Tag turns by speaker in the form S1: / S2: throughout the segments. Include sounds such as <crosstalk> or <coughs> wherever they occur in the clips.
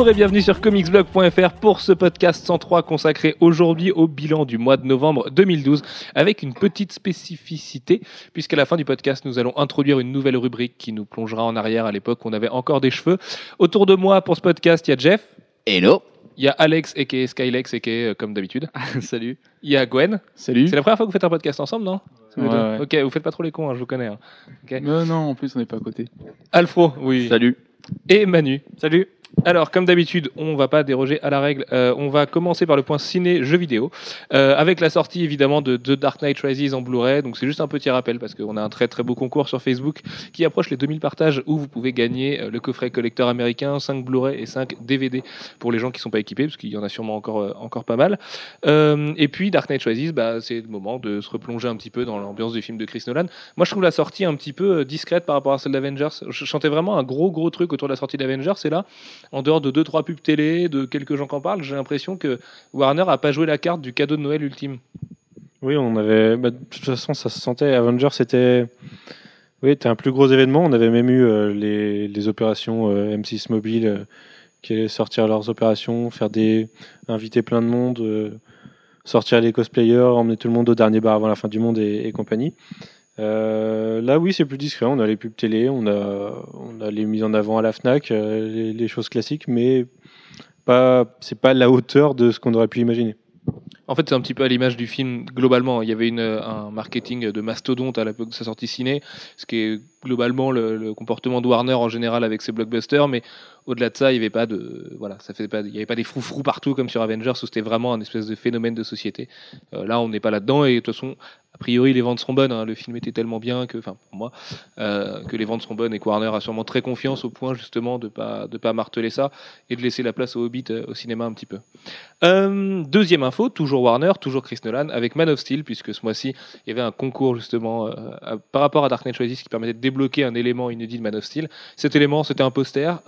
S1: Bonjour et bienvenue sur comicsblog.fr pour ce podcast 103 consacré aujourd'hui au bilan du mois de novembre 2012 avec une petite spécificité puisqu'à la fin du podcast nous allons introduire une nouvelle rubrique qui nous plongera en arrière à l'époque où on avait encore des cheveux. Autour de moi pour ce podcast il y a Jeff.
S2: Hello.
S1: Il y a Alex et Skylex et euh, comme d'habitude. <laughs>
S2: Salut.
S1: Il y a Gwen.
S3: Salut.
S1: C'est la première fois que vous faites un podcast ensemble, non?
S3: Ouais, ouais.
S1: Ok, vous faites pas trop les cons, hein, je vous connais. hein.
S3: Non, non, en plus on n'est pas à côté.
S1: Alfro, oui.
S2: Salut.
S1: Et Manu. Salut. Alors, comme d'habitude, on va pas déroger à la règle. Euh, on va commencer par le point ciné jeux vidéo, euh, avec la sortie évidemment de The Dark Knight Rises en Blu-ray. Donc c'est juste un petit rappel parce qu'on a un très très beau concours sur Facebook qui approche les 2000 partages où vous pouvez gagner euh, le coffret collector américain, 5 Blu-ray et 5 DVD pour les gens qui sont pas équipés parce qu'il y en a sûrement encore euh, encore pas mal. Euh, et puis Dark Knight Rises, bah, c'est le moment de se replonger un petit peu dans l'ambiance du film de Chris Nolan. Moi, je trouve la sortie un petit peu euh, discrète par rapport à celle d'Avengers. Je chantais vraiment un gros gros truc autour de la sortie d'Avengers. Et là, en dehors de deux trois pubs télé, de quelques gens qui en parlent, j'ai l'impression que Warner a pas joué la carte du cadeau de Noël ultime.
S4: Oui, on avait. bah, de toute façon, ça se sentait. Avengers, c'était. Oui, c'était un plus gros événement. On avait même eu euh, les, les opérations euh, M6 Mobile euh, qui allaient sortir leurs opérations, faire des. inviter plein de monde, sortir les cosplayers, emmener tout le monde au dernier bar avant la fin du monde et compagnie. Euh, là, oui, c'est plus discret. On a les pubs télé, on a, on a les mises en avant à la Fnac, euh, les, choses classiques, mais pas, c'est pas la hauteur de ce qu'on aurait pu imaginer.
S1: En fait, c'est un petit peu à l'image du film globalement. Il y avait une, un marketing de mastodonte à l'époque de sa sortie ciné, ce qui est globalement le, le comportement de Warner en général avec ses blockbusters. Mais au-delà de ça, il n'y avait pas de voilà, ça fait pas, il y avait pas des froufrous partout comme sur Avengers où c'était vraiment un espèce de phénomène de société. Euh, là, on n'est pas là-dedans et de toute façon, a priori, les ventes seront bonnes. hein. Le film était tellement bien que, enfin pour moi, euh, que les ventes seront bonnes et Warner a sûrement très confiance au point justement de pas de pas marteler ça et de laisser la place au Hobbit euh, au cinéma un petit peu. Deuxième info, toujours Warner, toujours Chris Nolan, avec Man of Steel, puisque ce mois-ci, il y avait un concours justement à- par rapport à Dark Knight Rises qui permettait de débloquer un élément inédit de Man of Steel. Cet élément, c'était un poster.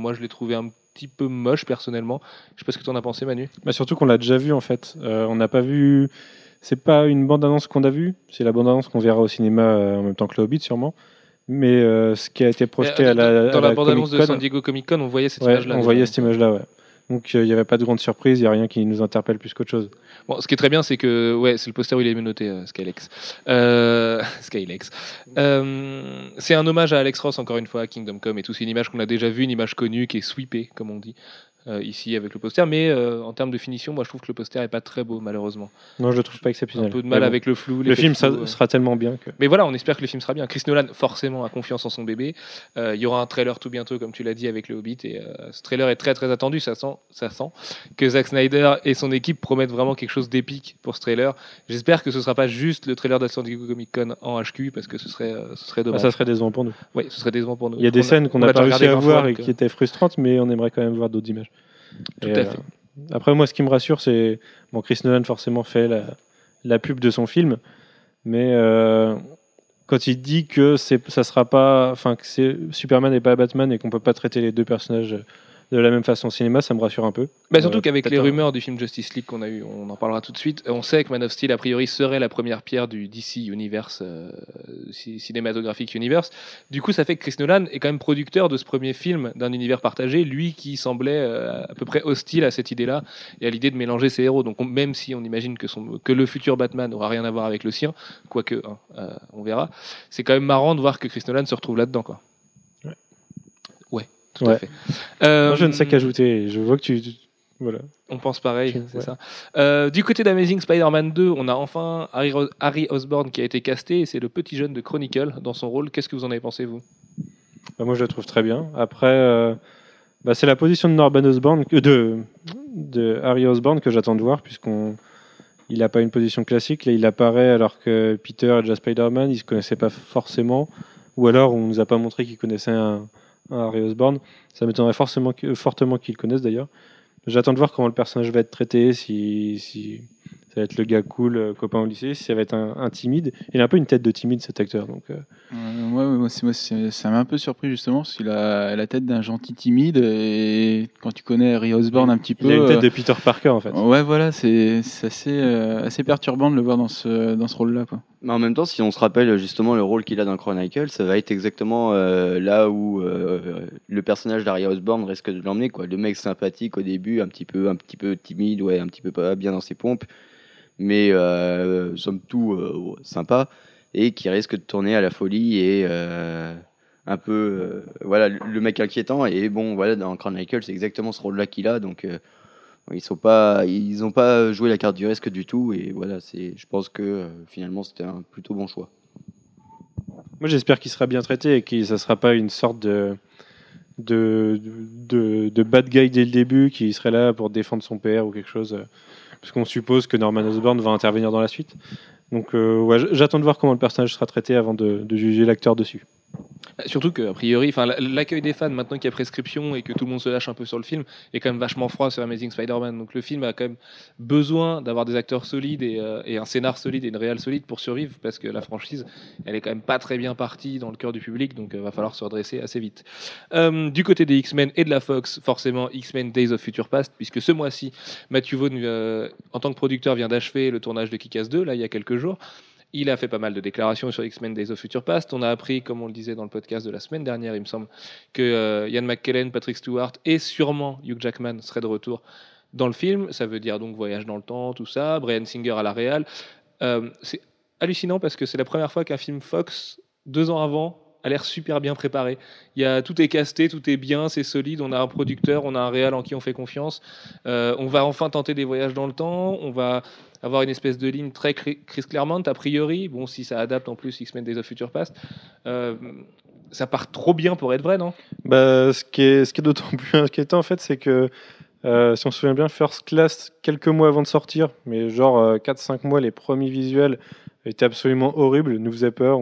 S1: Moi, je l'ai trouvé un petit peu moche personnellement. Je sais pas ce que tu en as pensé, Manu.
S4: Bah surtout qu'on l'a déjà vu en fait. Euh, on n'a pas vu. C'est pas une bande-annonce qu'on a vue, c'est la bande-annonce qu'on verra au cinéma euh, en même temps que le Hobbit sûrement. Mais euh, ce qui a été projeté
S1: Euh,
S4: à la,
S1: dans
S4: à
S1: la,
S4: la
S1: bande-annonce de San Diego Comic Con, on voyait cette
S4: ouais,
S1: image-là.
S4: on voyait cette image-là, ouais. Donc euh, il n'y avait pas de grande surprise, il n'y a rien qui nous interpelle plus qu'autre chose.
S1: Bon, ce qui est très bien, c'est que ouais, c'est le poster où il est menotté, euh, Skylex. Euh, <laughs> Skylex. Euh, c'est un hommage à Alex Ross, encore une fois, à Kingdom Come et tout. C'est une image qu'on a déjà vue, une image connue qui est sweepée, comme on dit. Euh, ici avec le poster, mais euh, en termes de finition, moi je trouve que le poster est pas très beau malheureusement.
S4: Non, je le trouve pas exceptionnel.
S1: un peu de mal
S4: bon,
S1: avec le flou.
S4: Le film
S1: flou,
S4: ça-
S1: euh.
S4: sera tellement bien que.
S1: Mais voilà, on espère que le film sera bien. Chris Nolan, forcément, a confiance en son bébé. Il y aura un trailer tout bientôt, comme tu l'as dit, avec le Hobbit. Et ce trailer est très très attendu. Ça sent, ça sent que Zack Snyder et son équipe promettent vraiment quelque chose d'épique pour ce trailer. J'espère que ce sera pas juste le trailer de San Diego Comic Con en HQ, parce que ce serait, ce serait
S4: Ah,
S1: dommage.
S4: ça serait décevant pour nous.
S1: Oui, ce serait décevant pour nous.
S4: Il y a des
S1: On
S4: scènes qu'on
S1: on
S4: n'a
S1: l'a
S4: pas réussi à voir et qui étaient frustrantes, mais on aimerait quand même voir d'autres images.
S1: Tout
S4: Et,
S1: à fait.
S4: Après, moi, ce qui me rassure, c'est. Bon, Chris Nolan, forcément, fait la, la pub de son film, mais euh, quand il dit que c'est, ça sera pas. Enfin, que Superman et pas Batman et qu'on peut pas traiter les deux personnages de la même façon au cinéma, ça me rassure un peu.
S1: Bah, surtout
S4: Euh,
S1: qu'avec les rumeurs du film Justice League qu'on a eu, on en parlera tout de suite, on sait que Man of Steel, a priori, serait la première pierre du DC Universe, euh, ci- cinématographique Universe. Du coup, ça fait que Chris Nolan est quand même producteur de ce premier film d'un univers partagé, lui qui semblait euh, à peu près hostile à cette idée-là et à l'idée de mélanger ses héros. Donc, on- même si on imagine que, son, que le futur Batman n'aura rien à voir avec le sien, quoique, hein, on verra, c'est quand même marrant de voir que Chris Nolan se retrouve là-dedans. Quoi.
S4: Ouais.
S1: Ouais, tout à
S4: Ouais.
S1: fait. Euh,
S4: Moi, je ne sais qu'ajouter. Je vois que tu. tu- Voilà.
S1: on pense pareil, c'est
S4: ouais.
S1: ça. Euh, du côté d'Amazing Spider-Man 2, on a enfin Harry, Ro- Harry Osborn qui a été casté et c'est le petit jeune de Chronicle dans son rôle. Qu'est-ce que vous en avez pensé, vous?
S4: Bah, moi, je le trouve très bien. Après, euh, bah, c'est la position de Norman Osborn, de, de Harry Osborn que j'attends de voir, puisqu'on il n'a pas une position classique. Là, il apparaît alors que Peter et déjà Spider-Man, ils se connaissaient pas forcément, ou alors on nous a pas montré qu'ils connaissaient un, un Harry Osborn. Ça m'étonnerait forcément, fortement qu'ils le connaissent d'ailleurs. J'attends de voir comment le personnage va être traité, si, si ça va être le gars cool, euh, copain au lycée, si ça va être un, un timide. Il a un peu une tête de timide cet acteur, donc. euh,
S3: Euh, moi, ouais, moi, c'est- moi, c'est- ça m'a un peu surpris justement, parce qu'il a la tête d'un gentil timide, et quand tu connais Harry Osborn un petit peu.
S4: il a une tête de Peter Parker en fait.
S3: Ouais, voilà, c'est c'est assez, euh, assez perturbant de le voir dans ce, dans ce rôle-là. quoi.
S2: Mais en même temps, si on se rappelle justement le rôle qu'il a dans Chronicle, ça va être exactement euh, là où euh, le personnage d'Harry Osborn risque de l'emmener. Le mec sympathique au début, un petit peu, un petit peu timide, ouais, un petit peu pas bien dans ses pompes, mais euh, somme tout sympa, et qui risque de tourner à la folie et un peu, voilà, le mec inquiétant. Et bon, voilà, dans Chronicle, c'est exactement ce rôle-là qu'il a, donc. Ils sont pas, ils ont pas joué la carte du risque du tout et voilà, c'est, je pense que euh, finalement c'était un plutôt bon choix.
S4: Moi, j'espère qu'il sera bien traité et que ça sera pas une sorte de, bad guy dès le début qui serait là pour défendre son père ou quelque chose. euh, Parce qu'on suppose que Norman Osborn va intervenir dans la suite. Donc, euh, j'attends de voir comment le personnage sera traité avant de juger l'acteur dessus.
S1: Surtout que, a priori, l'accueil des fans, maintenant qu'il y a prescription et que tout le monde se lâche un peu sur le film, est quand même vachement froid sur Amazing Spider-Man. Donc le film a quand même besoin d'avoir des acteurs solides et, euh, un scénar solide et une réal solide pour survivre, parce que la franchise, elle est quand même pas très bien partie dans le cœur du public, donc il va falloir se redresser assez vite. Euh, du côté des X-Men et de la Fox, forcément, X-Men Days of Future Past, puisque ce mois-ci, Matthew Vaughn, euh, en tant que producteur, vient d'achever le tournage de Kick-Ass 2, là, il y a quelques jours. Il a fait pas mal de déclarations sur X-Men Days of Future Past. On a appris, comme on le disait dans le podcast de la semaine dernière, il me semble, que euh, Ian McKellen, Patrick Stewart et sûrement Hugh Jackman seraient de retour dans le film. Ça veut dire donc voyage dans le temps, tout ça. Brian Singer à la réal. Euh, c'est hallucinant parce que c'est la première fois qu'un film Fox, deux ans avant, a l'air super bien préparé. Il y a, tout est casté, tout est bien, c'est solide. On a un producteur, on a un réal en qui on fait confiance. Euh, on va enfin tenter des voyages dans le temps. On va avoir une espèce de ligne très Chris Claremont, a priori. Bon, si ça adapte en plus X-Men Days of Future Past. Euh, ça part trop bien pour être vrai, non?
S4: Bah, ce qui est, est d'autant <laughs> plus inquiétant, en fait, c'est que euh, si on se souvient bien, First Class, quelques mois avant de sortir, mais genre euh, 4-5 mois, les premiers visuels étaient absolument horribles, nous faisaient peur.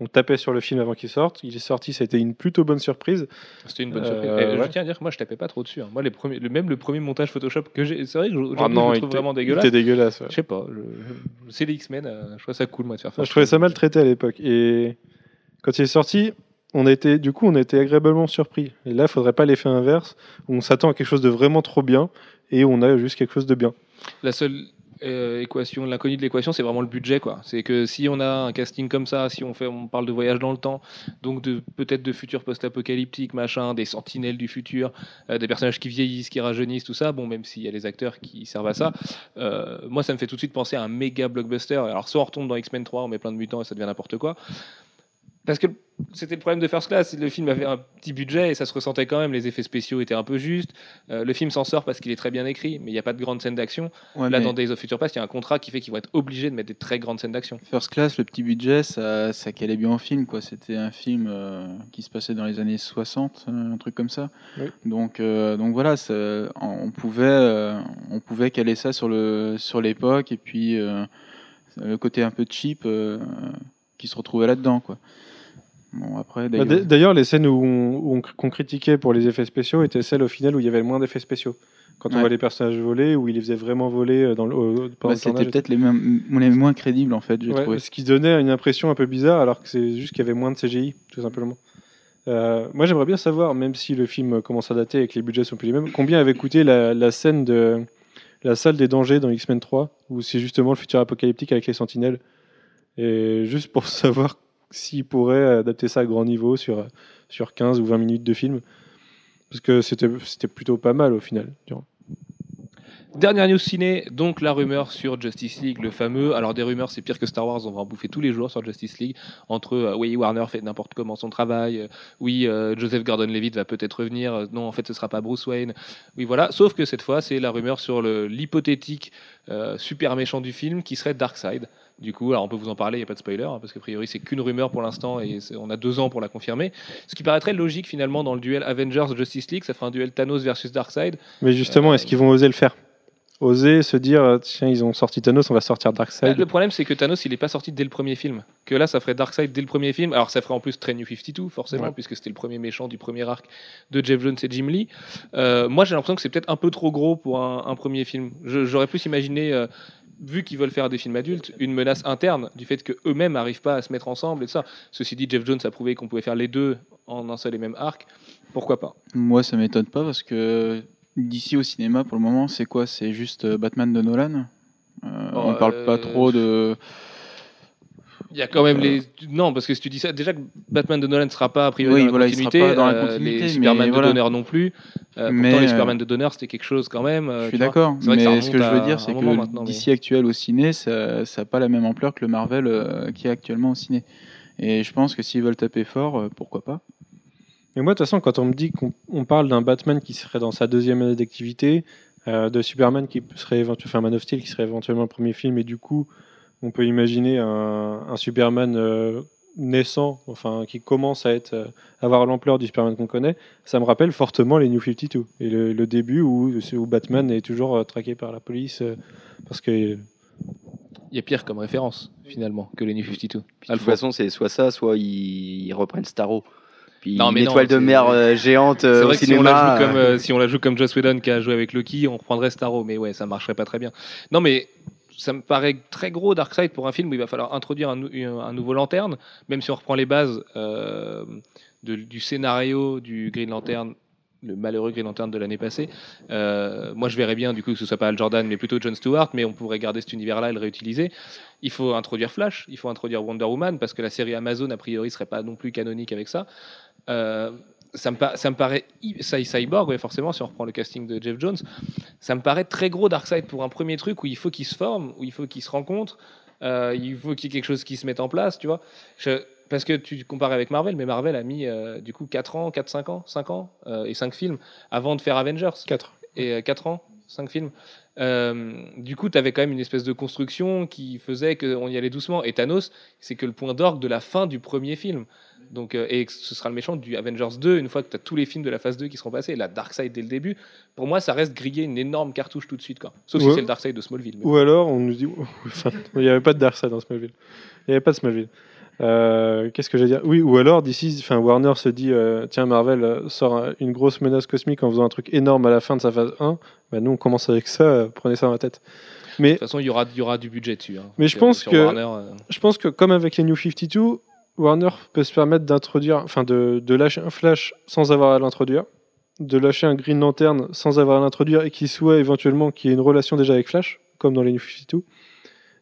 S4: On tapait sur le film avant qu'il sorte. Il est sorti, ça a été une plutôt bonne surprise.
S1: C'était une bonne
S4: Euh,
S1: surprise. Je tiens à dire que moi, je tapais pas trop dessus. hein. Moi, les premiers, même le premier montage Photoshop que j'ai, c'est vrai que je,
S4: Ah non,
S1: je le trouve vraiment dégueulasse.
S4: était dégueulasse. ouais.
S1: Je sais pas. je- c'est les X-Men. euh, je trouve ça cool, moi, de faire ça.
S4: Je trouvais ça mal traité à l'époque. Et quand il est sorti, on a été, du coup, on a été agréablement surpris. Et là, il faudrait pas l'effet inverse, où on s'attend à quelque chose de vraiment trop bien, et on a juste quelque chose de bien.
S1: La seule euh, l'inconnu de l'équation, c'est vraiment le budget, quoi. C'est que si on a un casting comme ça, si on fait, on parle de voyage dans le temps, donc de peut-être de futurs post-apocalyptiques, machin, des sentinelles du futur, euh, des personnages qui vieillissent, qui rajeunissent, tout ça. Bon, même s'il y a les acteurs qui servent à ça, euh, moi, ça me fait tout de suite penser à un méga blockbuster. Alors, soit on retombe dans X-Men 3, on met plein de mutants et ça devient n'importe quoi. Parce que c'était le problème de First Class, le film avait un petit budget et ça se ressentait quand même, les effets spéciaux étaient un peu justes. Euh, le film s'en sort parce qu'il est très bien écrit, mais il n'y a pas de grande scène d'action.
S3: Ouais,
S1: Là,
S3: mais
S1: dans Days of Future Past, il y a un contrat qui fait qu'ils vont être obligés de mettre des très grandes scènes d'action.
S3: First Class, le petit budget, ça, ça calait bien en film. quoi. C'était un film euh, qui se passait dans les années 60, euh, un truc comme ça.
S4: Oui.
S3: Donc, euh, donc voilà, ça- on, pouvait, on pouvait caler ça sur le sur l'époque et puis le côté un peu cheap qui se retrouvait là-dedans. quoi. Bon, après,
S4: Bah,
S3: d'ailleurs-
S4: les scènes où on, qu'on critiquait pour les effets spéciaux étaient celles au final où il y avait le moins d'effets spéciaux. Quand on
S3: Ouais.
S4: voit les personnages voler, où ils les faisaient vraiment voler euh, dans le, pendant
S3: bah, c'était peut-être les, les moins crédibles en fait, j'ai
S4: Ouais,
S3: trouvé.
S4: ce qui donnait une impression un peu bizarre, alors que c'est juste qu'il y avait moins de CGI, tout simplement. Euh, moi, j'aimerais bien savoir, même si le film commence à dater et que les budgets sont plus les mêmes, combien avait coûté la, la scène de la salle des dangers dans X-Men 3, où c'est justement le futur apocalyptique avec les sentinelles? Et juste pour <laughs> savoir s'ils pourraient adapter ça à grand niveau sur, sur 15 ou 20 minutes de film. Parce que c'était plutôt pas mal au final.
S1: Dernière news ciné, donc la rumeur sur Justice League, le fameux. Alors des rumeurs, c'est pire que Star Wars, on va en bouffer tous les jours sur Justice League. Entre euh, oui, Warner fait n'importe comment son travail, euh, oui, euh, Joseph Gordon-Levitt va peut-être revenir, euh, non, en fait, ce sera pas Bruce Wayne. Oui, voilà. Sauf que cette fois, c'est la rumeur sur l'hypothétique super méchant du film qui serait Darkseid. Du coup, alors on peut vous en parler, il n'y a pas de spoiler, hein, parce qu'a priori c'est qu'une rumeur pour l'instant et on a deux ans pour la confirmer. Ce qui paraîtrait logique finalement dans le duel Avengers-Justice League, ça ferait un duel Thanos versus Darkseid.
S4: Mais justement,
S1: Euh,
S4: est-ce qu'ils vont oser le faire? Oser se dire, euh, tiens, ils ont sorti Thanos, on va sortir
S1: Bah,
S4: Darkseid.
S1: le problème, c'est que Thanos, il n'est pas sorti dès le premier film. Que là, ça ferait Darkseid dès le premier film. Alors, ça ferait en plus très New 52, forcément,
S4: Ouais.
S1: puisque c'était le premier méchant du premier arc de Jeff Jones et Jim Lee. Euh, moi, j'ai l'impression que c'est peut-être un peu trop gros pour un, un premier film. J'aurais plus imaginé, euh, vu qu'ils veulent faire des films adultes, une menace interne du fait qu'eux-mêmes n'arrivent pas à se mettre ensemble et tout ça. Ceci dit, Jeff Jones a prouvé qu'on pouvait faire les deux en un seul et même arc. Pourquoi pas?
S3: Moi, ça m'étonne pas parce que d'ici au cinéma, pour le moment, c'est quoi? C'est juste euh, Batman de Nolan? Euh,
S1: Oh,
S3: on parle
S1: euh,
S3: pas trop de.
S1: Il y a quand même les. Non, parce que si tu dis ça, déjà que Batman de Nolan ne sera pas a priori
S3: Oui,
S1: dans, la
S3: voilà, il sera
S1: continuité,
S3: pas dans la
S1: euh,
S3: continuité,
S1: les
S3: mais
S1: Superman
S3: voilà.
S1: de Donner non plus. Euh,
S3: Mais,
S1: pourtant, les
S3: euh,
S1: Superman de Donner, c'était quelque chose quand même. euh,
S3: Je suis d'accord, mais ce que je veux dire, c'est que
S1: mais-
S3: d'ici actuel au ciné, ça n'a pas la même ampleur que le Marvel euh, qui est actuellement au ciné. Et je pense que s'ils veulent taper fort, euh, pourquoi pas
S4: Mais moi, de toute façon, quand on me dit qu'on on parle d'un Batman qui serait dans sa deuxième année d'activité, euh, de Superman qui serait éventuellement, enfin Man of Steel qui serait éventuellement le premier film, et du coup, on peut imaginer un, un Superman euh, naissant, enfin qui commence à être, euh, avoir l'ampleur du Superman qu'on connaît. Ça me rappelle fortement les New 52 et le, le début où, où Batman est toujours euh, traqué par la police euh, parce que
S1: Il y a pire comme référence, finalement, que les New 52.
S2: Puis, de toute façon, c'est soit ça, soit ils, ils reprennent Starro. Puis
S1: Non, mais
S2: une
S1: non,
S2: étoile de mer géante au
S1: vrai que si on,
S2: cinéma.
S1: la joue comme, si on la joue comme Joss Whedon qui a joué avec Loki, on reprendrait Starro, mais ouais, ça marcherait pas très bien. Non, mais ça me paraît très gros Darkseid pour un film où il va falloir introduire un, nou- un- un nouveau lanterne, même si on reprend les bases euh, du scénario du Green Lantern, le malheureux Green Lantern de l'année passée. Euh, moi, je verrais bien du coup que ce soit pas Al Jordan, mais plutôt John Stewart, mais on pourrait garder cet univers-là et le réutiliser. Il faut introduire Flash, il faut introduire Wonder Woman, parce que la série Amazon, a priori, serait pas non plus canonique avec ça. Euh, ça me, ça me paraît Cyborg, ouais, forcément, si on reprend le casting de Jeff Jones, ça me paraît très gros Darkseid pour un premier truc où il faut qu'il se forme, où il faut qu'il se rencontre, euh, il faut qu'il y ait quelque chose qui se mette en place, tu vois. Je- parce que tu compares avec Marvel, mais Marvel a mis euh, du coup 4 ans, 4, 5 ans, 5 ans euh, et 5 films avant de faire Avengers.
S4: 4.
S1: Et 4 ans, 5 films. Euh, du coup, tu avais quand même une espèce de construction qui faisait qu'on y allait doucement. Et Thanos, c'est que le point d'orgue de la fin du premier film. Donc, euh, et ce sera le méchant du Avengers 2, une fois que tu as tous les films de la phase 2 qui seront passés, la Darkseid dès le début. Pour moi, ça reste griller une énorme cartouche tout de suite. Quoi. Sauf si
S4: Ouais.
S1: c'est le Darkseid de Smallville.
S4: Ou alors, on nous dit. <laughs> Enfin, il n'y avait pas de Darkseid dans Smallville. Il n'y avait pas de Smallville. Euh, Qu'est-ce que j'allais dire? Oui, ou alors, d'ici, enfin, Warner se dit euh, tiens, Marvel euh, sort un- une grosse menace cosmique en faisant un truc énorme à la fin de sa phase 1. Bah, nous, on commence avec ça, euh, prenez ça dans la tête. Mais
S1: De toute façon, il y aura, y aura du budget dessus. hein.
S4: Mais je pense que-
S1: Warner,
S4: je pense que, comme avec les New 52, Warner peut se permettre d'introduire, enfin, de, de lâcher un Flash sans avoir à l'introduire, de lâcher un Green Lantern sans avoir à l'introduire et qu'il soit éventuellement qu'il y ait une relation déjà avec Flash, comme dans les New 52.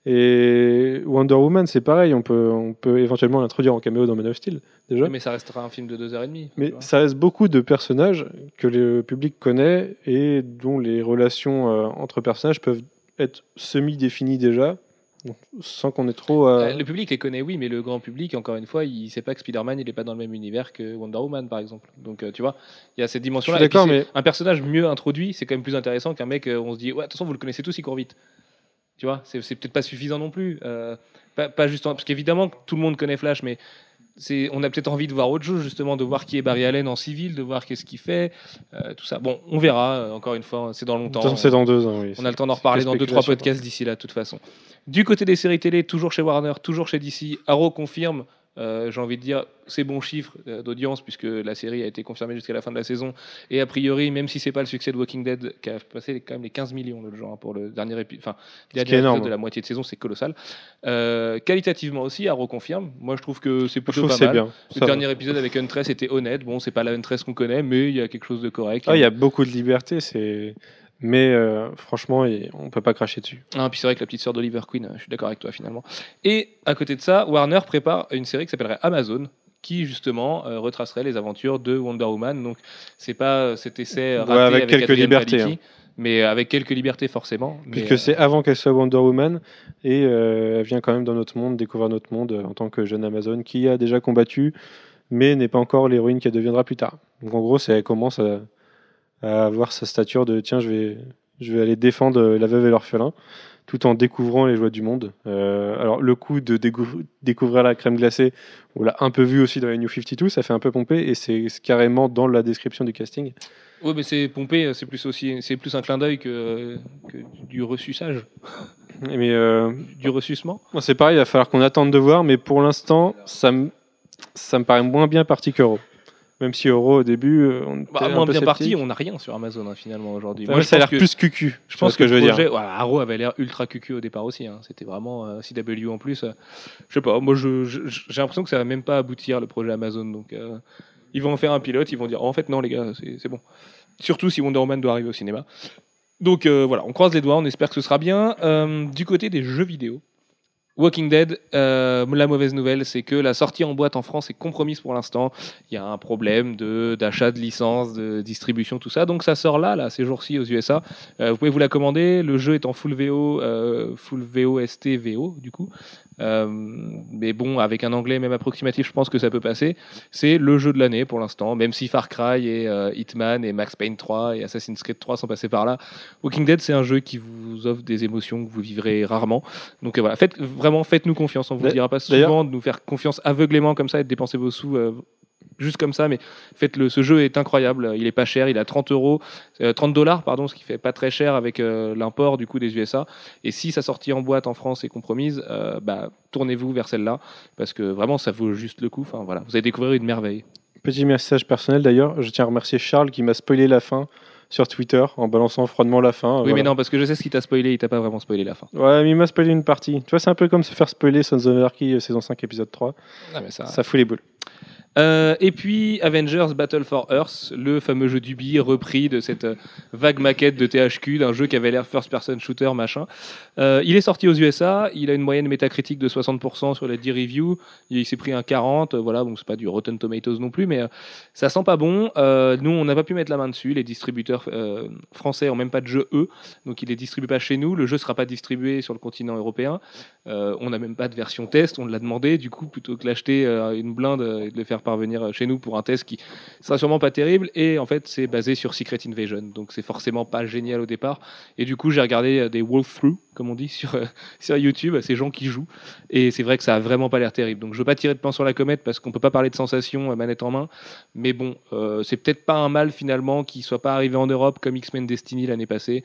S4: Et Wonder Woman, c'est pareil, on peut, on peut éventuellement l'introduire en caméo dans Man of Steel, déjà.
S1: Mais ça restera un film de 2h30.
S4: Mais ça reste beaucoup de personnages que le public connaît et dont les relations euh, entre personnages peuvent être semi-définies déjà, sans qu'on ait trop.
S1: Euh, Le public les connaît, oui, mais le grand public, encore une fois, il sait pas que Spider-Man, il est pas dans le même univers que Wonder Woman, par exemple. Donc, euh, tu vois, il y a cette dimension-là.
S4: D'accord, mais-
S1: un personnage mieux introduit, c'est quand même plus intéressant qu'un mec, euh, on se dit, ouais, de toute façon, vous le connaissez tous, il court vite. Tu vois, c'est c'est peut-être pas suffisant non plus. Euh, pas, pas juste en- parce qu'évidemment, tout le monde connaît Flash, mais c'est, on a peut-être envie de voir autre chose, justement, de voir qui est Barry Allen en civil, de voir qu'est-ce qu'il fait, euh, tout ça. Bon, on verra. euh, encore une fois, c'est dans longtemps.
S4: C'est dans deux ans, oui.
S1: On a le temps d'en reparler dans deux trois podcasts d'ici là, de toute façon. Du côté des séries télé, toujours chez Warner, toujours chez DC, Arrow confirme. Euh, J'ai envie de dire ces bons chiffres euh, d'audience puisque la série a été confirmée jusqu'à la fin de la saison. Et a priori même si c'est pas le succès de Walking Dead qui a passé quand même les 15 millions le genre pour le dernier épisode enfin dernier épisode de la moitié de saison c'est colossal. Euh, qualitativement aussi Arrow confirme. Moi je trouve que c'est plutôt pas
S4: c'est
S1: mal.
S4: bien.
S1: le
S4: Ça va.
S1: dernier épisode avec Huntress était honnête. Bon c'est pas la Huntress qu'on connaît mais il y a quelque chose de correct.
S4: Ah, il y a beaucoup de liberté, c'est... mais euh, franchement, il- on peut pas cracher dessus.
S1: Ah, puis c'est vrai que la petite sœur d'Oliver Queen, euh, je suis d'accord avec toi finalement. Et à côté de ça, Warner prépare une série qui s'appellerait Amazon, qui justement euh, retracerait les aventures de Wonder Woman. Donc c'est pas cet essai raté
S4: Ouais, avec quelques libertés,
S1: mais avec quelques libertés forcément.
S4: Puisque
S1: euh,
S4: c'est avant qu'elle soit Wonder Woman, et euh, elle vient quand même dans notre monde, découvrir notre monde en tant que jeune Amazon qui a déjà combattu, mais n'est pas encore l'héroïne qu'elle deviendra plus tard. Donc en gros, elle commence à, à avoir sa stature de tiens, je vais, je vais aller défendre euh, la veuve et l'orphelin, tout en découvrant les joies du monde. Euh, alors le coup de décou- découvrir la crème glacée, on l'a un peu vu aussi dans les New 52, ça fait un peu pomper, et c'est carrément dans la description du casting.
S1: ouais, mais c'est pompé, c'est plus aussi, c'est plus un clin d'œil que, que du ressuçage,
S4: Mais euh,
S1: du ressucement.
S4: C'est pareil, il va falloir qu'on attende de voir, mais pour l'instant, ça me, ça me paraît moins bien parti qu'Euro. Même si Euro, au début, euh, on
S1: Bah, moins bien parti, on n'a rien sur Amazon hein, finalement aujourd'hui.
S4: Moi, ça a l'air plus cucu.
S1: Je pense
S4: que, je veux
S1: projet,
S4: dire.
S1: voilà, Arrow avait l'air ultra cucu au départ aussi. hein. C'était vraiment euh, CW en plus. euh, je sais pas, moi j'ai l'impression que ça va même pas aboutir le projet Amazon. Donc euh, ils vont en faire un pilote, ils vont dire oh, en fait non les gars, c'est bon. Surtout si Wonder Woman doit arriver au cinéma. Donc euh, voilà, on croise les doigts, on espère que ce sera bien. Du côté des jeux vidéo, Walking Dead, euh, la mauvaise nouvelle, c'est que la sortie en boîte en France est compromise pour l'instant. Il y a un problème de d'achat de licence, de distribution, tout ça. Donc ça sort là, là, ces jours-ci aux USA. Euh, vous pouvez vous la commander. Le jeu est en full VO, euh, full VOST VO du coup. Euh, mais bon, avec un anglais même approximatif, je pense que ça peut passer. C'est le jeu de l'année pour l'instant, même si Far Cry et euh, Hitman et Max Payne 3 et Assassin's Creed 3 sont passés par là. Walking Dead, c'est un jeu qui vous offre des émotions que vous vivrez rarement. Donc euh, voilà, faites, vraiment, faites-nous confiance. On vous dira pas souvent de nous faire confiance aveuglément comme ça et de dépenser vos sous. Euh, Juste comme ça, mais faites-le. Ce jeu est incroyable. Il est pas cher. Il a 30 euros, euh, 30 dollars, pardon, ce qui fait pas très cher avec euh, l'import du coup des USA. Et si sa sortie en boîte en France est compromise, euh, bah, tournez-vous vers celle-là parce que vraiment ça vaut juste le coup. Enfin voilà, vous allez découvrir une merveille.
S4: Petit message personnel d'ailleurs, je tiens à remercier Charles qui m'a spoilé la fin sur Twitter en balançant froidement la fin.
S1: Oui,
S4: Voilà.
S1: mais non, parce que je sais ce qui t'a spoilé. Il t'a pas vraiment spoilé la fin.
S4: Ouais, mais il m'a spoilé une partie. Tu vois, c'est un peu comme se faire spoiler Sons of Anarchy euh, saison 5 épisode 3.
S1: Ah, mais ça,
S4: Ça fout les boules.
S1: Euh, et puis Avengers Battle for Earth, le fameux jeu d'Ubi repris de cette euh, vague maquette de THQ d'un jeu qui avait l'air first person shooter machin. Euh, il est sorti aux USA, il a une moyenne métacritique de 60% sur les 10 reviews, il s'est pris un 40, euh, voilà, donc c'est pas du Rotten Tomatoes non plus, mais ça sent pas bon. Nous, on n'a pas pu mettre la main dessus, les distributeurs français ont même pas de jeu eux, donc il est distribué pas chez nous, le jeu sera pas distribué sur le continent européen. On n'a même pas de version test, on l'a demandé, du coup, plutôt que l'acheter une blinde et de le faire parvenir chez nous pour un test qui sera sûrement pas terrible. Et en fait, c'est basé sur Secret Invasion, donc c'est forcément pas génial au départ. Et du coup, j'ai regardé euh, des walkthroughs, comme on dit, <laughs> sur, euh, sur YouTube, ces gens qui jouent. Et c'est vrai que ça a vraiment pas l'air terrible. Donc je veux pas tirer de plan sur la comète parce qu'on peut pas parler de sensation euh, manette en main. Mais bon, c'est peut-être pas un mal finalement qui soit pas arrivé en Europe comme X-Men Destiny l'année passée.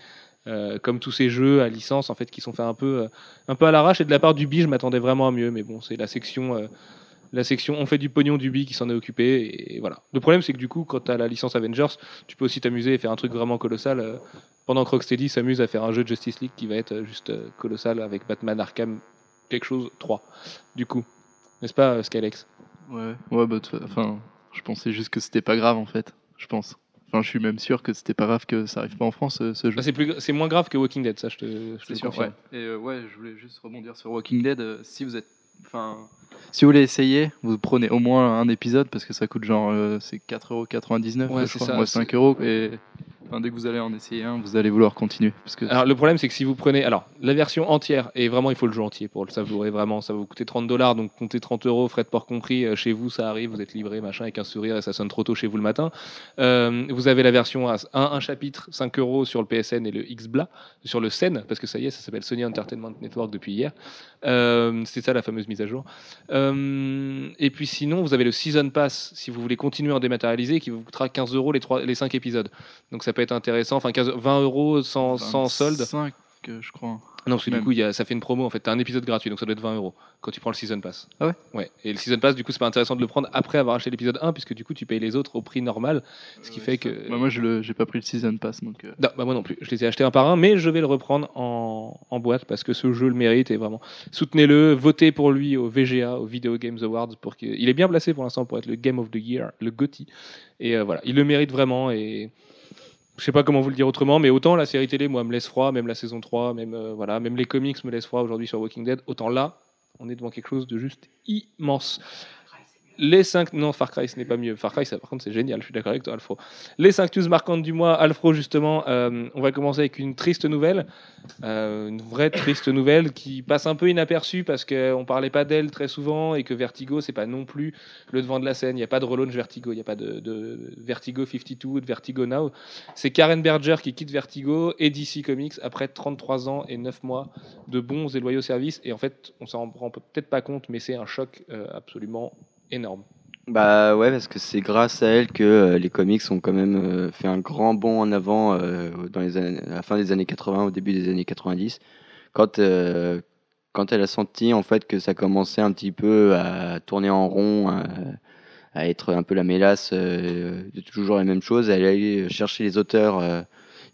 S1: Comme tous ces jeux à licence en fait qui sont faits un peu un peu à l'arrache et de la part d'Ubi je m'attendais vraiment à mieux mais bon c'est la section la section on fait du pognon d'Ubi qui s'en est occupé et voilà le problème c'est que du coup quand tu as la licence Avengers tu peux aussi t'amuser et faire un truc vraiment colossal euh, pendant que Rocksteady s'amuse à faire un jeu de Justice League qui va être euh, juste euh, colossal avec Batman Arkham quelque chose 3 du coup n'est-ce pas euh, Skylex?
S5: Ouais, ouais, bah, enfin, je pensais juste que c'était pas grave en fait, je pense. Enfin, je suis même sûr que c'était pas grave que ça arrive pas en France euh, ce jeu.
S1: Bah, c'est plus c'est moins grave que Walking Dead ça je te, je te
S5: sûr, ouais. Et euh, ouais, je voulais juste rebondir sur Walking Dead. euh, si vous êtes, enfin, si vous voulez essayer, vous prenez au moins un épisode parce que ça coûte genre euh, c'est 4,99€.
S1: Ouais,
S5: je
S1: c'est
S5: crois.
S1: ça,
S5: Ouais,
S1: c'est-
S5: 5 euros. Et dès que vous allez en essayer un, vous allez vouloir continuer
S1: Alors le problème c'est que si vous prenez alors la version entière et vraiment il faut le jeu entier pour le savourer vraiment ça va vous coûter 30 dollars donc comptez 30 euros frais de port compris euh, chez vous ça arrive vous êtes livré machin avec un sourire et ça sonne trop tôt chez vous le matin. Euh, vous avez la version à un, un chapitre 5 euros sur le PSN et le XBLA sur le SEN parce que ça y est ça s'appelle Sony Entertainment Network depuis hier. Euh, c'est ça la fameuse mise à jour. Euh, et puis sinon vous avez le Season Pass si vous voulez continuer en dématérialisé qui vous coûtera 15 euros les 5 épisodes. Donc ça peut être intéressant enfin 15 20 euros sans, sans solde
S5: 5, je crois.
S1: non, parce que du coup, il y a, ça fait une promo. En fait, t'as un épisode gratuit, donc ça doit être 20 euros quand tu prends le Season Pass.
S5: Ah ouais?
S1: Ouais. Et le Season Pass, du coup, c'est pas intéressant de le prendre après avoir acheté l'épisode 1, puisque du coup, tu payes les autres au prix normal. Ce qui fait que.
S5: Bah, moi, je j'ai pas pris le season pass donc. euh,
S1: Non, bah moi non plus. Je les ai achetés un par un, mais je vais le reprendre en, en boîte parce que ce jeu le mérite et vraiment soutenez-le, votez pour lui au VGA, au Video Games Awards, pour qu'il il est bien placé pour l'instant pour être le Game of the Year, le GOTY. Et euh, voilà, il le mérite vraiment et je sais pas comment vous le dire autrement, mais autant la série télé, moi, me laisse froid, même la saison 3, même, euh, voilà, même les comics me laissent froid aujourd'hui sur Walking Dead, autant là, on est devant quelque chose de juste immense. Les 5... Non, Far Cry, ce n'est pas mieux. Far Cry, ça, par contre, c'est génial, je suis d'accord avec toi, Alfro. Les 5 news marquantes du mois, Alfro, justement, euh, on va commencer avec une triste nouvelle, euh, une vraie triste <coughs> nouvelle qui passe un peu inaperçue parce qu'on parlait pas d'elle très souvent et que Vertigo, c'est pas non plus le devant de la scène. Il n'y a pas de relaunch Vertigo, il n'y a pas de, Vertigo 52 ou de Vertigo Now. C'est Karen Berger qui quitte Vertigo et DC Comics après 33 ans et 9 mois de bons et loyaux services. Et en fait, on s'en rend peut-être pas compte, mais c'est un choc euh, absolument énorme.
S2: Bah ouais, parce que c'est grâce à elle que euh, les comics ont quand même euh, fait un grand bond en avant euh, dans les à la fin des années 80, au début des années 90, quand quand elle a senti en fait que ça commençait un petit peu à tourner en rond, à, être un peu la mélasse de toujours la même chose, elle allait chercher les auteurs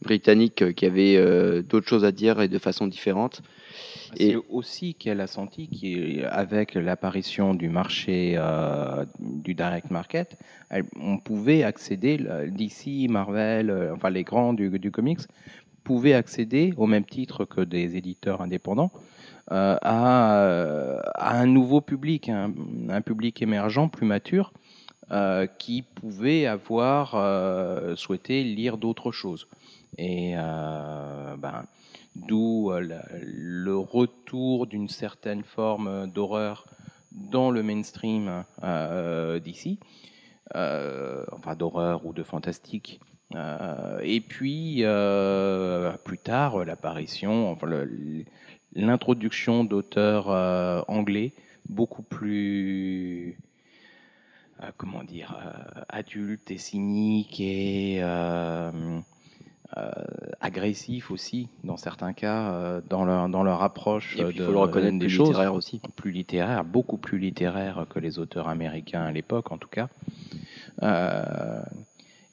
S2: britanniques qui avaient d'autres choses à dire et de façon différente. Et-
S6: C'est aussi qu'elle a senti qu'avec l'apparition du marché euh, du direct market, elle- on pouvait accéder, le- DC, Marvel, euh, enfin les grands du, du comics, pouvaient accéder au même titre que des éditeurs indépendants euh, à, euh, à un nouveau public, un, un public émergent, plus mature, euh, qui pouvait avoir euh, souhaité lire d'autres choses. Et euh, ben, d'où euh, le retour d'une certaine forme d'horreur dans le mainstream euh, d'ici, euh, enfin d'horreur ou de fantastique. Et puis plus tard, l'apparition, l'introduction d'auteurs anglais beaucoup plus comment dire euh, adultes et cyniques et euh, agressifs aussi dans certains cas euh, dans leur dans leur approche
S2: Et puis, il
S6: de-
S2: faut le reconnaître,
S6: des
S2: plus
S6: choses
S2: littéraire aussi.
S6: plus littéraire, beaucoup plus littéraire que les auteurs américains à l'époque, en tout cas. Euh,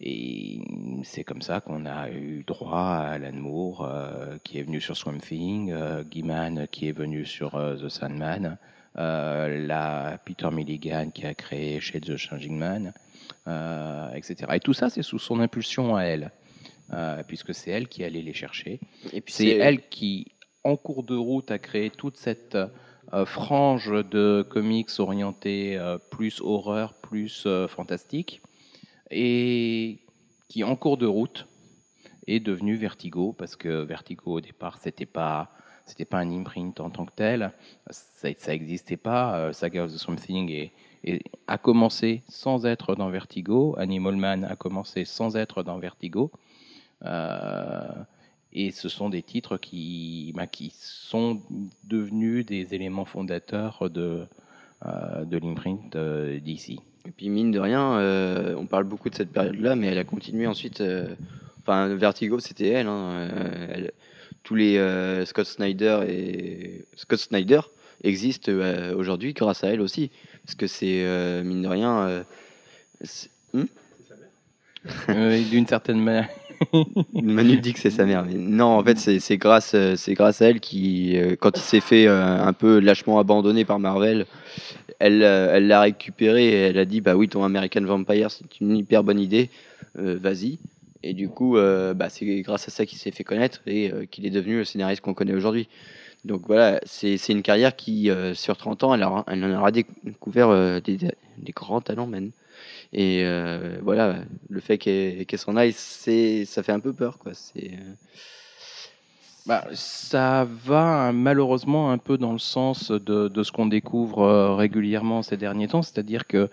S6: et c'est comme ça qu'on a eu droit à Alan Moore, euh, qui est venu sur Swamp Thing, Gaiman, qui est venu sur The Sandman, la Peter Milligan, qui a créé chez The Changing Man, etc. Et tout ça, c'est sous son impulsion à elle, euh, puisque c'est elle qui allait les chercher.
S2: Et puis
S6: C'est elle qui, en cours de route, a créé toute cette euh, frange de comics orientés euh, plus horreur, plus fantastique, et qui, en cours de route, est devenu Vertigo, parce que Vertigo, au départ, c'était pas c'était pas un imprint en tant que tel, ça ça existait pas. Saga of the Swamp Thing et, et a commencé sans être dans Vertigo. Animal Man a commencé sans être dans Vertigo. Euh, et ce sont des titres qui, bah, qui sont devenus des éléments fondateurs de, euh, de l'imprint euh, d'ici.
S2: Et puis mine de rien, euh, on parle beaucoup de cette période-là, mais elle a continué ensuite. euh, Enfin, Vertigo, c'était elle, hein, elle- Tous les euh, Scott Snyder et Scott Snyder existent aujourd'hui grâce à elle aussi, parce que c'est mine de rien.
S6: et D'une certaine manière. <laughs>
S2: Manu dit que c'est sa mère, non, en fait, c'est grâce, euh, grâce à elle qui, euh, quand il s'est fait euh, un peu lâchement abandonné par Marvel, elle, l'a récupéré et elle a dit, bah oui, ton American Vampire, c'est une hyper bonne idée, vas-y. Et du coup, bah, c'est grâce à ça qu'il s'est fait connaître et qu'il est devenu le scénariste qu'on connaît aujourd'hui. Donc voilà, c'est une carrière qui, sur 30 ans, elle, elle en aura découvert des, grands talents, man. Et euh, voilà, le fait qu'elle qu'elle s'en aille, ça fait un peu peur, quoi. Euh,
S6: Bah, ça va hein, malheureusement un peu dans le sens de, de ce qu'on découvre euh, régulièrement ces derniers temps, c'est-à-dire que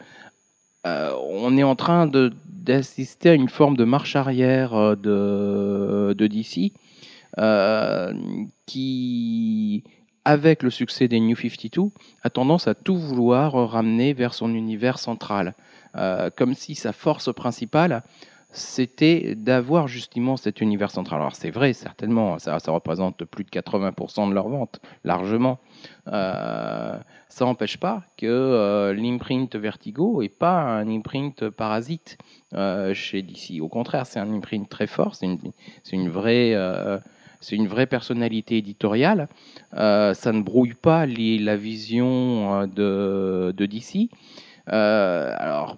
S6: on est en train d'assister à une forme de marche arrière de, de DC qui, avec le succès des New 52, a tendance à tout vouloir ramener vers son univers central, Euh, comme si sa force principale c'était d'avoir justement cet univers central. Alors c'est vrai, certainement, ça, représente plus de 80% de leurs ventes, largement. Euh, ça n'empêche pas que euh, l'imprint Vertigo n'est pas un imprint parasite chez DC. Au contraire, c'est un imprint très fort, c'est une, vraie... une vraie personnalité éditoriale. Ça ne brouille pas la vision de DC. Euh, alors,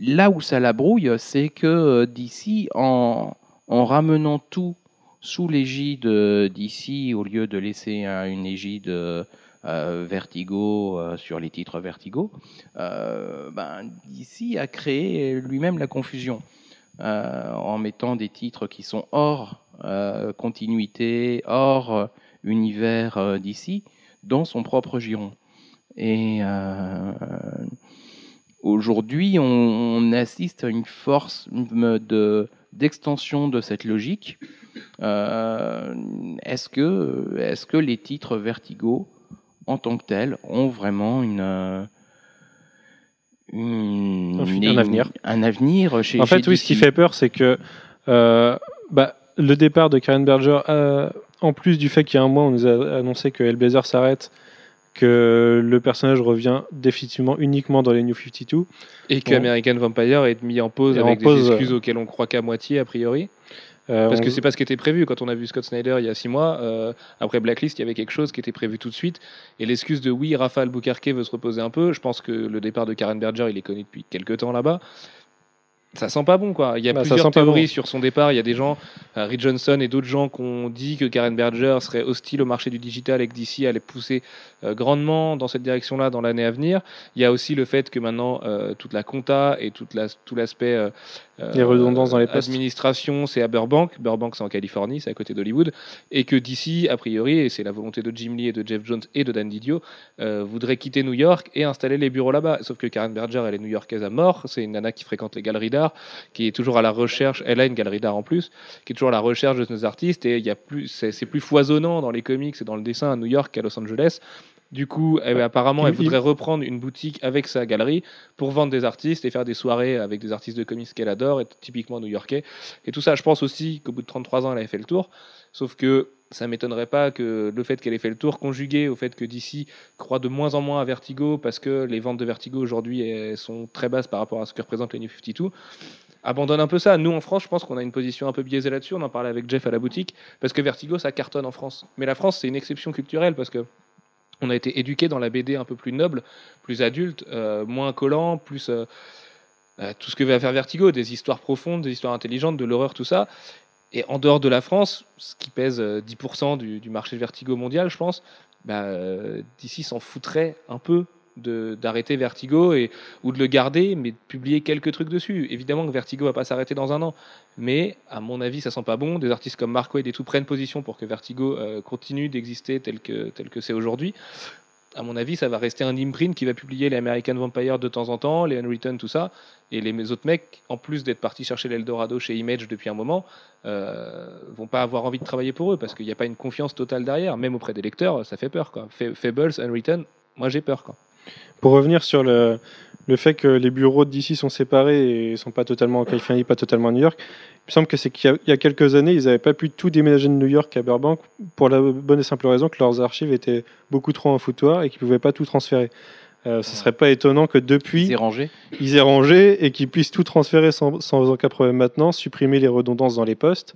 S6: là où ça la brouille, c'est que euh, d'ici, en, en ramenant tout sous l'égide d'ici, au lieu de laisser une égide euh, Vertigo sur les titres Vertigo, euh, ben, d'ici a créé lui-même la confusion en mettant des titres qui sont hors continuité, hors univers d'ici, dans son propre giron. Et euh, aujourd'hui, on, on assiste à une force de d'extension de cette logique. Euh, est-ce que, est-ce que les titres Vertigo, en tant que tels, ont vraiment une, une-
S4: Un
S6: une-
S4: avenir.
S6: un avenir chez
S4: En fait,
S6: chez
S4: oui, ce qui fait peur, c'est que euh, bah, le départ de Karen Berger, euh, en plus du fait qu'il y a un mois, on nous a annoncé que Hellblazer s'arrête, que le personnage revient définitivement uniquement dans les New 52.
S1: Et que. American Vampire est mis en pause
S4: Et en
S1: avec
S4: pause,
S1: des excuses auxquelles on croit qu'à moitié, a priori.
S4: Euh,
S1: Parce
S4: on-
S1: que c'est pas ce qui était prévu. Quand on a vu Scott Snyder il y a six mois, euh, après Blacklist, il y avait quelque chose qui était prévu tout de suite. Et l'excuse de oui, Raphaël Boucarquet veut se reposer un peu, je pense que le départ de Karen Berger, il est connu depuis quelques temps là-bas. Ça sent pas bon quoi. Il y a
S4: Bah,
S1: plusieurs théories
S4: bon.
S1: sur son départ. Il y a des gens, euh, Reed Johnson et d'autres gens qui ont dit que Karen Berger serait hostile au marché du digital et que DC allait pousser euh, grandement dans cette direction-là dans l'année à venir. Il y a aussi le fait que maintenant euh, toute la compta et toute la, tout l'aspect euh,
S4: Les redondances dans les postes.
S1: administration, c'est à Burbank. Burbank, c'est en Californie, c'est à côté d'Hollywood. Et que DC, a priori, et c'est la volonté de Jim Lee et de Jeff Jones et de Dan Didio, euh, voudrait quitter New York et installer les bureaux là-bas. Sauf que Karen Berger, elle est new-yorkaise à mort. C'est une nana qui fréquente les galeries d'art, qui est toujours à la recherche. Elle a une galerie d'art en plus, qui est toujours à la recherche de nos artistes. Et il y a plus, c'est, c'est plus foisonnant dans les comics et dans le dessin à New York qu'à Los Angeles. Du coup, elle- apparemment, elle voudrait reprendre une boutique avec sa galerie pour vendre des artistes et faire des soirées avec des artistes de comics qu'elle adore, et typiquement new-yorkais. Et tout ça, je pense aussi qu'au bout de 33 ans, elle avait fait le tour. Sauf que ça m'étonnerait pas que le fait qu'elle ait fait le tour, conjugué au fait que DC croit de moins en moins à Vertigo, parce que les ventes de Vertigo aujourd'hui sont très basses par rapport à ce que représente les New 52, abandonne un peu ça. Nous, en France, je pense qu'on a une position un peu biaisée là-dessus. On en parlait avec Jeff à la boutique, parce que Vertigo, ça cartonne en France. Mais la France, c'est une exception culturelle, parce que on a été éduqué dans la BD un peu plus noble, plus adulte, euh, moins collant, plus euh, euh, tout ce que va faire Vertigo, des histoires profondes, des histoires intelligentes, de l'horreur, tout ça. Et en dehors de la France, ce qui pèse euh, 10% du, marché de Vertigo mondial, je pense, bah, d'ici s'en foutrait un peu d'arrêter Vertigo et, ou de le garder, mais de publier quelques trucs dessus. Évidemment que Vertigo va pas s'arrêter dans un an, mais à mon avis, ça sent pas bon. Des artistes comme Mark Wade et tout prennent position pour que Vertigo euh, continue d'exister tel que tel que c'est aujourd'hui. À mon avis, ça va rester un imprint qui va publier les American Vampire de temps en temps, les Unwritten, tout ça. Et les autres mecs, en plus d'être partis chercher l'Eldorado chez Image depuis un moment, euh, vont pas avoir envie de travailler pour eux parce qu'il n'y a pas une confiance totale derrière. Même auprès des lecteurs, ça fait peur. Quoi. Fa- Fables, Unwritten, moi j'ai peur. Quoi.
S4: Pour revenir sur le, le fait que les bureaux d'ici sont séparés et sont pas totalement en Californie, pas totalement à New York, il me semble que c'est qu'il y a- quelques années, ils n'avaient pas pu tout déménager de New York à Burbank pour la bonne et simple raison que leurs archives étaient beaucoup trop en foutoir et qu'ils ne pouvaient pas tout transférer. Euh, ce serait pas étonnant que depuis
S6: C'est rangé.
S4: ils aient rangé et qu'ils puissent tout transférer sans, sans aucun problème maintenant, supprimer les redondances dans les postes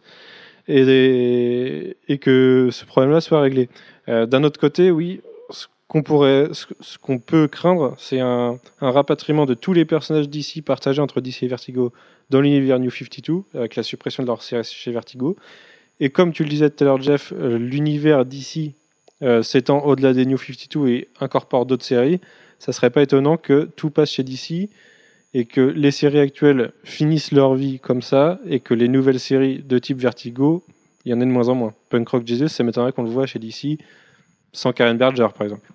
S4: et, et que ce problème-là soit réglé. Euh, D'un autre côté, oui, ce, qu'on peut craindre, c'est un, rapatriement de tous les personnages d'ici partagés entre DC et Vertigo dans l'univers New 52 avec la suppression de leur série chez Vertigo. Et comme tu le disais tout à l'heure, Jeff, euh, l'univers d'ici euh, s'étend au-delà des New 52 et incorpore d'autres séries, ça serait pas étonnant que tout passe chez DC et que les séries actuelles finissent leur vie comme ça et que les nouvelles séries de type Vertigo, il y en ait de moins en moins. Punk Rock Jesus, ça m'étonnerait qu'on le voit chez DC sans Karen Berger, par exemple.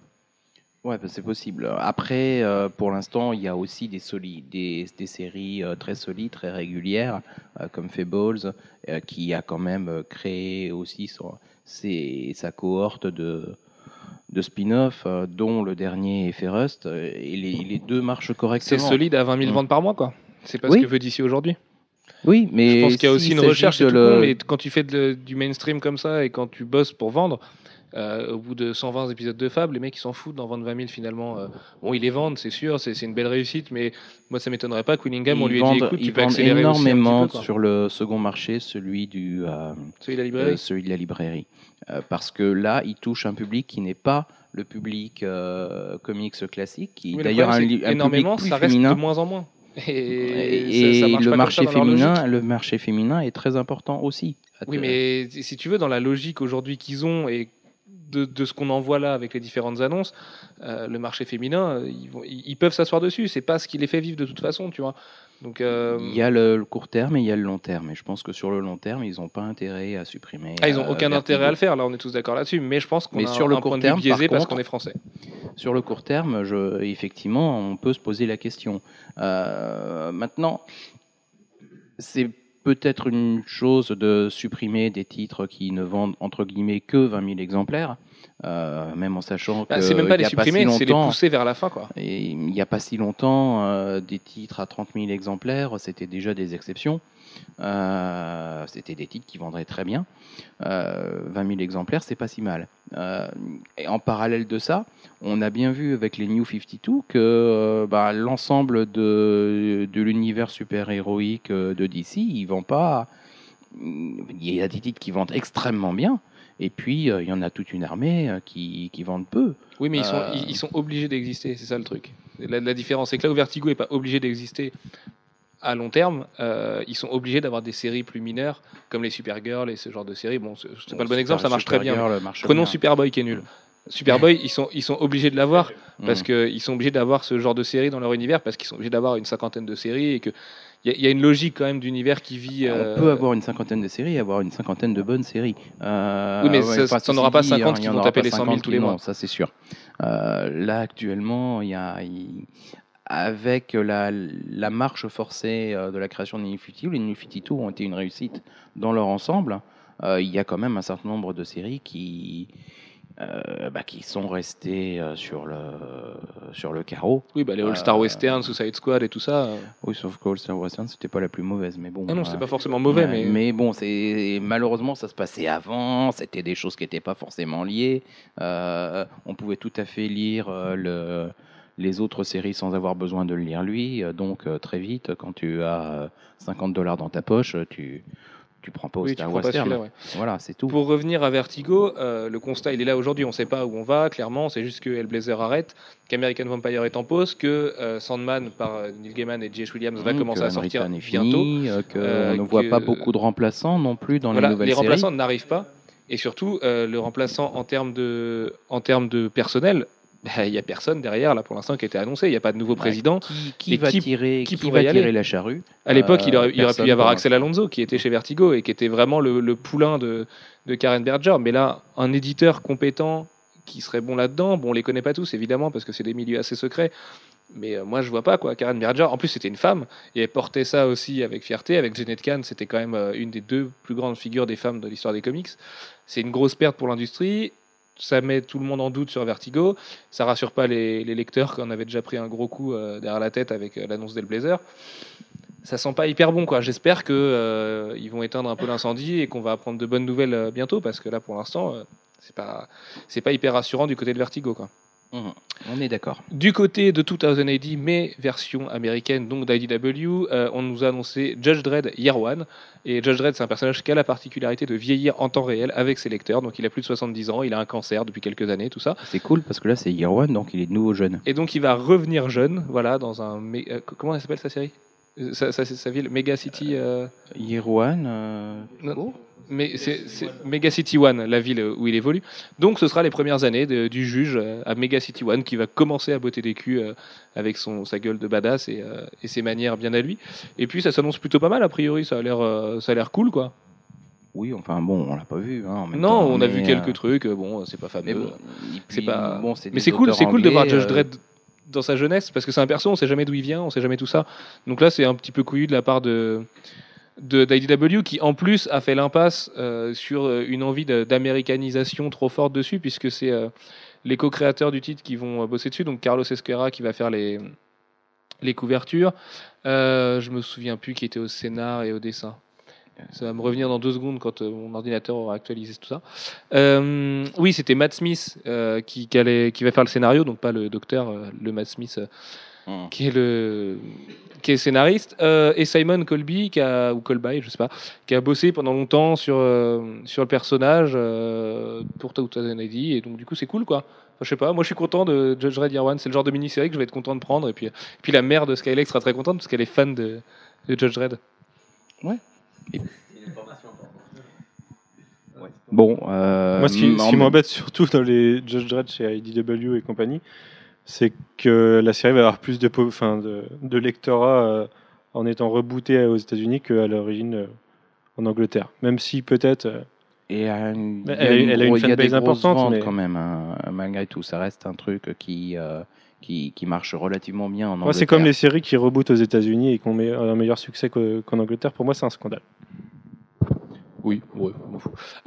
S6: Ouais, bah, c'est possible. Après, euh, pour l'instant, il y a aussi des, soli- des, des séries euh, très solides, très régulières, euh, comme Fables, euh, qui a quand même créé aussi son, ses- sa cohorte de, de spin-off, euh, dont le dernier est Ferrust, et les, les deux marchent
S1: C'est
S6: correctement.
S1: solide à 20 000
S6: Mm.
S1: ventes par mois. quoi. C'est pas
S6: Oui.
S1: ce que veut DC aujourd'hui.
S6: Oui, mais
S1: Je pense qu'il y a aussi une recherche, c'est
S6: de
S1: tout
S6: le-
S1: con, mais quand tu fais de- du mainstream comme ça et quand tu bosses pour vendre, euh, au bout de 120 épisodes de Fable, les mecs ils s'en foutent d'en vendre 20 000 finalement. euh. bon, ils les vendent, c'est sûr, c'est une belle réussite, mais moi ça m'étonnerait pas. Quillingham, on
S6: Ils
S1: lui a
S6: vendent,
S1: dit écoute, tu peux accélérer aussi un petit
S6: énormément
S1: peu,
S6: sur le second marché, celui du euh,
S1: Celui de la librairie.
S6: celui de la librairie, parce que là, il touche un public qui n'est pas le public comics classique, qui d'ailleurs un, un public
S1: énormément,
S6: plus
S1: ça reste
S6: féminin.
S1: de moins en moins. Et,
S6: Et,
S1: ça- ça marche
S6: le marché féminin, le marché féminin est très important aussi.
S1: Oui, mais si tu veux, dans la logique aujourd'hui qu'ils ont et de, de ce qu'on en voit là avec les différentes annonces, euh, le marché féminin, ils, vont- ils- ils peuvent s'asseoir dessus. C'est pas ce qui les fait vivre de toute façon, tu vois. Donc, euh,
S6: Il y a le, le court terme et il y a le long terme. Et je pense que sur le long terme, ils n'ont pas intérêt à supprimer.
S1: ah, ils ont
S6: euh,
S1: aucun intérêt à le faire. Là, on est tous d'accord là-dessus. Mais je pense qu'on a
S6: sur
S1: un,
S6: le
S1: un
S6: court
S1: point de
S6: terme,
S1: biaisé
S6: par
S1: parce qu'on est français.
S6: Sur le court terme, je, effectivement, on peut se poser la question. Euh, maintenant, c'est peut-être une chose de supprimer des titres qui ne vendent entre guillemets que 20 000 exemplaires, euh, même en sachant que
S1: Bah, c'est même pas les supprimer,
S6: si
S1: c'est les pousser vers la fin, quoi.
S6: et il n'y a pas si longtemps, euh, des titres à 30 000 exemplaires, c'était déjà des exceptions. Euh, c'était des titres qui vendraient très bien. Euh, 20 000 exemplaires, c'est pas si mal. Euh, et en parallèle de ça, on a bien vu avec les New 52 que euh, bah, l'ensemble de, de l'univers super-héroïque de DC, ils vont pas. Il y a des titres qui vendent extrêmement bien. Et puis, euh, il y en a toute une armée euh, qui, qui vendent peu.
S1: Oui, mais ils sont,
S6: Euh,
S1: ils, ils sont obligés d'exister, c'est ça le truc. La, la différence, c'est que là où Vertigo n'est pas obligé d'exister, à long terme, euh, ils sont obligés d'avoir des séries plus mineures, comme les Supergirl et ce genre de séries. Bon, c'est c'est pas le bon exemple, ça marche très bien.
S6: Marche
S1: Prenons
S6: bien.
S1: Superboy qui est nul. Superboy, ils sont, ils sont obligés de l'avoir parce
S6: Mm.
S1: qu'ils sont obligés d'avoir ce genre de série dans leur univers parce qu'ils sont obligés d'avoir une cinquantaine de séries et que il y, a- il y a une logique quand même d'univers qui vit. euh,
S6: On peut avoir une cinquantaine de séries et avoir une cinquantaine de bonnes séries. Euh,
S1: Oui, mais ça-
S6: enfin,
S1: t'en
S6: ceci
S1: auras pas
S6: dit,
S1: 50
S6: il
S1: qui vont
S6: aura
S1: taper les 100 000 tous les mois.
S6: non, ça c'est sûr. Euh, là, actuellement, il y a, avec la, la marche forcée euh, de la création de 52, les 52 ont été une réussite dans leur ensemble. Euh, il y a quand même un certain nombre de séries qui, euh, bah, qui sont restées sur le, sur le carreau.
S1: Oui, bah, les All-Star
S6: Euh,
S1: Western, Suicide Squad et tout ça.
S6: Oui, sauf que All Star Western, c'était pas la plus mauvaise, mais bon.
S1: Ah non, c'était pas forcément mauvais,
S6: Ouais,
S1: mais.
S6: bon, c'est malheureusement ça se passait avant. C'était des choses qui n'étaient pas forcément liées. On pouvait tout à fait lire le, les autres séries sans avoir besoin de le lire lui. Euh, Donc euh, très vite, quand tu as euh, 50 dollars dans ta poche, tu tu prends pas au
S1: Oui,
S6: Star Western.
S1: ouais.
S6: Voilà, c'est tout.
S1: Pour revenir à Vertigo, euh, le constat il est là aujourd'hui. On ne sait pas où on va, clairement. Sait juste que Hellblazer arrête, qu'American Vampire est en pause, que euh, Sandman par euh, Neil Gaiman et J.H. Williams va
S6: Mmh,
S1: commencer à sortir
S6: est
S1: bientôt.
S6: euh,
S1: Euh,
S6: ne voit pas beaucoup de remplaçants non plus dans
S1: Voilà,
S6: les nouvelles
S1: les
S6: séries.
S1: remplaçants n'arrivent pas. Et surtout, euh, le remplaçant en termes de, en termes de personnel, bah, il n'y a personne derrière là pour l'instant qui a été annoncé. Il n'y a pas de nouveau président.
S6: Qui, qui va
S1: qui-
S6: tirer,
S1: qui
S6: va tirer
S1: aller
S6: la charrue?
S1: À l'époque, il,
S6: Euh,
S1: aurait, il aurait
S6: personne
S1: pu y avoir Axel Alonso qui était chez Vertigo et qui était vraiment le, le poulain de, de Karen Berger. Mais là, un éditeur compétent qui serait bon là-dedans, bon, on les connaît pas tous évidemment parce que c'est des milieux assez secrets. Mais euh, moi, je vois pas quoi. Karen Berger, en plus, c'était une femme et elle portait ça aussi avec fierté. Avec Janet Kahn, c'était quand même euh, une des deux plus grandes figures des femmes de l'histoire des comics. C'est une grosse perte pour l'industrie. Ça met tout le monde en doute sur Vertigo. Ça rassure pas les, les lecteurs qu'on avait déjà pris un gros coup euh, derrière la tête avec euh, l'annonce d'Hellblazer. Ça sent pas hyper bon, quoi. J'espère que euh, ils vont éteindre un peu l'incendie et qu'on va apprendre de bonnes nouvelles euh, bientôt, parce que là, pour l'instant, c'est pas pas hyper rassurant du côté de Vertigo.
S6: Mhm. On est d'accord.
S1: Du côté de 2080, mais version américaine, donc d'IDW, euh, on nous a annoncé Judge Dredd Year One. Et Judge Dredd, c'est un personnage qui a la particularité de vieillir en temps réel avec ses lecteurs. Donc il a plus de 70 ans, il a un cancer depuis quelques années, tout ça.
S6: C'est cool parce que là c'est Year One, donc il est de nouveau jeune.
S1: Et donc il va revenir jeune, voilà, dans un. euh, comment elle s'appelle sa série? Euh, sa, sa- sa ville Mega City. euh,
S6: euh,
S1: Non. Mais c'est c'est Mega City One, la ville où il évolue. Donc ce sera les premières années de- du juge euh, à Mega City One qui va commencer à botter des culs euh, avec son, sa gueule de badass et, et ses manières bien à lui. Et puis ça s'annonce plutôt pas mal a priori, ça a l'air ça a l'air cool quoi.
S6: oui, enfin bon, on l'a pas vu. hein, en même
S1: Non,
S6: temps,
S1: on a vu
S6: euh,
S1: quelques trucs, bon, c'est pas fameux.
S6: Mais bon,
S1: c'est pas
S6: bon, c'est
S1: Mais c'est cool, c'est cool de voir Judge
S6: euh,
S1: Dredd dans sa jeunesse parce que c'est un perso, on sait jamais d'où il vient, on sait jamais tout ça. Donc là, c'est un petit peu couillu de la part de d'IDW qui en plus a fait l'impasse euh, sur euh, une envie d'américanisation trop forte dessus puisque c'est euh, les co-créateurs du titre qui vont bosser dessus. Donc Carlos Esquera qui va faire les les couvertures. Euh, je me souviens plus qui était au scénar et au dessin ça va me revenir dans deux secondes quand euh, mon ordinateur aura actualisé tout ça. Euh, oui, c'était Matt Smith euh, qui, qui, allait- qui va faire le scénario, donc pas le docteur, le Matt Smith euh,
S6: Hmm.
S1: qui est le qui est scénariste, et Simon Colby qui a, ou Colby, je sais pas, qui a bossé pendant longtemps sur sur le personnage pour Total ID, et donc du coup c'est cool quoi. Enfin, je sais pas, moi je suis content de Judge Red Year One, c'est le genre de mini-série que je vais être content de prendre, et puis et puis la mère de Skylex sera très contente parce qu'elle est fan de, de Judge Red.
S6: Bon, euh,
S4: Moi, ce qui, ce m'embête surtout dans les Judge Dredd chez IDW et compagnie, c'est que la série va avoir plus de, enfin, de, de lectorat euh, en étant rebootée aux États-Unis qu'à l'origine euh, en Angleterre. Même si peut-être. euh,
S6: Et
S4: Elle a- elle a une
S6: a
S4: fanbase importante,
S6: ventes
S4: mais-
S6: quand même, hein, malgré tout. Ça reste un truc qui, euh, qui, qui marche relativement bien en Angleterre.
S4: c'est comme les séries qui rebootent aux États-Unis et qui ont me- un meilleur succès qu'en Angleterre. Pour moi, c'est un scandale.
S1: Oui, ouais.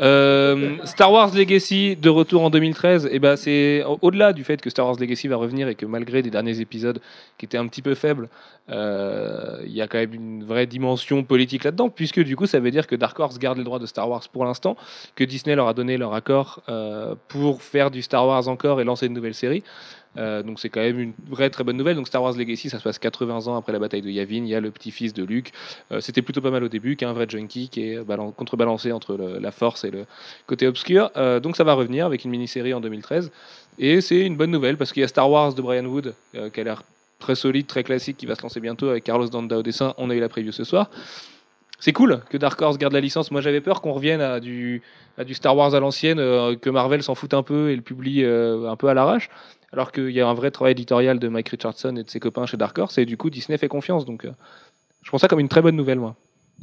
S1: Euh, Star Wars Legacy de retour en 2013, et ben c'est au- au-delà du fait que Star Wars Legacy va revenir et que malgré des derniers épisodes qui étaient un petit peu faibles, euh, il y a quand même une vraie dimension politique là-dedans, puisque du coup ça veut dire que Dark Horse garde les droits de Star Wars pour l'instant, que Disney leur a donné leur accord euh, pour faire du Star Wars encore et lancer une nouvelle série. Euh, donc c'est quand même une vraie très bonne nouvelle. Donc Star Wars Legacy, ça se passe 80 ans après la bataille de Yavin. Il y a le petit-fils de Luke. Euh, C'était plutôt pas mal au début, qui est un vrai junkie, qui est balan- contrebalancé entre la force et le côté obscur. Euh, donc ça va revenir avec une mini-série en 2013. Et c'est une bonne nouvelle parce qu'il y a Star Wars de Brian Wood qui a l'air très solide, très classique qui va se lancer bientôt avec Carlos Danda au dessin. On a eu la preview ce soir. C'est cool que Dark Horse garde la licence. Moi, j'avais peur qu'on revienne à du, Star Wars à l'ancienne, euh, que Marvel s'en foute un peu et le publie euh, un peu à l'arrache. Alors qu'il y a un vrai travail éditorial de Mike Richardson et de ses copains chez Dark Horse. Et du coup, Disney fait confiance. Donc, euh, je prends ça comme une très bonne nouvelle, moi.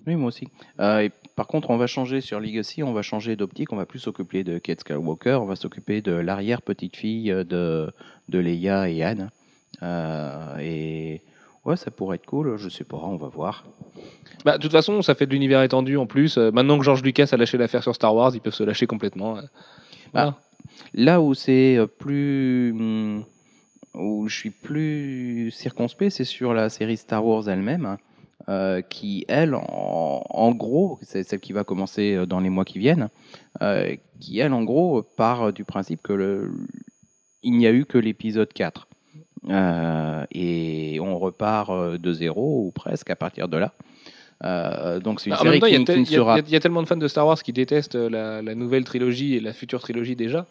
S6: Oui, moi aussi. Par contre, on va changer sur Legacy, on va changer d'optique, on va plus s'occuper de Kate Skywalker, on va s'occuper de l'arrière petite fille de, de Leia et Anne. Et ouais, ça pourrait être cool, je sais pas, on va voir.
S1: Bah, de toute façon, ça fait de l'univers étendu en plus. Euh, maintenant que George Lucas a lâché l'affaire sur Star Wars, ils peuvent se lâcher complètement. euh. Voilà.
S6: Là où c'est euh, plus. hum, où je suis plus circonspect, c'est sur la série Star Wars elle-même, hein, euh, qui, elle, en, en gros, c'est celle qui va commencer dans les mois qui viennent, euh, qui, elle, en gros, part du principe que le, il n'y a eu que l'épisode 4. Euh, et on repart euh, de zéro, ou presque, à partir de là. Euh, donc c'est une
S1: en même
S6: série
S1: temps,
S6: qui, qui ne
S1: il y a-
S6: sera
S1: il y a- il y a tellement de fans de Star Wars qui détestent la, la nouvelle trilogie et la future trilogie déjà,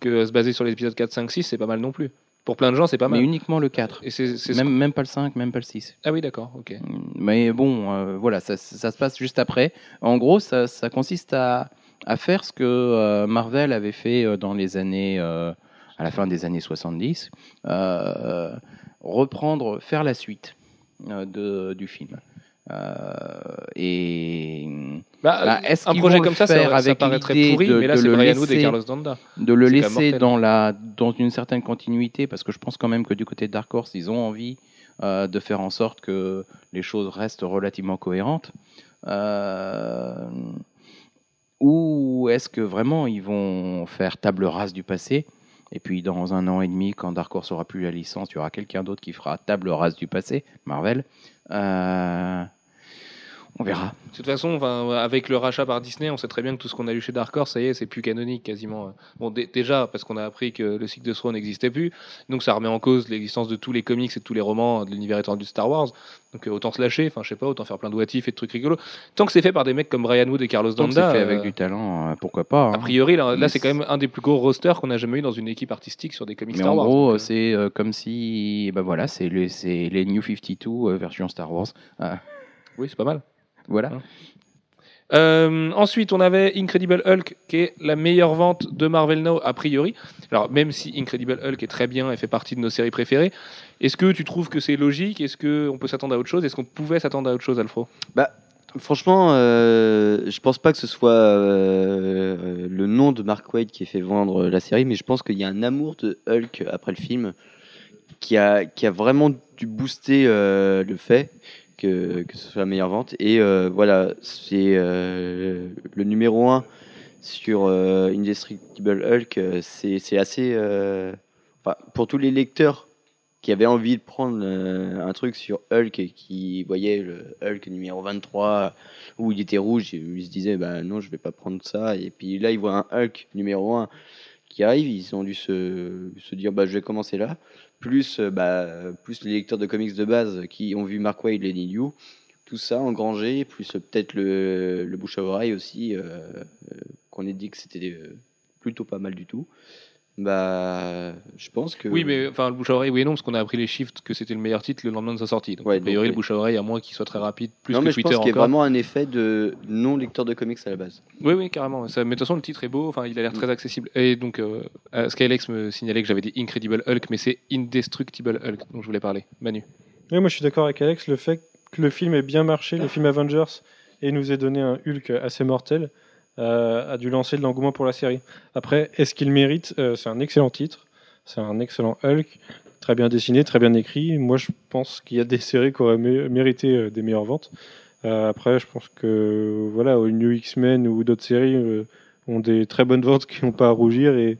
S1: que se baser sur les épisodes 4, 5, 6, c'est pas mal non plus. Pour plein de gens, c'est pas
S6: mais
S1: mal.
S6: uniquement le 4.
S1: Et ce
S6: Même, même pas le 5, même pas le 6.
S1: Ah oui, d'accord, ok.
S6: Mais bon, euh, voilà, ça, ça se passe juste après. En gros, ça, ça consiste à, à faire ce que euh, Marvel avait fait dans les années, à la fin des années 70, euh, reprendre, faire la suite euh, de, du film. Euh, et
S1: Bah,
S6: Bah, est-ce
S1: un
S6: qu'ils
S1: projet
S6: vont
S1: comme ça, ça,
S6: faire
S1: ça
S6: avec
S1: paraît très pourri,
S6: de-
S1: mais là
S6: de
S1: c'est
S6: le
S1: Brian Wood et
S6: laisser-
S1: Carlos Danda.
S6: de le
S1: C'est quand même
S6: laisser
S1: mortel.
S6: dans, la, dans une certaine continuité, parce que je pense quand même que du côté de Dark Horse, ils ont envie euh, de faire en sorte que les choses restent relativement cohérentes. Euh, ou est-ce que vraiment ils vont faire table rase du passé? Et puis dans un an et demi, quand Dark Horse aura plus la licence, il y aura quelqu'un d'autre qui fera table rase du passé, Marvel. Euh, on verra.
S1: De toute façon, enfin, avec le rachat par Disney, on sait très bien que tout ce qu'on a lu chez Dark Horse, ça y est, c'est plus canonique quasiment. Bon, dé- déjà, parce qu'on a appris que le cycle de Throne n'existait plus, donc ça remet en cause l'existence de tous les comics et de tous les romans de l'univers étendu de Star Wars. Donc euh, autant se lâcher, enfin, je sais pas, autant faire plein de what if et de trucs rigolos. Tant que c'est fait par des mecs comme Brian Wood et Carlos
S6: Tant
S1: Danda,
S6: c'est fait avec
S1: euh,
S6: du talent, euh, pourquoi pas.
S1: a
S6: hein.
S1: priori, là, là, c'est quand même un des plus gros rosters qu'on a jamais eu dans une équipe artistique sur des comics
S6: Mais
S1: Star
S6: en
S1: Wars.
S6: gros,
S1: donc, euh,
S6: c'est euh, comme si, ben voilà, c'est les, New 52 euh, version Star Wars.
S1: oui, c'est pas mal.
S6: Voilà.
S1: Hein. Euh, ensuite, on avait Incredible Hulk, qui est la meilleure vente de Marvel Now, a priori. Alors, même si Incredible Hulk est très bien et fait partie de nos séries préférées, est-ce que tu trouves que c'est logique? Est-ce qu'on peut s'attendre à autre chose? Est-ce qu'on pouvait s'attendre à autre chose, Alfro?
S2: Franchement, euh, je pense pas que ce soit euh, le nom de Mark Waid qui ait fait vendre la série, mais je pense qu'il y a un amour de Hulk après le film qui a, qui a vraiment dû booster euh, le fait que, ce soit la meilleure vente. Et euh, voilà, c'est euh, le numéro 1 sur euh, Indestructible Hulk. euh, C'est assez. pour tous les lecteurs qui avaient envie de prendre un truc sur Hulk et qui voyaient le Hulk numéro 23 où il était rouge, ils se disaient bah non, je vais pas prendre ça. Et puis là, ils voient un Hulk numéro 1 qui arrive, ils ont dû se, se dire bah je vais commencer là. Plus, euh, bah, plus les lecteurs de comics de base qui ont vu Mark Waid, Lenny Liu, tout ça engrangé, plus euh, peut-être le, le bouche à oreille aussi, euh, euh, qu'on ait dit que c'était euh, plutôt pas mal du tout. Bah, je pense que.
S1: Oui, mais enfin, le bouche à oreille, oui et non, parce qu'on a appris les chiffres que c'était le meilleur titre le lendemain de sa sortie. Donc,
S2: Ouais,
S1: a priori,
S2: donc,
S1: le bouche à oreille, à moins qu'il soit très rapide, plus
S2: non,
S1: que
S2: mais je pense qu'il y a vraiment un effet de non-lecteur de comics à la base.
S1: Oui, oui, carrément. Ça, mais de toute façon, le titre est beau. Enfin, il a l'air très accessible. Et donc, euh, Skylex me signalait que j'avais dit Incredible Hulk, mais c'est Indestructible Hulk dont je voulais parler. Manu.
S4: Oui, moi je suis d'accord avec Alex, le fait que le film ait bien marché, le film Avengers, et nous ait donné un Hulk assez mortel, a dû lancer de l'engouement pour la série. Après, est-ce qu'il mérite Euh, C'est un excellent titre, c'est un excellent Hulk, très bien dessiné, très bien écrit. Moi je pense qu'il y a des <laughs> séries qui auraient mé- mérité euh, des meilleures ventes. Euh, après, je pense que voilà, New X-Men ou d'autres séries euh, ont des très bonnes ventes qui n'ont pas à rougir et,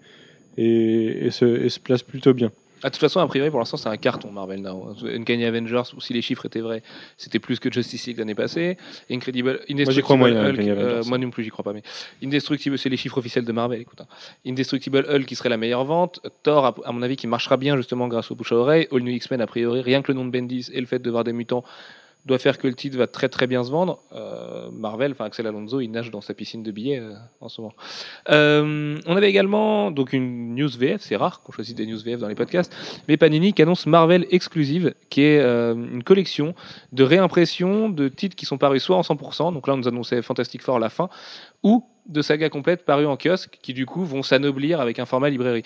S4: et, et se, et se placent plutôt bien.
S1: Ah, de toute façon, a priori, pour l'instant, c'est un carton Marvel Now. Uncanny Avengers, ou si les chiffres étaient vrais, c'était plus que Justice League l'année passée. Incredible, Indestructible
S4: crois moyen,
S1: Hulk, euh, moi non plus, j'y crois pas. Mais Indestructible, c'est les chiffres officiels de Marvel. Écoute, hein. Indestructible Hulk qui serait la meilleure vente. Thor, à, à mon avis, qui marchera bien justement grâce au bouche à oreille. All New X-Men, a priori, rien que le nom de Bendis et le fait de voir des mutants doit faire que le titre va très très bien se vendre. Euh, Marvel, enfin Axel Alonso, il nage dans sa piscine de billets euh, en ce moment. Euh, on avait également donc une news VF, c'est rare qu'on choisisse des news VF dans les podcasts, mais Panini qui annonce Marvel Exclusive, qui est euh, une collection de réimpression de titres qui sont parus soit en 100%, donc là on nous annonçait Fantastic Four la fin, ou de sagas complètes parues en kiosque, qui du coup vont s'anoblir avec un format librairie.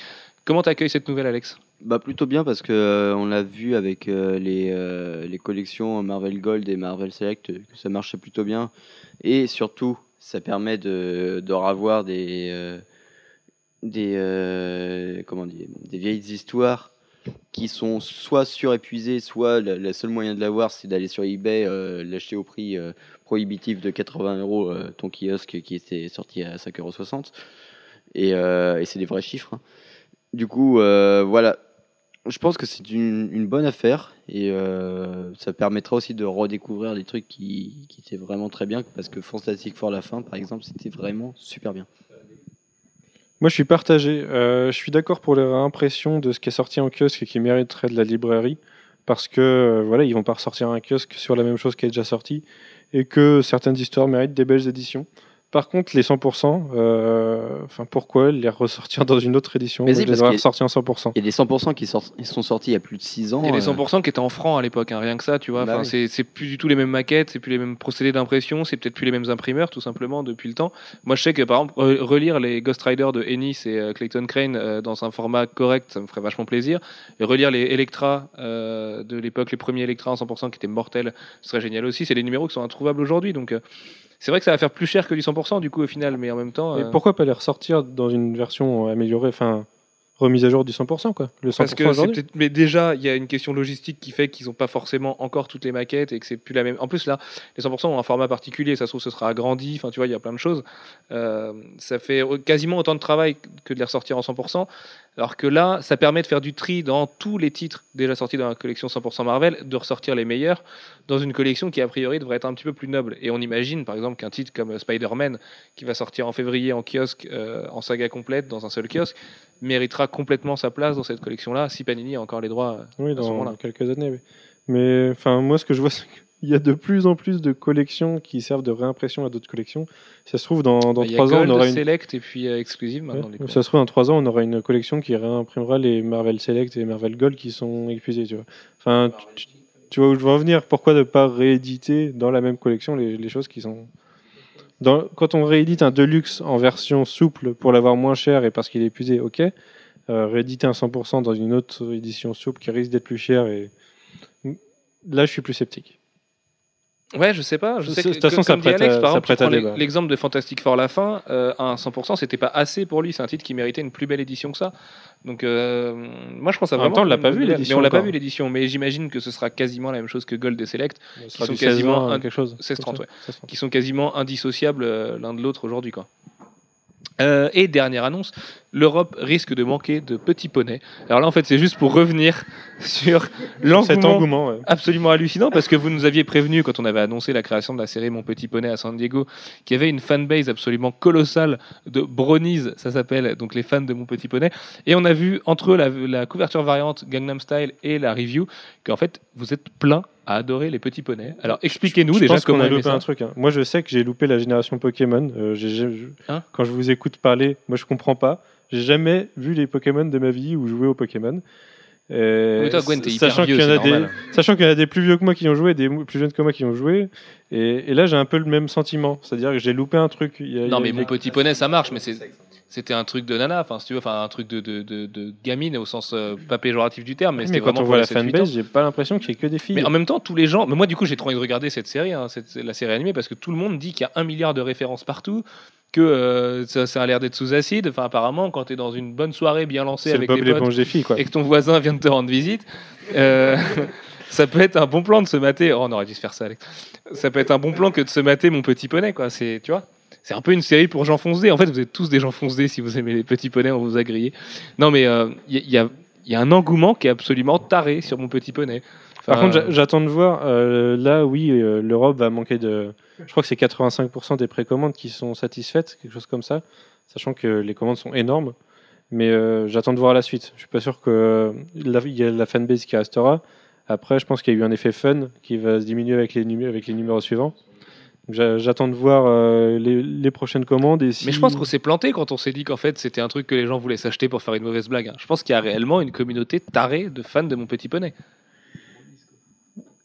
S1: Comment t'accueilles cette nouvelle, Alex?
S2: Bah plutôt bien parce que euh, on l'a vu avec euh, les, euh, les collections Marvel Gold et Marvel Select que ça marchait plutôt bien. Et surtout ça permet de, de revoir des des comment dire des vieilles histoires qui sont soit surépuisées soit la, la seule moyen de l'avoir c'est d'aller sur eBay l'acheter au prix prohibitif de 80 euros ton kiosque qui était sorti à 5,60 euros et, et c'est des vrais chiffres hein. Du coup, euh, voilà. Je pense que c'est une, bonne affaire et euh, ça permettra aussi de redécouvrir des trucs qui, étaient vraiment très bien parce que Fantastic Four la fin, par exemple, c'était vraiment super bien.
S4: Moi, je suis partagé. Euh, je suis d'accord pour les réimpressions de ce qui est sorti en kiosque et qui mériterait de la librairie. Parce que, voilà, ils vont pas ressortir un kiosque sur la même chose qui est déjà sorti. Et que certaines histoires méritent des belles éditions. Par contre, les 100%, euh, enfin, pourquoi les ressortir dans une autre édition?
S2: Mais si,
S4: les ressortis en 100%.
S2: Il y a des 100% qui sortent- ils sont sortis il y a plus de 6 ans.
S1: Il y a les
S2: euh,
S1: 100% qui étaient en francs à l'époque, hein, rien que ça, tu vois.
S2: Bah
S1: Enfin,
S2: oui.
S1: c'est, plus du tout les mêmes maquettes, c'est plus les mêmes procédés d'impression, c'est peut-être plus les mêmes imprimeurs, tout simplement, depuis le temps. Moi, je sais que, par exemple, re- relire les Ghost Rider de Ennis et euh, Clayton Crane euh, dans un format correct, ça me ferait vachement plaisir. Et relire les Electra euh, de l'époque, les premiers Electra en 100% qui étaient mortels, ce serait génial aussi. C'est des numéros qui sont introuvables aujourd'hui, donc euh, c'est vrai que ça va faire plus cher que du 100% du coup au final, mais en même temps.
S4: Et
S1: euh,
S4: pourquoi pas les ressortir dans une version améliorée, enfin, remise à jour du 100%, quoi Le 100%
S1: Parce que mais déjà, il y a une question logistique qui fait qu'ils n'ont pas forcément encore toutes les maquettes et que c'est plus la même. En plus, là, les 100% ont un format particulier. Ça se trouve, ce sera agrandi. Enfin, tu vois, il y a plein de choses. Euh, ça fait quasiment autant de travail que de les ressortir en 100%. Alors que là, ça permet de faire du tri dans tous les titres déjà sortis dans la collection 100% Marvel, de ressortir les meilleurs dans une collection qui, a priori, devrait être un petit peu plus noble. Et on imagine, par exemple, qu'un titre comme Spider-Man, qui va sortir en février en kiosque, euh, en saga complète, dans un seul kiosque, méritera complètement sa place dans cette collection-là, si Panini a encore les droits. euh,
S4: Oui,
S1: à
S4: dans quelques années. Mais enfin, moi, ce que je vois, c'est qu'il y a de plus en plus de collections qui servent de réimpression à d'autres collections. Si ça se trouve, dans, dans
S1: Bah, il y a
S4: trois ans, on aura une.
S1: Select et puis euh, Exclusive maintenant.
S4: Ouais, ça se trouve, dans trois ans, on aura une collection qui réimprimera les Marvel Select et Marvel Gold qui sont épuisés. Tu vois. Enfin, tu, tu- tu vois où je veux en venir Pourquoi ne pas rééditer dans la même collection les, les choses qui sont. Dans, quand on réédite un Deluxe en version souple pour l'avoir moins cher et parce qu'il est épuisé, ok. Euh, rééditer un 100% dans une autre édition souple qui risque d'être plus cher et. Là, je suis plus sceptique.
S1: Ouais, je sais pas. Je
S4: De
S1: sais
S4: toute
S1: que,
S4: façon, ça prête
S1: Alex, par
S4: ça prête à débat.
S1: l'exemple de Fantastic Four la fin, euh, à un 100%, c'était pas assez pour lui. C'est un titre qui méritait une plus belle édition que ça. Donc, euh, moi, je pense à
S4: En même
S1: vraiment.
S4: temps, on l'a pas vu, l'édition,
S1: Mais on l'a pas vu l'édition. Mais j'imagine que ce sera quasiment la même chose que Gold et Select, Qui sont quasiment
S4: 16-20,
S1: un-
S4: quelque chose.
S1: 16-30, ouais.
S4: 16-30.
S1: qui sont quasiment indissociables euh, l'un de l'autre aujourd'hui, quoi. Euh, et dernière annonce, l'Europe risque de manquer de petits poneys. Alors là, en fait, c'est juste pour revenir <laughs> sur
S4: Cet
S1: l'engouement
S4: engouement, ouais.
S1: absolument hallucinant parce que vous nous aviez prévenu quand on avait annoncé la création de la série Mon Petit Poney à San Diego qu'il y avait une fanbase absolument colossale de bronies, ça s'appelle, donc les fans de Mon Petit Poney. Et on a vu entre la, la couverture variante Gangnam Style et la review qu'en fait vous êtes plein à adorer les petits poneys. Alors expliquez-nous déjà
S4: pense
S1: comment
S4: a
S1: aimer
S4: loupé un truc. hein. Moi, je sais que j'ai loupé la génération Pokémon. Euh,
S1: Hein
S4: quand je vous écoute parler, moi, je comprends pas. J'ai jamais vu les Pokémon de ma vie ou joué aux Pokémon. Euh,
S1: toi, Gwen,
S4: sachant qu'il y en a des, y en a plus vieux que moi qui ont joué, des plus jeunes que moi qui ont joué, et, et là j'ai un peu le même sentiment, c'est-à-dire que j'ai loupé un truc. Il y a- il y
S1: Non
S4: a-
S1: mais
S4: a-
S1: Mon Petit Poney ça marche, mais c'est c'était un truc de nana, enfin si tu veux, enfin un truc de, de, de, de gamine au sens euh, pas péjoratif du terme, mais,
S4: quand on voit la
S1: 7-8 ans.
S4: fanbase, j'ai pas l'impression qu'il y ait que des filles.
S1: Mais en même temps, tous les gens. Mais moi, du coup, j'ai trop envie de regarder cette série, hein, cette- la série animée, parce que tout le monde dit qu'il y a un milliard de références partout, que euh, ça, ça a l'air d'être sous acide. Enfin, apparemment, quand tu es dans une bonne soirée bien lancée avec tes potes
S4: des filles, quoi.
S1: et que ton voisin vient de te rendre visite, euh, <laughs> ça peut être un bon plan de se mater. Oh, on aurait dû se faire ça, Alex. Ça peut être un bon plan que de se mater mon petit poney, quoi. C'est, tu vois. C'est un peu une série pour gens foncés. En fait, vous êtes tous des gens foncés si vous aimez les petits poneys, on vous a grillé. Non, mais il y, y a, y a un engouement qui est absolument taré sur mon petit poney.
S4: Par contre, j'a- j'attends de voir. euh, là, oui, euh, l'Europe va manquer de. Je crois que c'est 85% des précommandes qui sont satisfaites, quelque chose comme ça, sachant que les commandes sont énormes. Mais euh, j'attends de voir la suite. Je suis pas sûr que euh, la- y a la fanbase qui restera. Après, je pense qu'il y a eu un effet fun qui va se diminuer avec les, numé- avec les numéros suivants. J'attends de voir euh, les, les prochaines commandes. Et si...
S1: Mais je pense qu'on s'est planté quand on s'est dit qu'en fait c'était un truc que les gens voulaient s'acheter pour faire une mauvaise blague. hein. Je pense qu'il y a réellement une communauté tarée de fans de mon petit poney.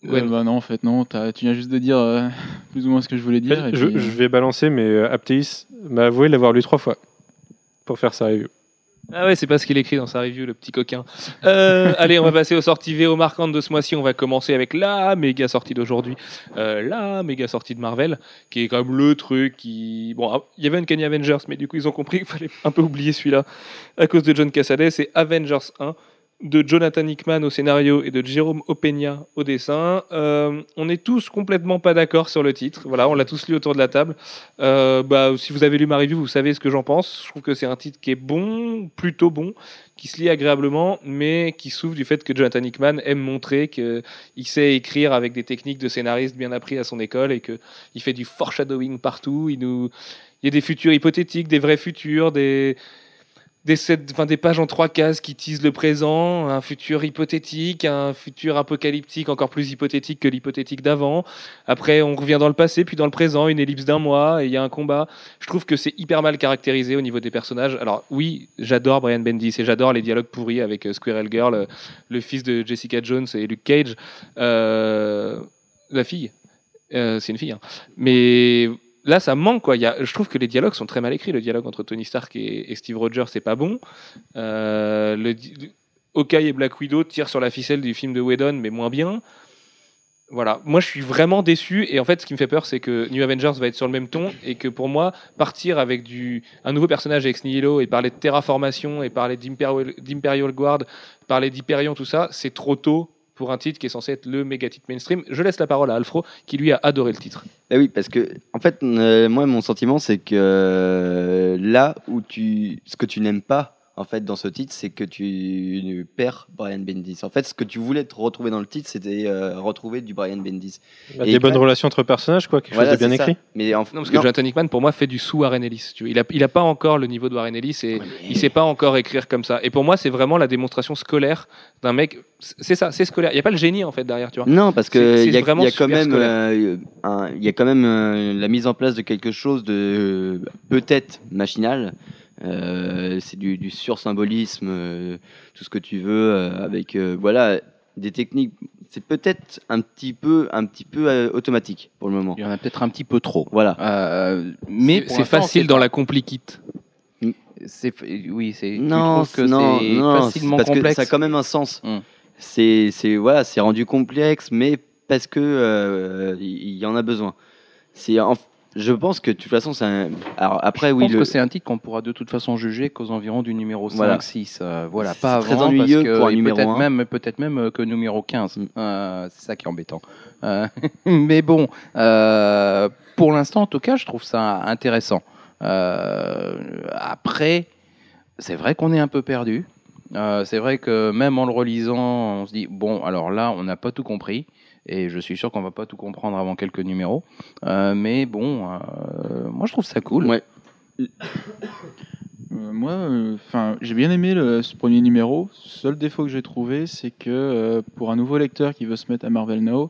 S1: Ouais.
S3: Euh, bah non, en fait, non. tu viens juste de dire euh, <laughs> plus ou moins ce que je voulais
S4: En fait,
S3: dire. et
S4: je,
S3: puis, euh,
S4: je vais balancer, mais Apteis m'a avoué l'avoir lu trois fois pour faire sa review.
S1: Ah ouais, c'est pas ce qu'il écrit dans sa review, le petit coquin. Euh, allez, on va passer aux sorties VO marquantes de ce mois-ci. On va commencer avec la méga sortie d'aujourd'hui, Euh, la méga sortie de Marvel, qui est quand même le truc qui. Bon, ah, il y avait une Kenny Avengers, mais du coup ils ont compris qu'il fallait un peu oublier celui-là à cause de John Cassaday. C'est Avengers 1 de Jonathan Hickman au scénario et de Jérôme Opeña au dessin. Euh, on est tous complètement pas d'accord sur le titre. Voilà, on l'a tous lu autour de la table. Euh, bah, si vous avez lu ma review, vous savez ce que j'en pense. Je trouve que c'est un titre qui est bon, plutôt bon, qui se lit agréablement, mais qui souffre du fait que Jonathan Hickman aime montrer qu'il sait écrire avec des techniques de scénariste bien appris à son école et qu'il fait du foreshadowing partout. Il, nous... il y a des futurs hypothétiques, des vrais futurs, des, des, pages en trois cases qui teasent le présent, un futur hypothétique, un futur apocalyptique encore plus hypothétique que l'hypothétique d'avant. Après, on revient dans le passé, puis dans le présent, une ellipse d'un mois, et il y a un combat. Je trouve que c'est hyper mal caractérisé au niveau des personnages. Alors oui, j'adore Brian Bendis et j'adore les dialogues pourris avec euh, Squirrel Girl, euh, le fils de Jessica Jones et Luke Cage. Euh, la fille, c'est une fille. hein. Mais là, ça manque quoi. Je trouve que les dialogues sont très mal écrits. Le dialogue entre Tony Stark et, Steve Rogers, c'est pas bon. Euh, et Black Widow tirent sur la ficelle du film de Whedon, mais moins bien. Voilà, moi je suis vraiment déçu et en fait ce qui me fait peur c'est que New Avengers va être sur le même ton et que pour moi partir avec un nouveau personnage ex nihilo et parler de terraformation et parler d'Imperial Guard, parler d'Hyperion tout ça, c'est trop tôt pour un titre qui est censé être le méga titre mainstream. Je laisse la parole à Alfro qui lui a adoré le titre.
S2: Bah oui, parce que en fait, euh, moi, mon sentiment, c'est que euh, là où tu, ce que tu n'aimes pas, en fait, dans ce titre, c'est que tu perds Brian Bendis. En fait, ce que tu voulais te retrouver dans le titre, c'était euh, retrouver du Brian Bendis.
S4: Bah, des bonnes relations entre personnages, quoi, quelque
S2: Voilà,
S4: chose de bien
S2: ça.
S4: écrit.
S2: Mais en
S1: Non, parce que Jonathan Hickman pour moi fait du sous Warren Ellis. Tu vois. Il a il a pas encore le niveau de Warren Ellis et il sait pas encore écrire comme ça. Et pour moi c'est vraiment la démonstration scolaire d'un mec. C'est ça, c'est scolaire. Il y a pas le génie en fait derrière, tu vois.
S2: Non, parce que il y a, y quand même, il y a quand même la mise en place de quelque chose de euh, peut-être machinal. Euh, c'est du, du sursymbolisme, euh, tout ce que tu veux, euh, avec euh, voilà des techniques. C'est peut-être un petit peu, un petit peu euh, automatique pour le moment.
S6: Il y en a peut-être un petit peu trop.
S2: Voilà.
S6: Euh, mais
S1: C'est- facile dans la complikite.
S6: C'est oui, c'est.
S2: Non,
S6: que
S2: non, non,
S6: facilement
S2: parce
S6: complexe.
S2: que ça a quand même un sens.
S6: Hmm.
S2: C'est, c'est voilà, c'est rendu complexe, mais parce que euh, il y, en a besoin. C'est, en- je pense que de toute façon, c'est un. Alors après,
S6: Je
S2: oui,
S6: pense
S2: le-
S6: que c'est un titre qu'on pourra de toute façon juger qu'aux environs du numéro 5,
S2: Voilà.
S6: 6. euh, voilà, pas
S2: très
S6: avant
S2: ennuyeux
S6: parce que,
S2: pour un numéro
S6: peut-être
S2: un.
S6: même, peut-être même euh, que numéro 15.
S2: Mm.
S6: Euh, c'est ça qui est embêtant. Euh, <laughs> mais bon, pour l'instant, en tout cas, je trouve ça intéressant. Après, c'est vrai qu'on est un peu perdu. C'est vrai que même en le relisant, on se dit bon, alors là, on n'a pas tout compris. Et je suis sûr qu'on va pas tout comprendre avant quelques numéros. Euh, mais bon, euh, moi je trouve ça cool.
S2: Ouais.
S3: Euh, moi, enfin, j'ai bien aimé ce premier numéro. Seul défaut que j'ai trouvé, c'est que euh, pour un nouveau lecteur qui veut se mettre à Marvel Now,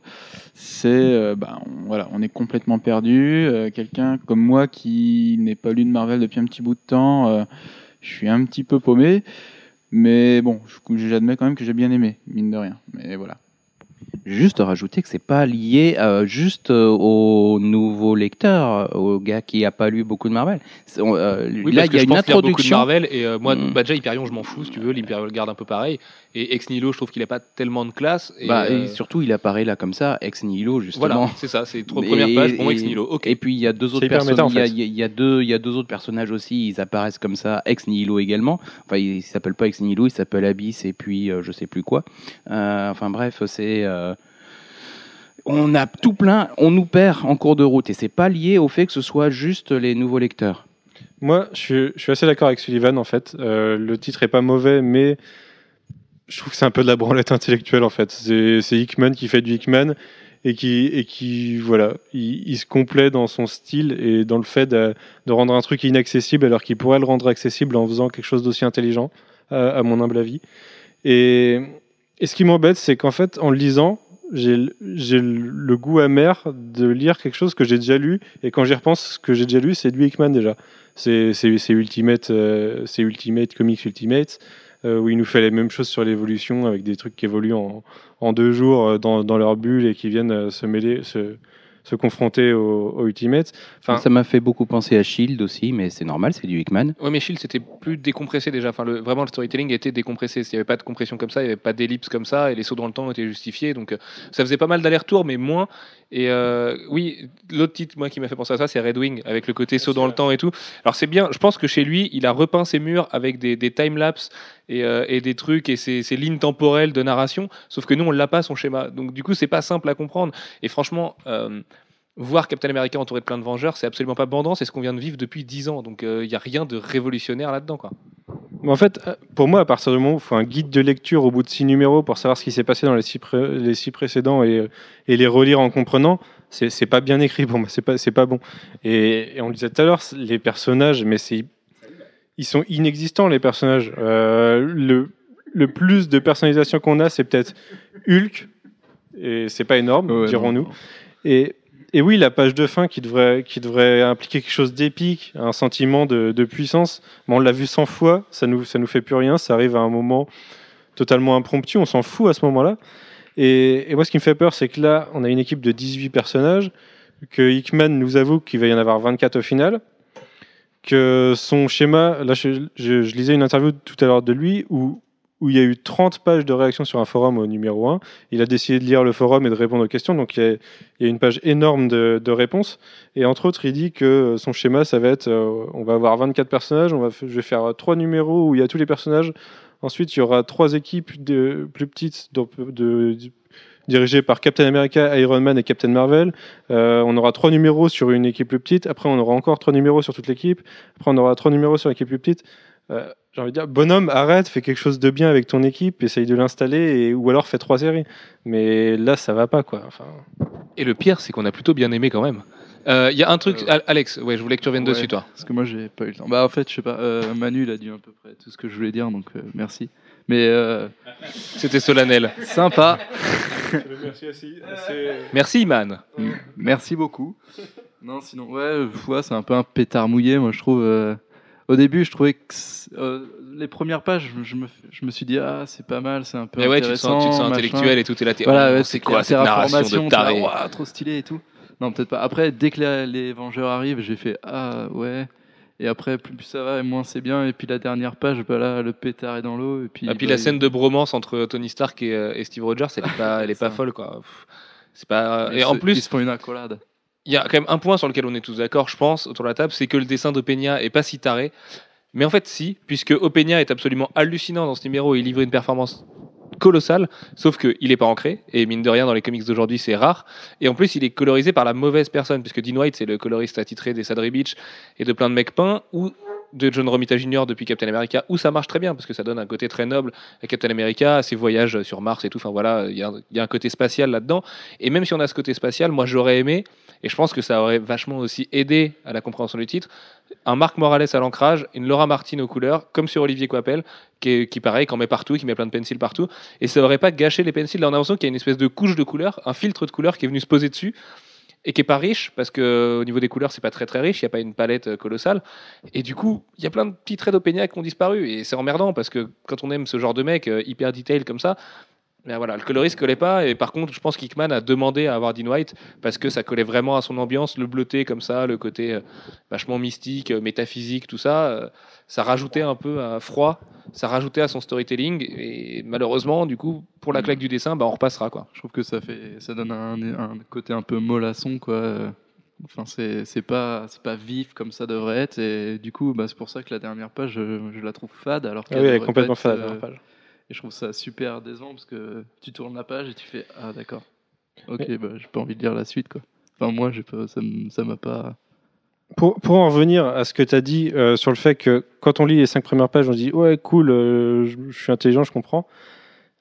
S3: c'est, bah, on, voilà, on est complètement perdu. Quelqu'un comme moi qui n'est pas lu de Marvel depuis un petit bout de temps, je suis un petit peu paumé. Mais bon, j'admets quand même que j'ai bien aimé, mine de rien. Mais voilà.
S6: Juste rajouter que c'est pas lié euh, juste euh, au nouveau lecteur, euh, au gars qui a pas lu beaucoup de Marvel. On- euh,
S1: Oui,
S6: là, il y a une
S1: pense lire beaucoup de
S6: introduction.
S1: Marvel et euh, moi
S6: Mm.
S1: bah, déjà Hyperion je m'en fous si tu veux l'Imperial Guard un peu pareil et Ex Nihilo je trouve qu'il a pas tellement de classe et,
S6: Bah,
S1: euh,
S6: et surtout, il apparaît là comme ça, ex nihilo justement.
S1: voilà c'est ça c'est trois
S6: Et-
S1: premières pages pour moi Ex Nihilo ok
S6: Et puis il y a deux autres personnages.
S4: méta, en
S6: Il y a-
S4: fait.
S6: il y, a- il y a deux, il y a deux autres personnages aussi. Ils apparaissent comme ça, ex nihilo également. Enfin, il, s'appelle pas ex nihilo, il s'appelle Abyss et puis euh, je sais plus quoi. Euh, enfin bref, c'est. euh, on a tout plein, on nous perd en cours de route et c'est pas lié au fait que ce soit juste les nouveaux lecteurs.
S4: Moi, je suis, je suis assez d'accord avec Sullivan, en fait. Euh, le titre est pas mauvais, mais je trouve que c'est un peu de la branlette intellectuelle, en fait. C'est Hickman qui fait du Hickman et qui, et qui voilà, il, se complaît dans son style et dans le fait de, rendre un truc inaccessible alors qu'il pourrait le rendre accessible en faisant quelque chose d'aussi intelligent, à, mon humble avis. Et ce qui m'embête, c'est qu'en fait, en le lisant, j'ai le goût amer de lire quelque chose que j'ai déjà lu. Et quand j'y repense, ce que j'ai déjà lu, c'est du Hickman déjà. C'est Ultimate, euh, c'est Ultimate Comics Ultimate, où il nous fait les mêmes choses sur l'évolution avec des trucs qui évoluent en, deux jours euh, dans, leur bulle et qui viennent euh, se mêler, se confronter au, au Ultimate. Enfin,
S6: Ça m'a fait beaucoup penser à Shield aussi, mais c'est normal, c'est du Hickman.
S1: Ouais, mais Shield, c'était plus décompressé déjà. Enfin, le, vraiment, le storytelling était décompressé. Il n'y avait pas de compression comme ça, il n'y avait pas d'ellipse comme ça, et les sauts dans le temps étaient justifiés. Donc, euh, ça faisait pas mal d'allers-retours, mais moins. Et euh, oui, l'autre titre, moi, qui m'a fait penser à ça, c'est Red Wing, avec le côté saut dans le temps et tout. Alors, c'est bien. Je pense que chez lui, il a repeint ses murs avec des, des time-lapse et, euh, et des trucs et ses, ses lignes temporelles de narration. Sauf que nous, on l'a pas, son schéma. Donc, du coup, c'est pas simple à comprendre. Et franchement, euh, voir Captain America entouré de plein de Vengeurs, c'est absolument pas bandant. C'est ce qu'on vient de vivre depuis 10 ans. Donc, il n'y a rien de révolutionnaire là-dedans, quoi.
S4: Mais en fait, euh, pour moi, à partir du moment où il faut un guide de lecture au bout de six numéros pour savoir ce qui s'est passé dans les six, pré- les six précédents et, et les relire en comprenant, c'est pas bien écrit pour moi, c'est pas, c'est pas bon. Et, et on le disait tout à l'heure, les personnages, mais c'est ils sont inexistants les personnages. Euh, le, le plus de personnalisation qu'on a, c'est peut-être Hulk, et c'est pas énorme,
S5: Ouais,
S4: dirons-nous. Et, et oui, la page de fin qui devrait, impliquer quelque chose d'épique, un sentiment de, puissance, on l'a vu 100 fois, ça nous, ça nous fait plus rien, ça arrive à un moment totalement impromptu, on s'en fout à ce moment-là. Et, moi, ce qui me fait peur, c'est que là, on a une équipe de 18 personnages, que Hickman nous avoue qu'il va y en avoir 24 au final, que son schéma, là, je lisais une interview tout à l'heure de lui où, où il y a eu 30 pages de réaction sur un forum au numéro 1. Il a décidé de lire le forum et de répondre aux questions, donc il y a, une page énorme de, réponses. Et entre autres, il dit que son schéma, ça va être, euh, on va avoir 24 personnages, on va, je vais faire trois numéros où il y a tous les personnages. Ensuite, il y aura trois équipes de, plus petites, dirigées par Captain America, Iron Man et Captain Marvel. Euh, on aura trois numéros sur une équipe plus petite. Après, on aura encore trois numéros sur toute l'équipe. Après, on aura trois numéros sur l'équipe plus petite. Euh, J'ai envie de dire, bonhomme, arrête, fais quelque chose de bien avec ton équipe, essaye de l'installer, et, ou alors fais trois séries. Mais là, ça va pas, quoi. Enfin,
S1: Et le pire, c'est qu'on a plutôt bien aimé quand même. Euh, Il y a un truc,
S5: Euh,
S1: Al- Alex, ouais, je voulais que tu reviennes
S5: Ouais.
S1: dessus, toi.
S5: Parce que moi, j'ai pas eu le temps. Bah, en fait, je sais pas. euh, Manu, il a dit à peu près tout ce que je voulais dire, donc euh, merci. Mais euh,
S1: C'était solennel.
S5: sympa. <laughs>
S4: Merci aussi.
S1: Merci, man.
S5: Mm. Merci beaucoup. Non, sinon, ouais, euh, ouais, c'est un peu un pétard mouillé, moi, je trouve. Euh, Au début, je trouvais que euh, les premières pages, je- me, je me suis dit, ah, c'est pas mal, c'est un peu
S1: Mais ouais, tu te
S5: intéressant.
S1: sens, tu te sens intellectuel et tout, et là, t'es,
S5: Voilà,
S1: oh,
S5: ouais,
S1: c'est quoi cette narration de taré
S5: trop stylé et tout. Non, peut-être pas. Après, dès que la- les Vengeurs arrivent, j'ai fait ah ouais. Et après, plus ça va, et moins c'est bien. Et puis la dernière page, bah là, le pétard est dans l'eau. Et puis, bah,
S1: la
S5: il-
S1: scène de bromance entre Tony Stark et, euh, et Steve Rogers, elle est pas, elle est pas folle, quoi. Pff, C'est pas.
S5: ils
S1: Et en
S5: se- ils
S1: plus,
S5: se font une accolade.
S1: Il y a quand même un point sur lequel on est tous d'accord, je pense, autour de la table, c'est que le dessin de Peña est pas si taré. Mais en fait, si, puisque Opeña est absolument hallucinant dans ce numéro il livre une performance colossale, sauf qu'il n'est pas ancré, et mine de rien, dans les comics d'aujourd'hui, c'est rare. Et en plus, il est colorisé par la mauvaise personne, puisque Dean White, c'est le coloriste attitré des Sadri Beach et de plein de mecs peints, ou de John Romita Jr. depuis Captain America, où ça marche très bien, parce que ça donne un côté très noble à Captain America, à ses voyages sur Mars et tout. Enfin voilà, il y, y a un côté spatial là-dedans. Et même si on a ce côté spatial, moi j'aurais aimé, et je pense que ça aurait vachement aussi aidé à la compréhension du titre, un Marc Morales à l'ancrage, une Laura Martin aux couleurs, comme sur Olivier Coipel, qui, qui pareil, qui en met partout, qui met plein de pencils partout, et ça aurait pas gâché les pencils. Là, on a l'impression qu'il y a une espèce de couche de couleurs, un filtre de couleurs qui est venu se poser dessus, et qui est pas riche, parce que au niveau des couleurs, c'est pas très très riche, il n'y a pas une palette euh, colossale. Et du coup, il y a plein de petits traits d'Opénia qui ont disparu, et c'est emmerdant, parce que quand on aime ce genre de mec euh, hyper detail comme ça, ben voilà, le coloriste collait pas, et par contre, je pense qu'Hickman a demandé à avoir Dean White, parce que ça collait vraiment à son ambiance, le bleuté comme ça, le côté euh, vachement mystique, euh, métaphysique, tout ça, euh, ça rajoutait un peu un froid, ça rajoutait à son storytelling, et malheureusement, du coup, pour la claque du dessin, bah, on repassera, quoi.
S5: Je trouve que ça fait, ça donne un, un côté un peu mollasson, quoi. Enfin, c'est c'est pas, c'est pas vif comme ça devrait être. Et du coup, bah, c'est pour ça que la dernière page, je, je la trouve fade. Alors
S4: Ah
S5: qu'elle
S4: oui, elle est complètement fade.
S5: être,
S4: la
S5: euh,
S4: dernière page.
S5: Et je trouve ça super décevant parce que tu tournes la page et tu fais Ah, d'accord. Ok, bah, j'ai pas envie de lire la suite, quoi. Enfin, moi, j'ai pas, ça m'a pas.
S4: Pour, pour en revenir à ce que tu as dit euh, sur le fait que quand on lit les cinq premières pages, on se dit ouais cool, euh, je, je suis intelligent, je comprends.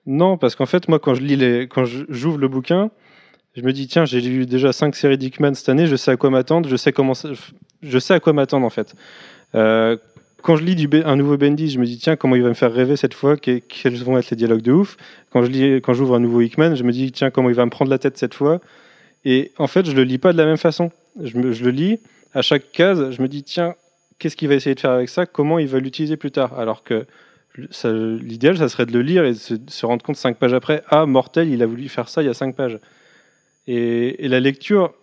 S4: Non, parce qu'en fait moi quand je lis les, quand j'ouvre le bouquin, je me dis tiens j'ai lu déjà cinq séries d'Hickman cette année, je sais à quoi m'attendre, je sais comment, ça- je sais à quoi m'attendre en fait. Euh, quand je lis un nouveau Bendis, je me dis tiens comment il va me faire rêver cette fois, que- quels vont être les dialogues de ouf? Quand je lis, quand j'ouvre un nouveau Hickman, je me dis tiens comment il va me prendre la tête cette fois? Et en fait, je le lis pas de la même façon. Je, le lis à chaque case, je me dis tiens qu'est-ce qu'il va essayer de faire avec ça, comment il va l'utiliser plus tard? Alors que l'idéal, ça serait de le lire et de se, rendre compte cinq pages après, ah mortel, il a voulu faire ça il y a cinq pages. Et, la lecture,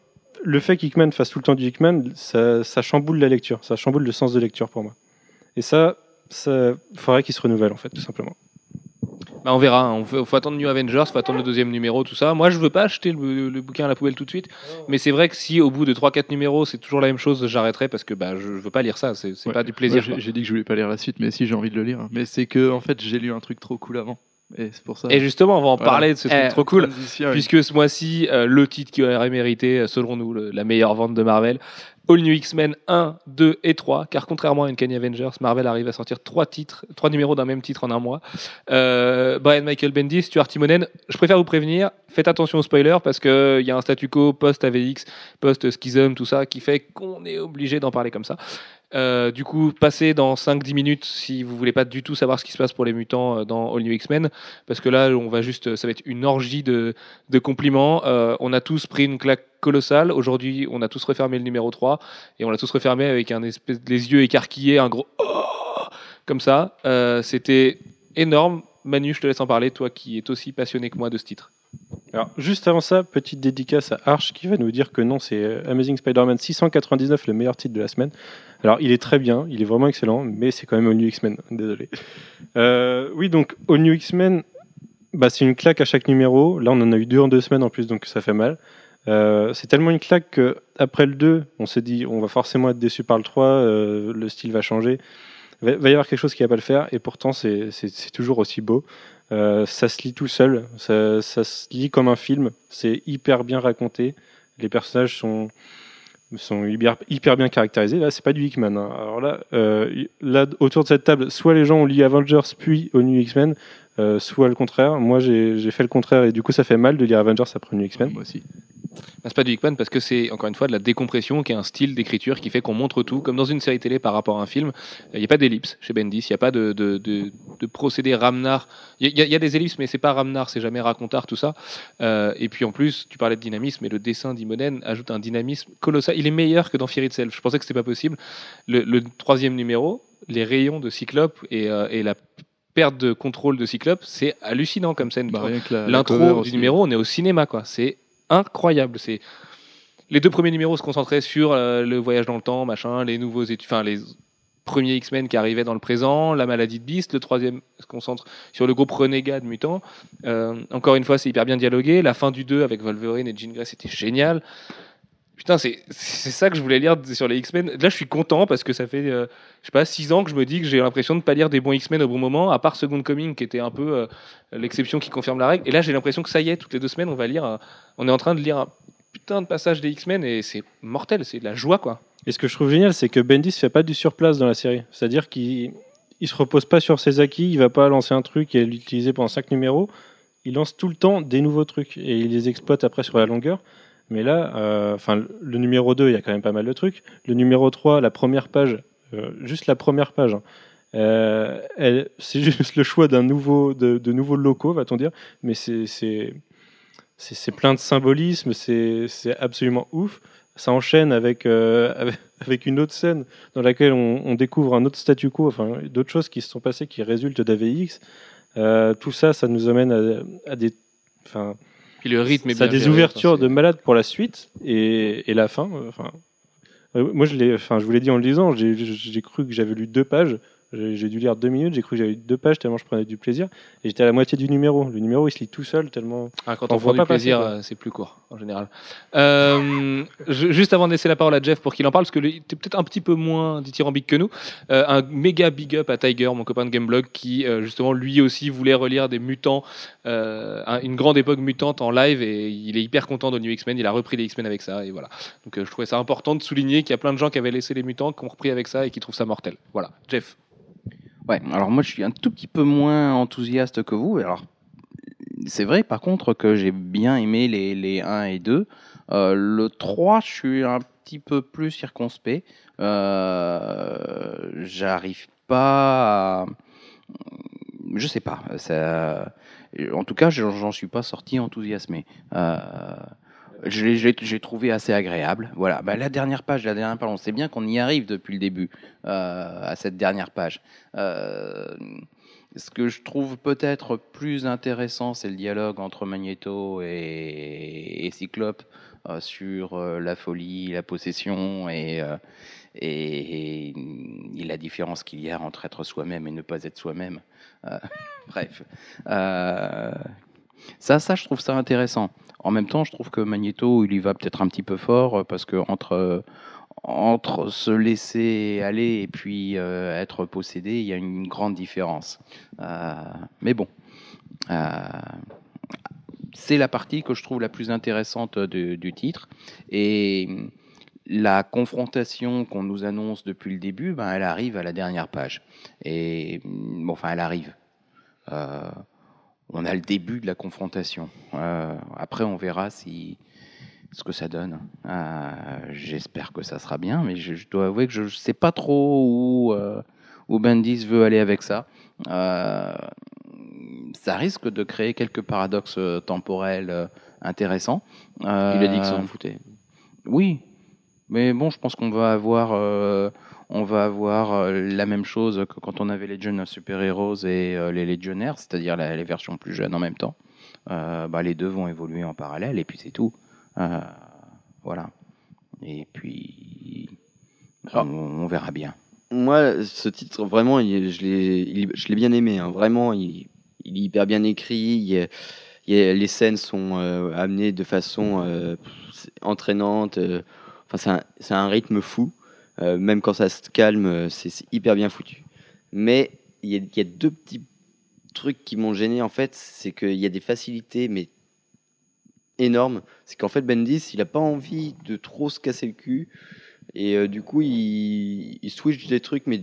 S4: le fait qu'Hickman fasse tout le temps du Hickman, ça chamboule la lecture, ça chamboule le sens de lecture pour moi. Et ça, ça faudrait qu'il se renouvelle en fait, tout simplement.
S1: Bah, on verra. hein. On faut, faut attendre New Avengers, faut attendre le deuxième numéro, tout ça. Moi, je veux pas acheter le, le bouquin à la poubelle tout de suite. Mais c'est vrai que si au bout de 3-4 numéros, c'est toujours la même chose, j'arrêterai parce que bah, je, je veux pas lire ça. C'est
S5: Ouais.
S1: pas du plaisir.
S5: Ouais, j'ai- dit que je voulais pas lire la suite, mais si j'ai envie de le lire. Mais c'est que en fait j'ai lu un truc trop cool avant, et c'est pour ça.
S1: Et justement, on va en
S5: Voilà.
S1: parler de ce truc
S6: Eh,
S1: trop cool. Puisque ce mois-ci, euh, le titre qui aurait mérité, euh, selon nous, le- la meilleure vente de Marvel, All New X-Men 1, 2 et 3, car contrairement à Uncanny Avengers, Marvel arrive à sortir trois titres, trois numéros d'un même titre en un mois. Euh, Brian Michael Bendis, Stuart Timonen, je préfère vous prévenir, faites attention aux spoilers parce qu'il y a un statu quo post-AVX, post-Schism, tout ça, qui fait qu'on est obligé d'en parler comme ça. Euh, du coup, passez dans 5-10 minutes si vous voulez pas du tout savoir ce qui se passe pour les mutants euh, dans All New X-Men, parce que là, on va juste, ça va être une orgie de, compliments. Euh, on a tous pris une claque colossale. Aujourd'hui, on a tous refermé le numéro 3 et on l'a tous refermé avec les yeux écarquillés, un gros oh comme ça. C'était énorme. Manu, je te laisse en parler, toi qui es aussi passionné que moi de ce titre.
S4: Alors, juste avant ça, petite dédicace à Arch qui va nous dire que non, c'est euh, Amazing Spider-Man 699, le meilleur titre de la semaine. Alors, il est très bien, il est vraiment excellent, mais c'est quand même All New X-Men, <laughs> désolé. Euh, oui, donc, All New X-Men, bah, c'est une claque à chaque numéro. Là, on en a eu deux en deux semaines en plus, donc ça fait mal. Euh, c'est tellement une claque qu'après le 2, on s'est dit, on va forcément être déçu par le 3, euh, le style va changer. Va, va y avoir quelque chose qui va pas le faire, et pourtant, c'est toujours aussi beau. Euh, ça se lit tout seul, ça, ça se lit comme un film, c'est hyper bien raconté, les personnages sont, sont hyper, hyper bien caractérisés. Là, c'est pas du Hickman. hein. Alors là, euh, là, autour de cette table, soit les gens ont lu Avengers puis au New X-Men, euh, soit le contraire. Moi, j'ai j'ai fait le contraire et du coup, ça fait mal de lire Avengers après New X-Men.
S5: Moi aussi.
S1: Bah, c'est pas du Hickman parce que c'est encore une fois de la décompression qui est un style d'écriture qui fait qu'on montre tout comme dans une série télé par rapport à un film. Il n'y a pas d'ellipse chez Bendis il n'y a pas de, de, de, de procédé Ramnar il y, a- il y a des ellipses mais c'est pas Ramnar c'est jamais racontard tout ça. Euh, et puis en plus tu parlais de dynamisme et le dessin d'Imonen ajoute un dynamisme colossal. Il est meilleur que dans Fear Itself. Je pensais que c'était pas possible. Le, le troisième numéro les rayons de Cyclope et, euh, et la perte de contrôle de Cyclope c'est hallucinant comme scène
S5: Bah,
S1: l'intro du numéro, on est au cinéma, quoi. C'est incroyable. C'est les deux premiers numéros se concentraient sur euh, le voyage dans le temps, machin, les nouveaux enfin les premiers X-Men qui arrivaient dans le présent, la maladie de Beast. Le troisième se concentre sur le groupe renégat de mutants. Euh, encore une fois, c'est hyper bien dialogué. La fin du 2 avec Wolverine et Jean Grey, c'était génial. Putain, c'est ça que je voulais lire sur les X-Men. Là, je suis content parce que ça fait, euh, je sais pas, 6 ans que je me dis que j'ai l'impression de pas lire des bons X-Men au bon moment, à part Second Coming qui était un peu euh, l'exception qui confirme la règle. Et là, j'ai l'impression que ça y est, toutes les deux semaines, on va lire, un- on est en train de lire un putain de passage des X-Men et c'est mortel, c'est de la joie quoi.
S4: Et ce que je trouve génial, c'est que Bendis fait pas du surplace dans la série. C'est-à-dire qu'il il se repose pas sur ses acquis, il va pas lancer un truc et l'utiliser pendant cinq numéros. Il lance tout le temps des nouveaux trucs et il les exploite après sur la longueur. Mais là, euh, enfin, le numéro 2, il y a quand même pas mal de trucs. Le numéro 3, la première page, euh, juste la première page, hein, euh, <laughs> c'est juste le choix d'un nouveau, de, nouveaux locaux, va-t-on dire. Mais c'est plein de symbolisme, c'est absolument ouf ça enchaîne avec, avec, une autre scène dans laquelle on, découvre un autre statu quo, enfin d'autres choses qui se sont passées qui résultent d'AVX. Tout ça, ça nous amène à, à des, enfin,
S1: Puis le rythme est
S4: ça a des
S1: géré,
S4: ouvertures de malade pour la suite et, et la fin. euh, Enfin, euh, moi je l'ai, enfin je vous l'ai dit en le lisant, j'ai cru que j'avais lu deux pages. J'ai dû lire deux minutes, j'ai cru que j'avais deux pages tellement je prenais du plaisir. Et j'étais à la moitié du numéro. Le numéro il se lit tout seul tellement.
S1: Ah, quand
S4: On
S1: on,
S4: voit
S1: du
S4: pas
S1: plaisir, euh, c'est plus court en général. Euh, je- juste avant de laisser la parole à Jeff pour qu'il en parle, parce que tu es peut-être un petit peu moins dithyrambique que nous, euh, un méga big up à Tiger, mon copain de Gameblog, qui euh, justement lui aussi voulait relire des mutants, un- une grande époque mutante en live, et il est hyper content de New X-Men. Il a repris les X-Men avec ça, et voilà. Donc je trouvais ça important de souligner qu'il y a plein de gens qui avaient laissé les mutants, qui ont repris avec ça et qui trouvent ça mortel. Voilà, Jeff.
S6: Ouais, alors moi je suis un tout petit peu moins enthousiaste que vous. Alors c'est vrai par contre que j'ai bien aimé les, les 1 et 2. Euh, le 3, je suis un petit peu plus circonspect. Euh, J'arrive pas à... Je sais pas. Ça... En tout cas, j'en suis pas sorti enthousiasmé. Euh, j'ai trouvé assez agréable. Voilà. Bah, la dernière page, la dernière page, on sait bien qu'on y arrive depuis le début euh, à cette dernière page. Euh, ce que je trouve peut-être plus intéressant, c'est le dialogue entre Magneto et, Cyclope euh, sur la folie, la possession et, la différence qu'il y a entre être soi-même et ne pas être soi-même. <laughs> Bref. Ça, ça, je trouve ça intéressant. En même temps, je trouve que Magneto, il y va peut-être un petit peu fort euh, parce que entre, euh, entre se laisser aller et puis euh, être possédé, il y a une grande différence. Mais bon, c'est la partie que je trouve la plus intéressante du titre. Et la confrontation qu'on nous annonce depuis le début, ben, elle arrive à la dernière page. Et bon, enfin, elle arrive. On a le début de la confrontation. Euh, après, on verra si ce que ça donne. Euh, J'espère que ça sera bien, mais je, je dois avouer que je ne sais pas trop où, euh, où Bendis veut aller avec ça. Euh, ça risque de créer quelques paradoxes temporels intéressants.
S2: Il a dit que ça en foutait.
S6: oui, mais bon, je pense qu'on va avoir, on va avoir euh, la même chose que quand on avait les jeunes super-héros et euh, les légionnaires, c'est-à-dire les versions plus jeunes en même temps. Euh, bah, les deux vont évoluer en parallèle et puis c'est tout. Euh, voilà. Et puis, on, on verra bien.
S2: Moi, ce titre, vraiment, il- je l'ai bien aimé. hein. Vraiment, il, il est hyper bien écrit. il il les scènes sont euh, amenées de façon entraînante. Enfin, c'est un, c'est un rythme fou. Euh, même quand ça se calme, euh, c'est hyper bien foutu. Mais il y, a- deux petits trucs qui m'ont gêné, en fait. C'est qu'il y a des facilités, mais énormes. C'est qu'en fait, Bendis, il n'a pas envie de trop se casser le cul. Et euh, du coup, il, switch des trucs, mais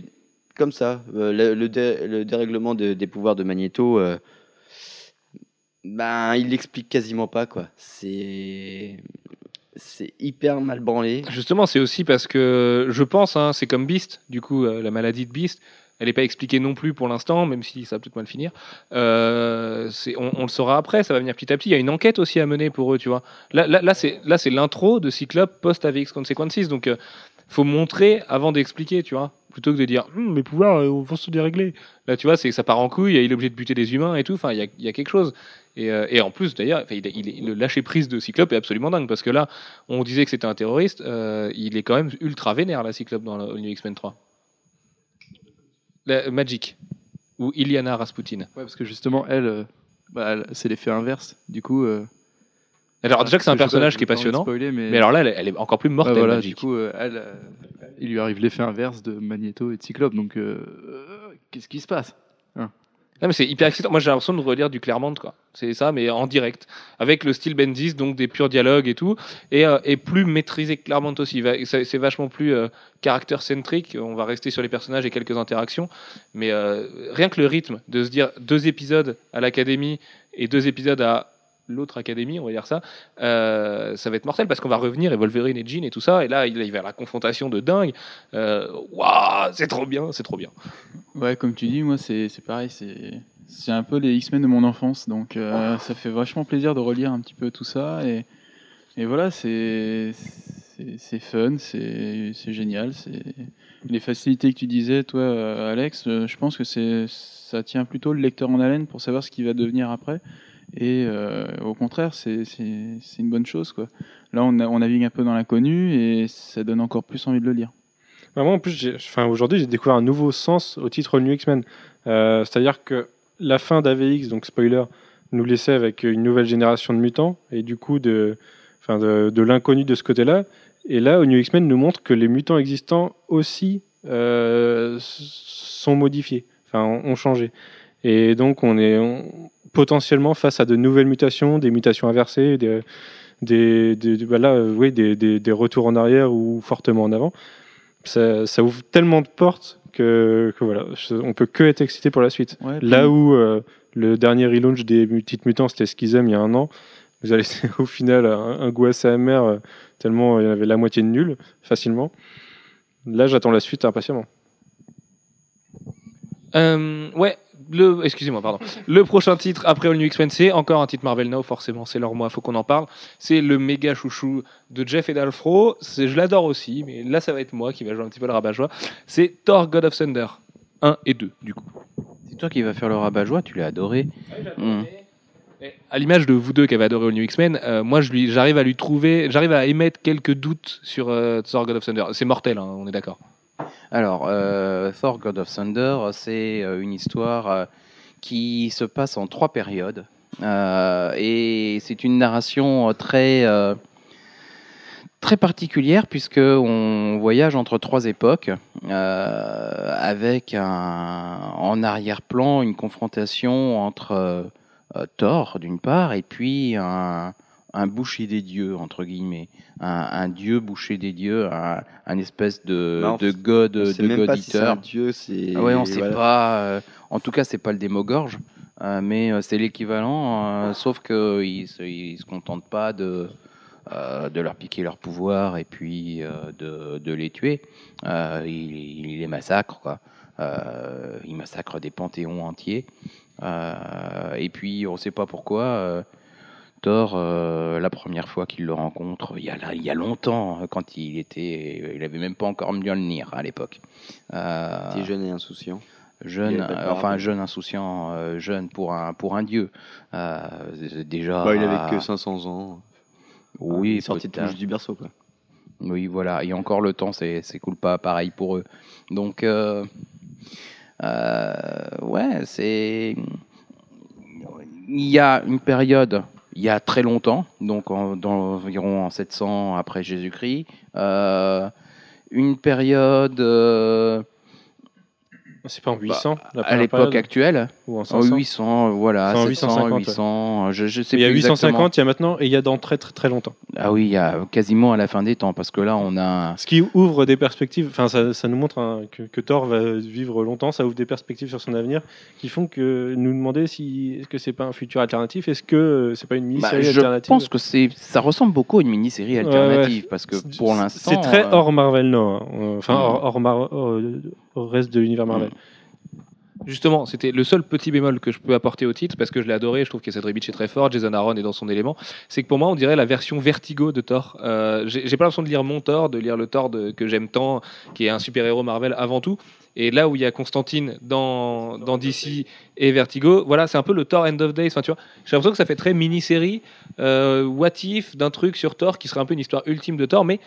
S2: comme ça. Le, le dé- le dérèglement de- des pouvoirs de Magneto, ben, il l'explique quasiment pas, quoi. C'est. C'est hyper mal branlé.
S1: Justement, c'est aussi parce que je pense, hein, c'est comme Beast, du coup, euh, la maladie de Beast, elle n'est pas expliquée non plus pour l'instant, même si ça va peut-être mal finir. Euh, on, le saura après, ça va venir petit à petit. Il y a une enquête aussi à mener pour eux, tu vois. Là, là, là c'est l'intro de Cyclope post-AVX Consequences, donc euh, faut montrer avant d'expliquer, tu vois, plutôt que de dire Hum, mes pouvoirs euh, vont se dérégler. Là, tu vois, c'est ça part en couille, il est obligé de buter des humains et tout. Enfin, il y y a quelque chose. Et, euh, et en plus, d'ailleurs, il, il le lâcher prise de Cyclope est absolument dingue parce que là, on disait que c'était un terroriste, euh, il est quand même ultra vénère, la Cyclope, dans le New X-Men 3. La- Magic, ou Iliana Rasputin.
S5: Ouais, parce que justement, elle, euh, bah, elle- c'est l'effet inverse. Du coup.
S1: Alors, déjà que c'est un personnage qui est passionnant,
S5: spoiler, mais,
S1: mais alors là, elle, est encore plus mortelle,
S5: voilà, du coup, elle, euh, il lui arrive l'effet inverse de Magneto et de Cyclope. Donc, euh, qu'est-ce qui se passe
S1: Non, mais c'est hyper excitant. Moi, j'ai l'impression de relire du Claremont, quoi. C'est ça, mais en direct. Avec le style Bendis, donc des purs dialogues et tout. Et, euh, et plus maîtrisé que Claremont aussi. C'est vachement plus euh, caractère-centrique. On va rester sur les personnages et quelques interactions. Mais euh, rien que le rythme de se dire deux épisodes à l'académie et deux épisodes à l'autre académie, on va dire ça, euh, ça va être mortel parce qu'on va revenir et Wolverine et Jean et tout ça. Et là, il il va y avoir la confrontation de dingue. Euh, Waouh, c'est trop bien, c'est trop bien.
S3: Ouais, comme tu dis, moi c'est pareil, c'est un peu les X-Men de mon enfance, donc euh, ça fait vachement plaisir de relire un petit peu tout ça et, et voilà, c'est c'est fun, c'est génial, c'est les facilités que tu disais toi Alex, je pense que ça tient plutôt le lecteur en haleine pour savoir ce qui va devenir après et euh, au contraire, c'est une bonne chose quoi. Là, on, on navigue un peu dans l'inconnu et ça donne encore plus envie de le lire.
S4: Bah, moi, en plus, enfin, aujourd'hui, j'ai découvert un nouveau sens au titre New X-Men. Euh, C'est-à-dire que la fin d'AVX, donc spoiler, nous laissait avec une nouvelle génération de mutants et du coup de, enfin, de, de l'inconnu de ce côté-là. Et là, New X-Men nous montre que les mutants existants aussi euh, sont modifiés, enfin, ont, changé. Et donc, on est potentiellement face à de nouvelles mutations, des mutations inversées, des, des, des, des- là, euh, oui, des, des, des retours en arrière ou fortement en avant ça, ça ouvre tellement de portes que, que voilà, on peut que être excité pour la suite.
S3: Ouais,
S4: Là où euh, le dernier relaunch des petites mutants, c'était Schism il y a un an, nous a laissé <laughs> au final un, un goût assez amer, euh, tellement il y en avait la moitié de nul, facilement. Là, j'attends la suite impatiemment.
S1: Euh, ouais, le, excusez-moi, pardon. <laughs> Le prochain titre après All New X-Men, c'est encore un titre Marvel Now, forcément, c'est leur mois, faut qu'on en parle. C'est le méga chouchou de Jeff et d'Alfro. C'est, je l'adore aussi, mais là, ça va être moi qui va jouer un petit peu le rabat-joie. C'est Thor God of Thunder 1 et 2, du coup.
S6: C'est toi qui vas faire le rabat-joie, tu l'as adoré. Mm.
S1: Et À l'image de vous deux qui avez adoré All New X-Men, euh, moi j'arrive à lui trouver, j'arrive à émettre quelques doutes sur euh, Thor God of Thunder. C'est mortel, hein, on est d'accord.
S6: Alors, euh, Thor God of Thunder, c'est euh, une histoire euh, qui se passe en trois périodes. Euh, et c'est une narration euh, très, euh, très particulière puisque on voyage entre trois époques euh, avec en arrière-plan une confrontation entre euh, euh, Thor d'une part et puis un, un boucher des dieux entre guillemets, un, un dieu boucher des dieux, un, un espèce de,
S2: Bah, on
S6: de god,
S2: On sait
S6: de
S2: même pas si c'est un dieu, c'est.
S6: Ah ouais, on sait
S2: voilà.
S6: pas. euh, en tout cas, c'est pas le démogorge, euh, mais euh, c'est l'équivalent. euh, sauf que il se, il se contente pas de euh, de leur piquer leur pouvoir et puis euh, de, de les tuer. Euh, il, il les massacre, quoi. Euh, il massacre des panthéons entiers. Euh, et puis, on sait pas pourquoi. euh, Thor, euh, la première fois qu'il le rencontre, il y a, là- il y a longtemps, quand il était, il avait même pas encore Mjolnir à l'époque. Euh,
S2: T'es jeune et insouciant.
S6: jeune,
S2: Il de
S6: euh, enfin jeune insouciant, euh, jeune pour un pour un dieu. Euh, déjà.
S2: Bah, il avait que 500 ans.
S6: Oui,
S2: il est sorti juste du berceau, quoi.
S6: Oui, voilà. Et encore le temps, c'est c'est cool pas pareil pour eux. Donc, ouais, c'est. Il y a une période, il y a très longtemps, donc en, dans environ en 700 après Jésus-Christ, euh, une période euh,
S4: C'est pas en 800 la
S6: à l'époque actuelle,
S4: ou en
S6: en
S4: 500
S6: 800, voilà,
S4: C'est en
S6: 700,
S4: 850, ouais.
S6: 800, je, je sais
S4: Il y a
S6: plus
S4: 850,
S6: exactement.
S4: il y a maintenant, et il y a dans très très très longtemps.
S6: Ah oui, il y a quasiment à la fin des temps, parce que là, on a.
S4: Ce qui ouvre des perspectives, enfin ça, ça nous montre hein, que, que Thor va vivre longtemps, ça ouvre des perspectives sur son avenir qui font que nous demander si est-ce que c'est pas un futur alternatif, est-ce que euh, c'est pas une
S6: Bah,
S4: mini-série
S6: je
S4: alternative?
S6: pense que c'est, ça ressemble beaucoup à une mini-série alternative,
S4: ouais.
S6: parce que pour l'instant.
S4: c'est très
S6: euh,
S4: hors Marvel non, hein. Euh, enfin
S6: Mm.
S4: hors, hors Mar- hors- au reste de l'univers Marvel.
S1: Justement, c'était le seul petit bémol que je peux apporter au titre parce que je l'ai adoré. Je trouve que Cedric Beach est très fort, Jason Aaron est dans son élément. C'est que pour moi, on dirait la version vertigo de Thor. Euh, J'ai pas l'impression de lire mon Thor, de lire le Thor que j'aime tant, qui est un super héros Marvel avant tout. Et là où il y a Constantine dans, dans DC et Vertigo, voilà, c'est un peu le Thor End of Days. Enfin, j'ai l'impression que ça fait très mini-série, euh, what if d'un truc sur Thor qui serait un peu une histoire ultime de Thor, mais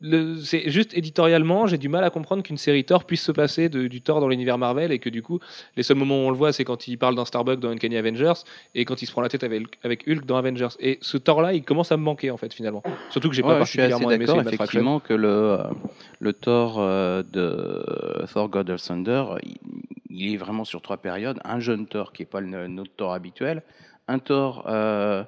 S1: c'est juste éditorialement, j'ai du mal à comprendre qu'une série Thor puisse se passer de- du Thor dans l'univers Marvel et que du coup, les seuls moments où on le voit, c'est quand il parle d'un Starbucks dans Uncanny Avengers et quand il se prend la tête avec, avec Hulk dans Avengers. Et ce Thor-là, il commence à me manquer en fait finalement. Surtout que j'ai
S6: ouais,
S1: pas
S6: je suis assez
S1: particulièrement aimé
S6: effectivement, que le, euh, le Thor euh, de Thor God of Thunder, il, il est vraiment sur trois périodes. Un jeune Thor qui n'est pas le- notre Thor habituel, un Thor euh,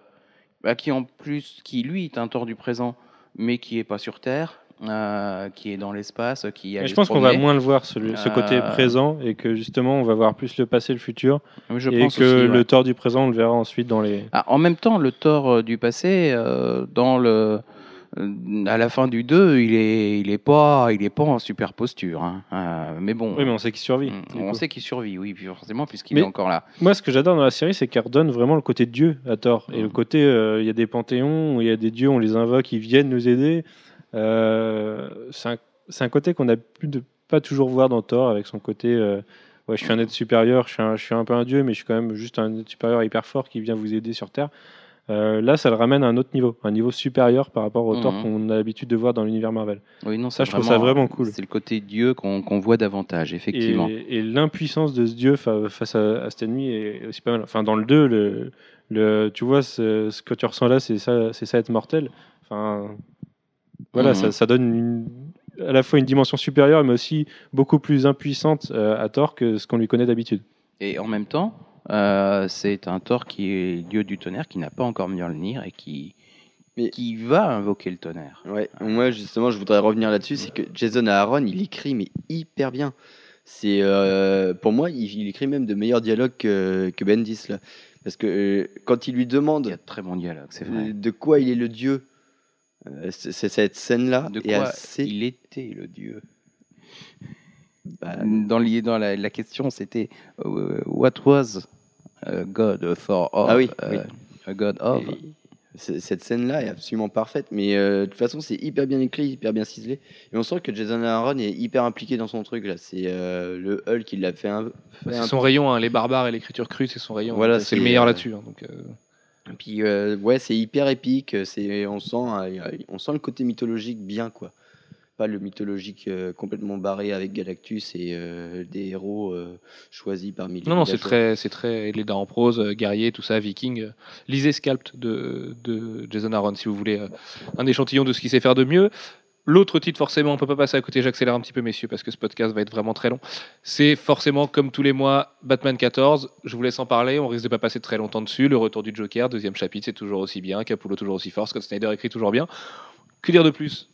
S6: bah, qui en plus, qui lui est un Thor du présent, mais qui est pas sur Terre, euh, qui est dans l'espace, qui
S4: Mais
S6: allait
S4: je pense
S6: se
S4: qu'on va moins le voir ce côté
S6: Euh,
S4: présent et que justement on va voir plus le passé, le futur
S6: je
S4: et
S6: pense
S4: que
S6: aussi, ouais.
S4: le Thor du présent on le verra ensuite dans les.
S6: Ah, en même temps, le Thor euh, du passé, euh, dans le, à la fin du 2, il est, il est pas, il est pas en super posture. hein. Mais bon,
S4: Oui mais on sait qu'il survit.
S6: mm, on sait qu'il survit, oui, puis forcément, puisqu'il
S4: Mais-
S6: est encore là.
S4: Moi, ce que j'adore dans la série, c'est qu'elle redonne vraiment le côté dieu à Thor. Et
S6: Mm.
S4: le côté, il y a des panthéons, il y a des dieux, on les invoque, ils viennent nous aider. Euh, c'est un, côté qu'on a pu de pas toujours voir dans Thor, avec son côté, euh, ouais, je suis un être supérieur, je suis un, je suis un peu un dieu, mais je suis quand même juste un être supérieur hyper fort qui vient vous aider sur Terre. Euh, là, ça le ramène à un autre niveau, un niveau supérieur par rapport au Thor
S6: Mhm.
S4: qu'on a l'habitude de voir dans l'univers Marvel.
S6: Oui, non,
S4: Ça, je trouve ça vraiment cool.
S6: C'est le côté Dieu qu'on voit davantage, effectivement.
S4: Et, et l'impuissance de ce dieu fa- face à, à cet ennemi est aussi pas mal. Enfin, dans le 2, le, le, tu vois, ce, ce que tu ressens là, c'est ça, c'est ça être mortel. Enfin, voilà,
S6: Mhm.
S4: ça, ça donne une- à la fois une dimension supérieure, mais aussi beaucoup plus impuissante euh, à Thor que ce qu'on lui connaît d'habitude.
S6: Et en même temps, euh, c'est un Thor qui est Dieu du tonnerre, qui n'a pas encore Mjolnir et qui,
S2: Mais-
S6: qui va invoquer le tonnerre.
S2: Ouais, moi justement, je voudrais revenir là-dessus, c'est que Jason Aaron, il écrit mais hyper bien. C'est euh, pour moi, il, il écrit même de meilleurs dialogues que, que Bendis là. Parce que euh, quand il lui demande
S6: Il y a de très bon dialogue, c'est vrai.
S2: de quoi il est le dieu, c'est c'est cette scène-là
S6: De
S2: est
S6: quoi
S2: assez.
S6: il était le dieu?
S2: Bah,
S6: Dans, la, la question, c'était euh, What was a God for of
S2: Ah oui,
S6: euh,
S2: oui.
S6: A God of?
S2: Cette scène-là est absolument parfaite, mais euh, de toute façon, c'est hyper bien écrit, hyper bien ciselé. Et on sent que Jason Aaron est hyper impliqué dans son truc. là. C'est euh, le Hulk qui l'a fait un. fait
S1: C'est
S2: un-
S1: son rayon, hein, les barbares et l'écriture crue, c'est son rayon.
S2: Voilà,
S1: c'est le meilleur
S2: euh,
S1: là-dessus. hein, donc, euh,
S2: Puis euh, ouais, c'est hyper épique. C'est on sent, euh, on sent le côté mythologique bien quoi. Pas le mythologique euh, complètement barré avec Galactus et euh, des héros choisis parmi les.
S1: Non, non, c'est très, c'est très les dents en prose, guerrier, tout ça, viking. Lisez Scalped de, de Jason Aaron si vous voulez un échantillon de ce qu'il sait faire de mieux. L'autre titre, forcément, on peut pas passer à côté. J'accélère un petit peu, messieurs, parce que ce podcast va être vraiment très long. C'est forcément, comme tous les mois, Batman 14. Je vous laisse en parler. On risque de pas passer très longtemps dessus. Le retour du Joker, deuxième chapitre, c'est toujours aussi bien. Capullo toujours aussi fort. Scott Snyder écrit toujours bien. Que dire de plus?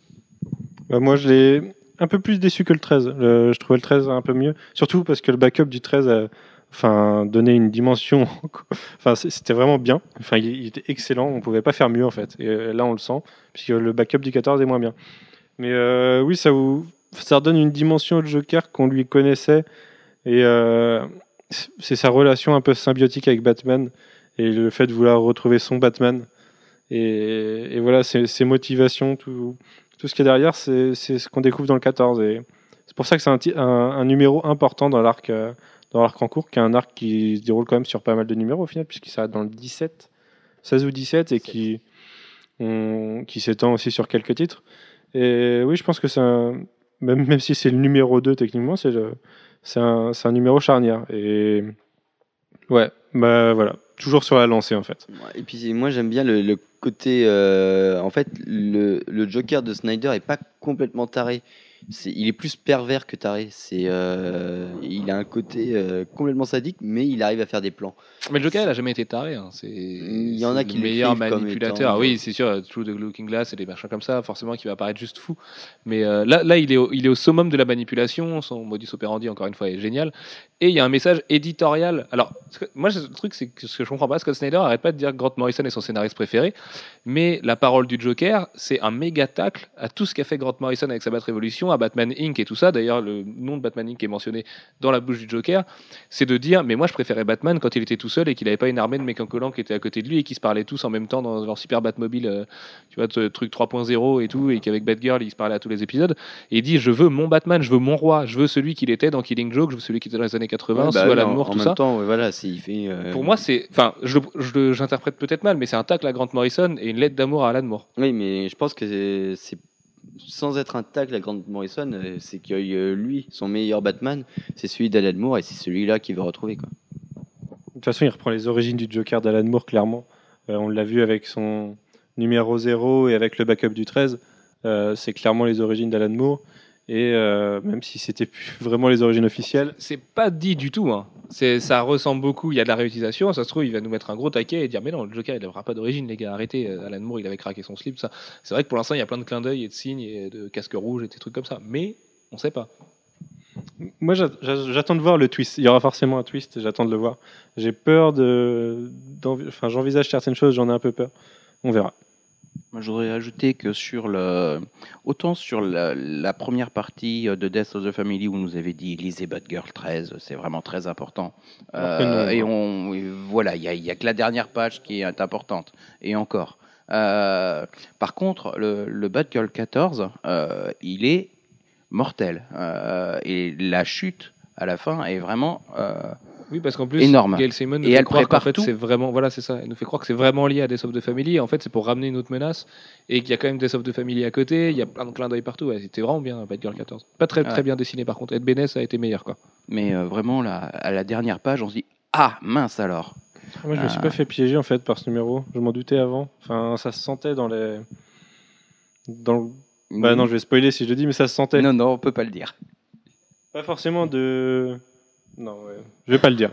S4: Bah, moi, je l'ai un peu plus déçu que le 13. Le- je trouvais le 13 un peu mieux. Surtout parce que le backup du 13 a enfin, donné une dimension. <laughs> enfin, c'était vraiment bien. Enfin, il, était excellent. On pouvait pas faire mieux, en fait. Et euh, là, on le sent. Puisque le backup du 14 est moins bien. Mais euh, oui, ça, vous, ça redonne une dimension au Joker qu'on lui connaissait. Et euh, c'est sa relation un peu symbiotique avec Batman. Et le fait de vouloir retrouver son Batman. Et, voilà, ses, motivations, tout, tout ce qu'il y a derrière, c'est ce qu'on découvre dans le 14. Et c'est pour ça que c'est un, numéro important dans l'arc euh, dans l'arc en cours, qui est un arc qui se déroule quand même sur pas mal de numéros au final, puisqu'il s'arrête dans le 17, 16 ou 17, et qui, qui s'étend aussi sur quelques titres. Et oui, je pense que c'est. Même, même si c'est le numéro 2 techniquement, c'est un, un numéro charnière. Et ouais, bah voilà, toujours sur la lancée en fait.
S2: Et puis moi j'aime bien le, le côté. euh, en fait, le, le Joker de Snyder est pas complètement taré. Il est plus pervers que taré. C'est, euh, il a un côté euh, complètement sadique, mais il arrive à faire des plans.
S1: Mais le Joker, il a jamais été taré. hein. C'est
S2: Il y en a qui
S1: le meilleur manipulateur.
S2: étant-
S1: Oui, c'est sûr. True the Looking Glass et des machins comme ça, forcément, qui va apparaître juste fou. Mais euh, là, là, il est, au, il est au summum de la manipulation. Son modus operandi, encore une fois, est génial. Et il y a un message éditorial. Alors, moi, le truc, c'est que ce que je comprends pas, Scott Snyder arrête pas de dire que Grant Morrison est son scénariste préféré, mais la parole du Joker, c'est un méga tacle à tout ce qu'a fait Grant Morrison avec sa Bat Révolution, à Batman Inc. et tout ça. D'ailleurs, le nom de Batman Inc. est mentionné dans la bouche du Joker. C'est de dire, mais moi, je préférais Batman quand il était tout seul et qu'il n'avait pas une armée de mecs en qui était à côté de lui et qui se parlaient tous en même temps dans leur super Batmobile, euh, tu vois, ce truc 3.0 et tout, et qu'avec Batgirl, ils se parlaient à tous les épisodes. Et il dit, je veux mon Batman, je veux mon roi, je veux celui qu'il était dans Killing Joke, je veux celui qui était dans les années 80,
S2: Ouais, bah
S1: sous
S2: oui,
S1: Alan
S2: en,
S1: Moore,
S2: en
S1: tout
S2: même
S1: ça.
S2: temps, ouais, voilà, c'est, il fait. euh,
S1: Pour moi, c'est. Enfin, je, le- je j'interprète peut-être mal, mais c'est un tacle à Grant Morrison et une lettre d'amour à Alan Moore.
S2: Oui, mais je pense que c'est- c'est sans être un tacle à Grant Morrison, euh, c'est que euh, lui, son meilleur Batman, c'est celui d'Alan Moore et c'est celui-là qu'il veut retrouver. Quoi.
S4: De toute façon, il reprend les origines du Joker d'Alan Moore, clairement. Euh, on l'a vu avec son numéro 0 et avec le backup du 13. Euh, c'est clairement les origines d'Alan Moore. Et euh, même si c'était plus <laughs> vraiment les origines officielles,
S1: C'est pas dit du tout. Hein. C'est, ça ressemble beaucoup. Il y a de la réutilisation. Ça se trouve, il va nous mettre un gros taquet et dire Mais non, le Joker, il n'aura pas d'origine, les gars. Arrêtez. Euh, Alan Moore, il avait craqué son slip. Ça. C'est vrai que pour l'instant, il y a plein de clins d'œil et de signes et de casques rouges et des trucs comme ça. Mais on sait pas.
S4: moi j'a- j'a- j'attends de voir le twist. Il y aura forcément un twist, j'attends de le voir. J'ai peur de. Enfin, j'envisage certaines choses, j'en ai un peu peur. On verra.
S6: Moi, je voudrais ajouter que sur le, autant sur la, la première partie euh, de Death of the Family où nous avait dit lisez Batgirl 13, c'est vraiment très important. Euh, et on, voilà, il y, a- y a que la dernière page qui est importante. Et encore. Euh, par contre, le, le Batgirl 14, euh, il est mortel. Et la chute à la fin est vraiment. Euh,
S1: Oui, parce qu'en plus,
S6: Énorme.
S1: Gail Simon nous
S6: Et
S1: fait
S6: elle
S1: croire qu'en fait, c'est vraiment. Voilà, c'est ça. Elle nous fait croire que c'est vraiment lié à Death of the Family. Et en fait, c'est pour ramener une autre menace. Et qu'il y a quand même Death of the Family à côté. Il y a plein de clins d'œil partout. Ouais, c'était vraiment bien, Batgirl 14. Pas très,
S6: Ouais.
S1: très bien dessiné, par contre. Ed Benes a été meilleur, quoi.
S6: mais euh, vraiment, là, à la dernière page, on se dit Ah, mince alors
S4: Moi, je me suis pas fait piéger en fait par ce numéro. Je m'en doutais avant. Enfin, ça se sentait dans les. Dans le- Bah non, je vais spoiler si je le dis, mais ça se sentait.
S6: Non, non, on peut pas le dire.
S4: Pas forcément de. Non, ouais. Je vais pas le dire.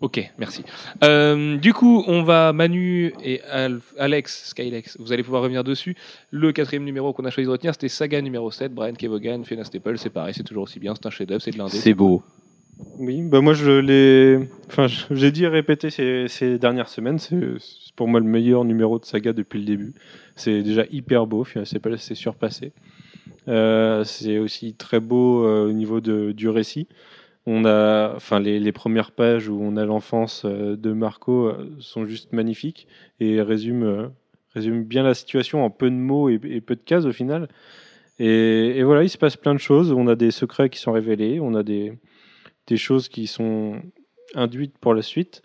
S1: Ok, merci. Euh, du coup, on va Manu et Alf- Alex, Skylex, vous allez pouvoir revenir dessus. Le quatrième numéro qu'on a choisi de retenir, c'était Saga numéro 7, Brian Kevogan, Fiona Staple, c'est pareil, c'est toujours aussi bien, c'est un chef-d'œuvre, c'est de l'indé.
S6: C'est beau.
S4: Oui, bah moi je l'ai. Enfin, j'ai dit et répété ces, ces dernières semaines. C'est pour moi le meilleur numéro de saga depuis le début. C'est déjà hyper beau, c'est pas c'est surpassé. Euh, c'est aussi très beau euh, au niveau de, du récit. On a, enfin, les, les premières pages où on a l'enfance euh, de Marco euh, sont juste magnifiques et résument, euh, résument bien la situation en peu de mots et, peu de cases au final. Et, voilà, il se passe plein de choses. On a des secrets qui sont révélés, on a des, des choses qui sont induites pour la suite.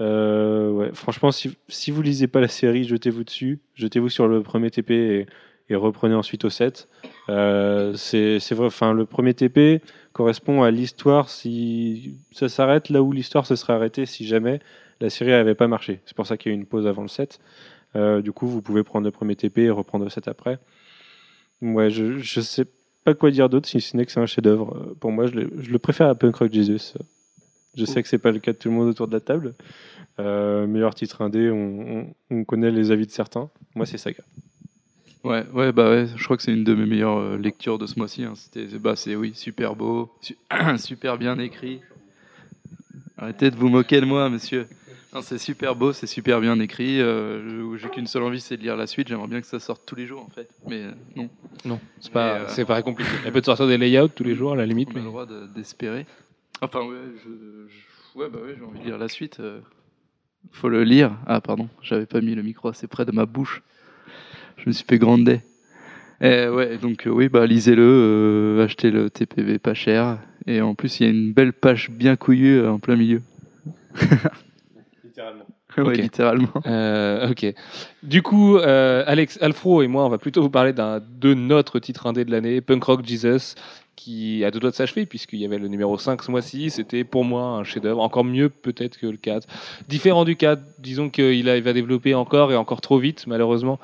S4: Ouais, franchement, si, si vous lisez pas la série, jetez-vous dessus, jetez-vous sur le premier TP et, reprenez ensuite au 7. Euh, c'est c'est vrai, enfin, le premier TP correspond à l'histoire si ça s'arrête là où l'histoire se serait arrêtée si jamais la série n'avait pas marché. C'est pour ça qu'il y a eu une pause avant le 7. Euh, du coup, vous pouvez prendre le premier TP et reprendre le 7 après. Ouais, je, je sais pas quoi dire d'autre si ce n'est que c'est un chef-d'œuvre. Euh, Pour moi, je le, je le préfère à Punk Rock Jesus. Je sais que c'est pas le cas de tout le monde autour de la table. Euh, meilleur titre indé, on, on, on connaît les avis de certains. Moi, c'est Saga.
S5: Ouais, ouais, bah ouais, je crois que c'est une de mes meilleures euh, lectures de ce mois-ci. hein. C'était, bah c'est oui, super beau, su- <clears throat> super bien écrit. Arrêtez de vous moquer de moi, monsieur. Non, c'est super beau, c'est super bien écrit. euh, j'ai qu'une seule envie, c'est de lire la suite. J'aimerais bien que ça sorte tous les jours, en fait. Mais euh, non,
S1: Non, c'est pas,
S5: euh,
S1: c'est pas compliqué. Elle peut sortir des layouts tous les jours à la limite,
S5: on a le droit de- d'espérer. Enfin, ouais, je, je- ouais, bah ouais, j'ai envie de lire la suite. faut le lire. Ah, pardon, j'avais pas mis le micro assez près de ma bouche. Je me suis fait gronder. Eh ouais, donc euh, oui, bah lisez-le, euh, achetez le TPV pas cher. Et en plus, il y a une belle page bien couillue euh, en plein milieu. <laughs>
S4: Littéralement.
S5: ouais,
S1: Ok.
S5: littéralement.
S1: Euh, ok. Du coup, euh, Alex, Alfro et moi, on va plutôt vous parler d'un de notre titre indé de l'année, Punk Rock Jesus, qui a deux doigts de s'achever, puisqu'il y avait le numéro 5 ce mois-ci. C'était pour moi un chef-d'œuvre, encore mieux peut-être que le 4. Différent du 4, disons qu'il a- il va développer encore et encore trop vite, malheureusement.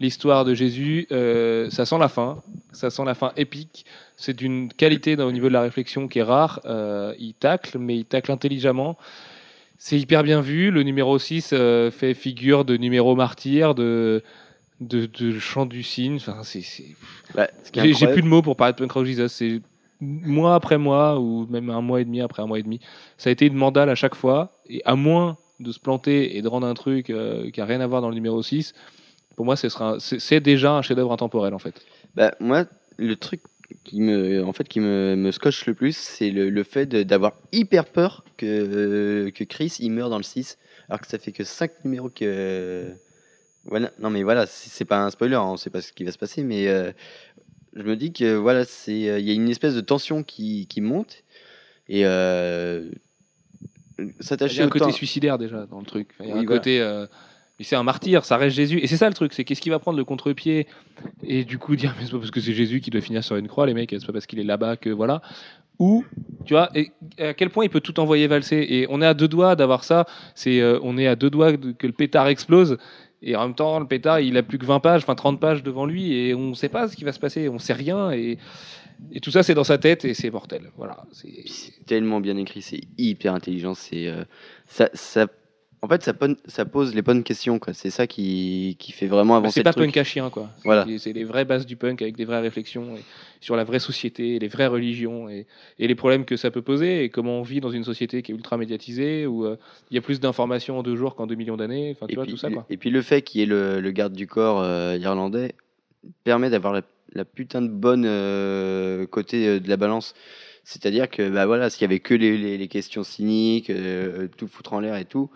S1: L'histoire de Jésus, euh, ça sent la fin, ça sent la fin épique. C'est d'une qualité dans- au niveau de la réflexion qui est rare. Euh, il tacle, mais il tacle intelligemment. C'est hyper bien vu. Le numéro 6 euh, fait figure de numéro martyr, de, de, de chant du cygne. Enfin, c'est, c'est-
S2: Bah,
S1: J'ai, plus de mots pour parler de Punk Rock Jesus. C'est mois après mois, ou même un mois et demi après un mois et demi. Ça a été une mandale à chaque fois. Et à moins de se planter et de rendre un truc qui a rien à voir dans le numéro 6, pour moi, c'est, déjà un chef-d'œuvre intemporel, en fait.
S2: Bah, moi, le truc qui me, en fait, qui me, me scotche le plus, c'est le, le fait d'avoir hyper peur que, que Chris il meurt dans le 6, alors que ça fait que 5 numéros que. Voilà, non mais voilà, c'est pas un spoiler, hein, on sait pas ce qui va se passer, mais euh, je me dis que voilà, c'est euh, il y a une espèce de tension qui, qui monte et euh,
S1: Il y
S2: s'attacher
S1: a un côté suicidaire déjà dans le truc. Il y a
S2: Oui,
S1: un côté. Mais c'est un martyr, ça reste Jésus. Et c'est ça le truc, c'est qu'est-ce qu'il va prendre le contre-pied et du coup dire, mais c'est pas parce que c'est Jésus qui doit finir sur une croix, les mecs, c'est pas parce qu'il est là-bas que voilà. Ou, tu vois, et à quel point il peut tout envoyer valser. Et on est à deux doigts d'avoir ça. C'est, euh, on est à deux doigts que le pétard explose. Et en même temps, le pétard, il a plus que 20 pages, enfin 30 pages devant lui, et on ne sait pas ce qui va se passer, on sait rien. Et, et tout ça, c'est dans sa tête, et c'est mortel. Voilà. C'est
S2: tellement bien écrit, c'est hyper intelligent. C'est euh, ça, ça, en fait, ça, pose les bonnes questions. C'est ça qui, qui fait vraiment
S1: Bah,
S2: avancer
S1: c'est
S2: le
S1: pas
S2: truc.
S1: punk à chien, quoi.
S2: Voilà.
S1: C'est les vraies bases du punk avec des vraies réflexions et sur la vraie société, les vraies religions et, et les problèmes que ça peut poser et comment on vit dans une société qui est ultra médiatisée où euh, il y a plus d'informations en deux jours qu'en deux millions d'années. Enfin, tu
S2: Et
S1: vois,
S2: puis,
S1: tout ça, quoi.
S2: et puis le fait qu'il y ait le, le garde du corps euh, irlandais permet d'avoir la, la putain de bonne euh, côté de la balance. C'est-à-dire que bah voilà, s'il y avait que les, les- les questions cyniques, tout foutre en l'air et tout,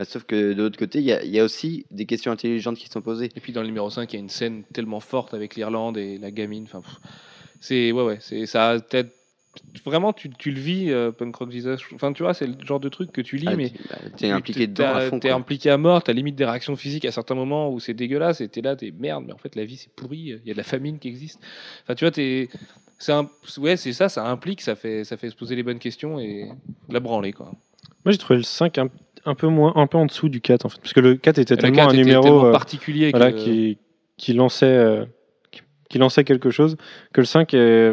S2: bah, sauf que de l'autre côté, il y a, il y a aussi des questions intelligentes qui sont posées.
S1: Et puis dans le numéro 5, il y a une scène tellement forte avec l'Irlande et la gamine. Enfin, c'est ouais, ouais, c'est ça. peut-être- Vraiment, tu, tu le vis, euh, Punk Rock Jesus. Enfin, tu vois, c'est le genre de truc que tu lis,
S2: Ah,
S1: mais
S2: tu- bah, t'es impliqué dedans à fond.
S1: T'es impliqué à mort, t'as limite des réactions physiques à certains moments où c'est dégueulasse et t'es là, t'es merde, mais en fait la vie c'est pourri, il y a de la famine qui existe. Enfin, tu vois, t'es. C'est un... ouais, c'est ça, ça implique, ça fait, ça fait se poser les bonnes questions et la branler quoi.
S4: Moi, j'ai trouvé le 5 un, un peu moins, un peu en dessous du 4, en fait. Parce que le 4 était
S1: Le
S4: tellement
S1: 4
S4: un
S1: était
S4: numéro
S1: tellement
S4: euh,
S1: particulier
S4: voilà,
S1: que-
S4: qui, qui, lançait, euh, qui, qui lançait quelque chose que le 5 est-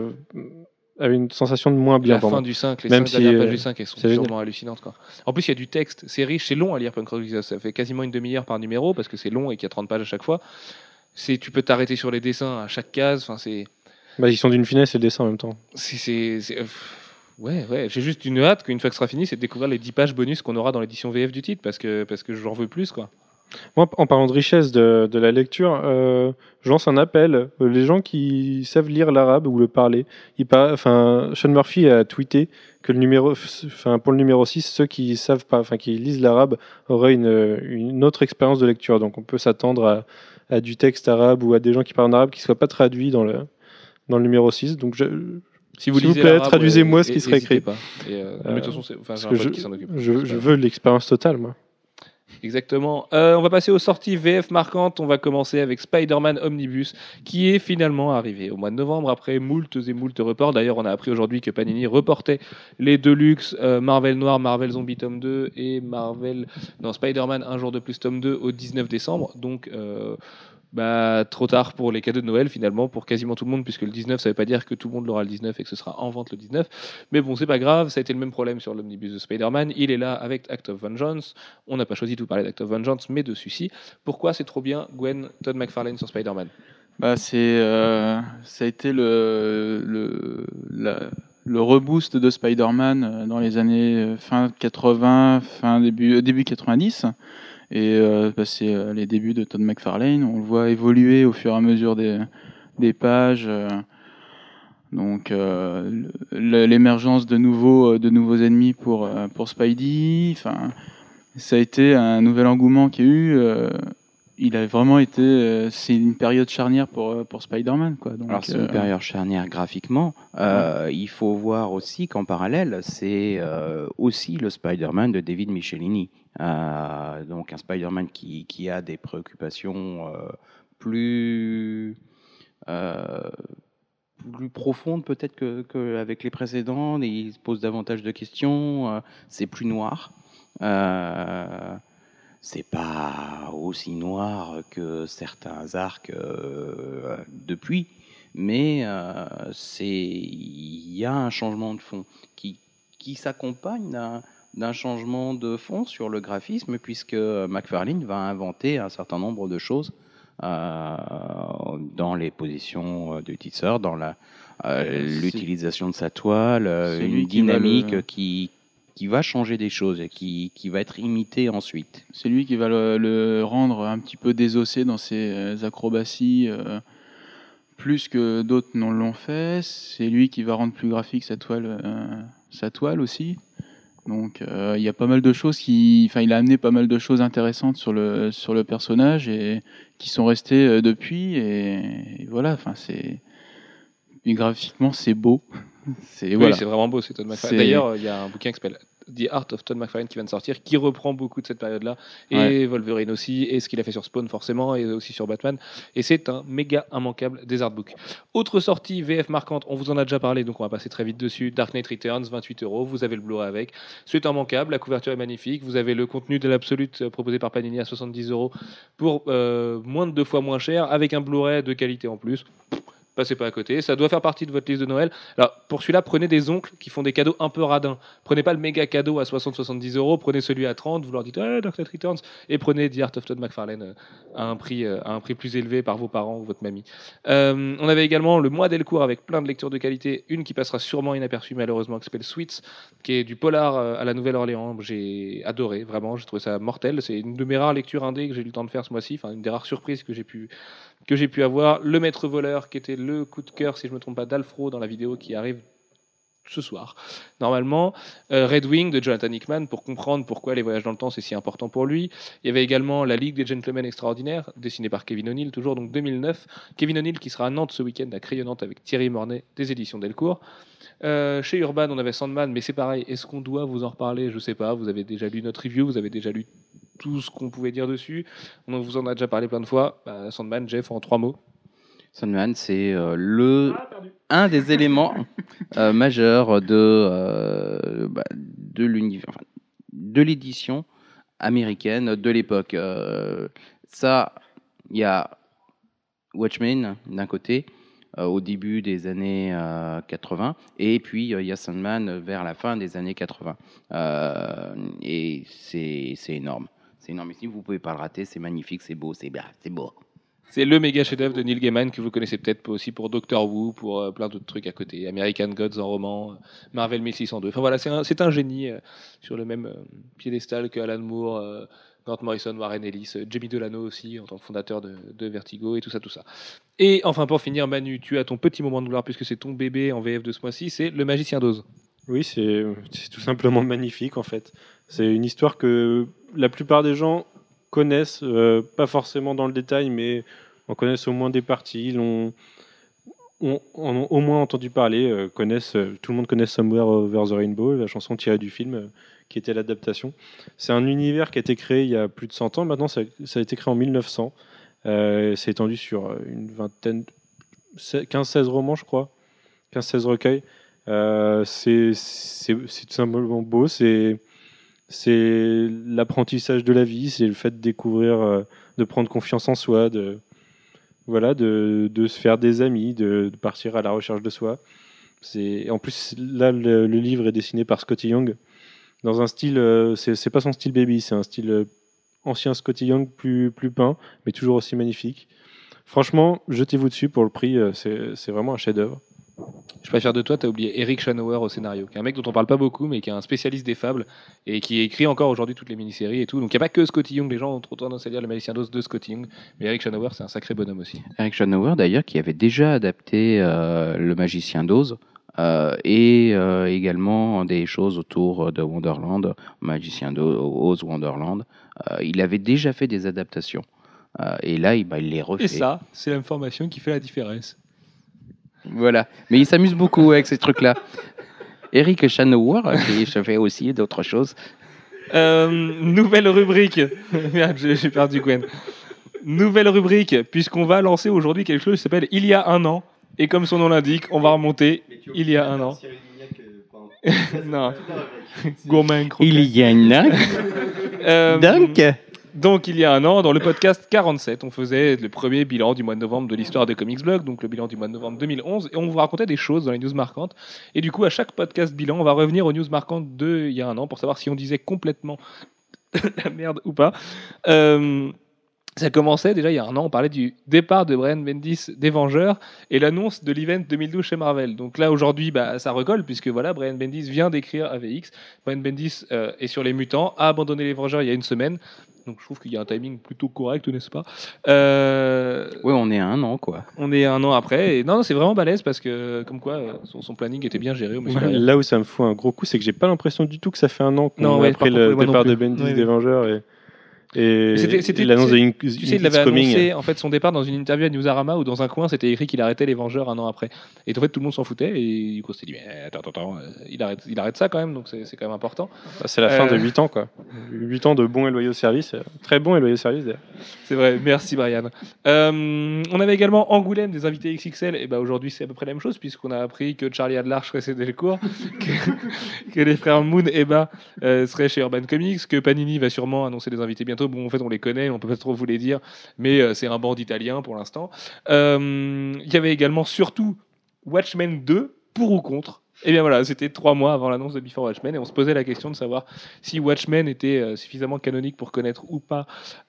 S4: avait une sensation de moins bien
S1: la fin
S4: moi.
S1: du 5, les
S4: Même
S1: 5
S4: si,
S1: dernières
S4: euh,
S1: pages du 5, elles sont purement hallucinantes. Quoi. En plus, il y a du texte, c'est riche, c'est long à lire Punk Rock. Ça fait quasiment une demi-heure par numéro parce que c'est long et qu'il y a 30 pages à chaque fois. Tu peux t'arrêter sur les dessins à chaque case. Enfin, c'est,
S4: Bah, ils sont d'une finesse et le dessin en même temps.
S1: c'est, euh, Ouais, ouais, j'ai juste une hâte qu'une fois que ce sera fini, c'est de découvrir les 10 pages bonus qu'on aura dans l'édition VF du titre, parce que, parce que j'en veux plus, quoi.
S4: Moi, en parlant de richesse de, la lecture, euh, je lance un appel. Les gens qui savent lire l'arabe ou le parler, enfin, Sean Murphy a tweeté que pour le numéro 6, ceux qui savent pas, enfin, qui lisent l'arabe auraient une, une autre expérience de lecture. Donc, on peut s'attendre à, du texte arabe ou à des gens qui parlent en arabe qui ne soient pas traduits dans le, dans le numéro 6. Donc,
S1: Si vous
S4: S'il vous plaît, traduisez-moi ce qui serait écrit.
S1: pas. Et, euh,
S4: Euh,
S1: mais de toute façon, c'est- enfin, j'ai un pote qui s'en occupe.
S4: je, veux l'expérience totale, moi.
S1: Exactement. Euh, on va passer aux sorties VF marquantes. On va commencer avec Spider-Man Omnibus, qui est finalement arrivé au mois de novembre après moultes et moultes reports. D'ailleurs, on a appris aujourd'hui que Panini reportait les Deluxe euh, Marvel Noir, Marvel Zombie tome 2 et Marvel non Spider-Man Un jour de plus tome 2 au 19 décembre. Donc euh, bah, trop tard pour les cadeaux de Noël finalement pour quasiment tout le monde puisque le 19 ça veut pas dire que tout le monde l'aura le 19 et que ce sera en vente le 19 mais bon c'est pas grave ça a été le même problème sur l'omnibus de Spider-Man. Il est là avec Act of Vengeance. On n'a pas choisi de vous parler d'Act of Vengeance mais de celui-ci. Pourquoi c'est trop bien Gwen Todd McFarlane sur Spider-Man?
S3: Bah, c'est, euh, ça a été le, le, le reboost de Spider-Man euh, dans les années euh, fin 80, fin début, début 90. Et euh, bah, c'est euh, les débuts de Todd McFarlane. On le voit évoluer au fur et à mesure des, des pages. euh, donc euh, l'émergence de nouveaux, de nouveaux ennemis pour, pour Spidey. Enfin, ça a été un nouvel engouement qu'il y a eu. Il a vraiment été. euh, c'est une période charnière pour, euh, pour Spider-Man. Quoi. Donc,
S6: Alors c'est
S3: euh,
S6: une période charnière graphiquement. Euh, Il faut voir aussi qu'en parallèle, c'est aussi le Spider-Man de David Michelini. Donc un Spider-Man qui, qui a des préoccupations plus, plus profondes peut-être qu'avec que avec les précédents. Il se pose davantage de questions. c'est plus noir. C'est pas aussi noir que certains arcs euh, depuis, mais euh, c'est il y a un changement de fond qui qui s'accompagne d'un d'un changement de fond sur le graphisme puisque McFarlane va inventer un certain nombre de choses euh, dans les positions du tisseur, dans euh, l'utilisation de sa toile, une
S3: qui va le-
S6: dynamique qui qui va changer des choses et qui, qui va être imitée ensuite.
S3: C'est lui qui va le, rendre un petit peu désossé dans ses euh, acrobaties, euh, plus que d'autres non l'ont fait. C'est lui qui va rendre plus graphique sa toile, euh, sa toile aussi. Donc il y a pas mal de choses qui, enfin il a amené pas mal de choses intéressantes sur le sur le personnage et qui sont restées depuis et, et voilà. Enfin c'est graphiquement c'est beau. <laughs> C'est
S1: oui
S3: voilà.
S1: c'est vraiment beau c'est Todd McFarlane. D'ailleurs il y a un bouquin qui s'appelle The Art of Todd McFarlane qui vient de sortir qui reprend beaucoup de cette période là et
S3: Ouais.
S1: Wolverine aussi et ce qu'il a fait sur Spawn forcément et aussi sur Batman. Et c'est un méga immanquable des artbooks. Autre sortie VF marquante on vous en a déjà parlé donc on va passer très vite dessus. Dark Knight Returns 28 euros vous avez le Blu-ray avec. C'est immanquable la couverture est magnifique vous avez le contenu de l'absolute euh, proposé par Panini à 70 euros pour euh, moins de deux fois moins cher avec un Blu-ray de qualité en plus passez pas à côté. Ça doit faire partie de votre liste de Noël. Alors, pour celui-là, prenez des oncles qui font des cadeaux un peu radins. Prenez pas le méga cadeau à 60-70 euros, prenez celui à 30, vous leur dites hey, Dark Returns, et prenez The Art of Todd McFarlane euh, à un prix, euh, à un prix plus élevé par vos parents ou votre mamie. Euh, on avait également le mois Delcourt avec plein de lectures de qualité. Une qui passera sûrement inaperçue, malheureusement, qui s'appelle Sweets, qui est du polar à la Nouvelle-Orléans. J'ai adoré, vraiment, j'ai trouvé ça mortel. C'est une de mes rares lectures indé que j'ai eu le temps de faire ce mois-ci, enfin, une des rares surprises que j'ai pu que j'ai pu avoir. Le Maître Voleur, qui était le coup de cœur, si je ne me trompe pas, d'Alfro dans la vidéo qui arrive ce soir, normalement. Euh, Red Wing de Jonathan Hickman, pour comprendre pourquoi les voyages dans le temps, c'est si important pour lui. Il y avait également La Ligue des Gentlemen Extraordinaires, dessinée par Kevin O'Neill, toujours donc 2009. Kevin O'Neill qui sera à Nantes ce week-end, à Crayonnante avec Thierry Mornay, des éditions Delcourt. Euh, chez Urban, on avait Sandman, mais c'est pareil. Est-ce qu'on doit vous en reparler? Je sais pas. Vous avez déjà lu notre review, vous avez déjà lu tout ce qu'on pouvait dire dessus. On vous en a déjà parlé plein de fois. Bah, Sandman, Jeff, en trois mots.
S6: Sandman, c'est euh, le un des <laughs> éléments euh, majeurs de euh, bah, de l'univers, enfin, de l'édition américaine de l'époque. Euh, ça, il y a Watchmen d'un côté euh, au début des années euh, 80 et puis euh, il y a Sandman vers la fin des années 80 Euh, et c'est c'est énorme c'est énorme ici vous pouvez pas le rater c'est magnifique c'est beau c'est bien c'est beau
S1: C'est le méga chef-d'œuvre de Neil Gaiman que vous connaissez peut-être aussi pour Doctor Who, pour euh, plein d'autres trucs à côté. American Gods en roman, euh, Marvel 1602. Enfin voilà, c'est un, génie euh, sur le même euh, piédestal que Alan Moore, euh, Grant Morrison, Warren Ellis, euh, Jamie Delano aussi en tant que fondateur de, de Vertigo et tout ça, tout ça. Et enfin pour finir, Manu, tu as ton petit moment de gloire puisque c'est ton bébé en VF de ce mois-ci, c'est Le Magicien d'Oz.
S4: Oui, c'est c'est tout simplement <laughs> magnifique en fait. C'est une histoire que la plupart des gens connaissent, euh, pas forcément dans le détail, mais en connaissent au moins des parties, l'ont ont, au moins entendu parler, euh, connaissent, euh, tout le monde connaît Somewhere Over the Rainbow, la chanson tirée du film qui était l'adaptation. C'est un univers qui a été créé il y a plus de 100 ans, maintenant ça, ça a été créé en 1900. Euh, c'est étendu sur une vingtaine, 15-16 romans je crois, 15-16 recueils. C'est tout simplement beau, c'est c'est l'apprentissage de la vie, c'est le fait de découvrir, euh, de prendre confiance en soi, de voilà, de, de se faire des amis, de, de partir à la recherche de soi. En plus là le, le livre est dessiné par Scotty Young dans un style, euh, c'est pas son style baby, c'est un style euh, ancien Scotty Young plus plus peint, mais toujours aussi magnifique. Franchement, jetez-vous dessus pour le prix, c'est vraiment un chef-d'œuvre.
S1: Je préfère de toi, tu as oublié Eric Schanauer au scénario, qui est un mec dont on parle pas beaucoup, mais qui est un spécialiste des fables et qui écrit encore aujourd'hui toutes les mini-séries et tout. Donc il n'y a pas que Scotty Young, les gens ont trop tendance à dire le magicien d'Oz de Scotty Young, mais Eric Schanauer, c'est un sacré bonhomme aussi.
S6: Eric Schanauer, d'ailleurs, qui avait déjà adapté euh, Le Magicien d'Oz euh, et euh, également des choses autour de Wonderland, Magicien d'Oz, Wonderland. Euh, il avait déjà fait des adaptations. Euh, et là, il, bah, il les refait.
S1: Et ça, c'est l'information qui fait la différence.
S6: Voilà. Mais il s'amuse beaucoup avec ces trucs-là. Eric Schanauer, qui fait aussi d'autres choses.
S1: Euh, nouvelle rubrique. <laughs> Merde, j'ai perdu Gwen. Nouvelle rubrique, puisqu'on va lancer aujourd'hui quelque chose qui s'appelle Il y a un an. Et comme son nom l'indique, on va remonter il y a un an. <laughs> non. Gourmand.
S6: Il y a.
S1: Euh,
S6: Donc,
S1: Donc, il y a un an, dans le podcast 47, on faisait le premier bilan du mois de novembre de l'histoire des Comics Blog, donc le bilan du mois de novembre 2011, et on vous racontait des choses dans les news marquantes. Et du coup, à chaque podcast bilan, on va revenir aux news marquantes de il y a un an pour savoir si on disait complètement <laughs> la merde ou pas. Euh, ça commençait déjà il y a un an, on parlait du départ de Brian Bendis des Vengeurs et l'annonce de l'event 2012 chez Marvel. Donc là aujourd'hui, bah, ça recolle puisque voilà, Brian Bendis vient d'écrire AVX. Brian Bendis euh, est sur les mutants, a abandonné les Vengeurs il y a une semaine. Donc je trouve qu'il y a un timing plutôt correct, n'est-ce pas? Euh,
S6: ouais, on est à un an, quoi.
S1: On est un an après et non, non c'est vraiment balèze parce que comme quoi euh, son, son planning était bien géré. au Derrière.
S4: Là où ça me fout un gros coup, c'est que j'ai pas l'impression du tout que ça fait un an qu'on
S1: ouais,
S4: après le départ de Bendis
S1: Oui,
S4: des. Vengeurs et, et,
S1: c'était-
S4: l'annonce de
S1: tu
S4: Inc-
S1: Tu sais, il avait
S4: Coming.
S1: annoncé en fait son départ dans une interview à Newsarama où dans un coin c'était écrit qu'il arrêtait les Vengeurs un an après. Et en fait tout le monde s'en foutait et du coup on s'est dit mais attends attends, attends euh, il arrête il arrête ça quand même donc c'est c'est quand même important.
S4: Bah, c'est la fin
S1: Euh.
S4: de 8 ans, quoi. 8 ans de bons et loyaux services. euh, Très bons et loyaux services, d'ailleurs.
S1: C'est vrai, merci Brian. Euh, on avait également Angoulême des invités XXL et bah aujourd'hui c'est à peu près la même chose puisqu'on a appris que Charlie Adlarch précédait le cours, <laughs> que, que les frères Moon et Eba euh, seraient chez Urban Comics, que Panini va sûrement annoncer des invités bientôt. Bon en fait on les connaît, on peut pas trop vous les dire, mais euh, c'est un band italien pour l'instant. Euh, Il y avait également surtout Watchmen 2 pour ou contre. Et bien voilà, c'était trois mois avant l'annonce de Before Watchmen et on se posait la question de savoir si Watchmen était euh, suffisamment canonique pour connaître ou pas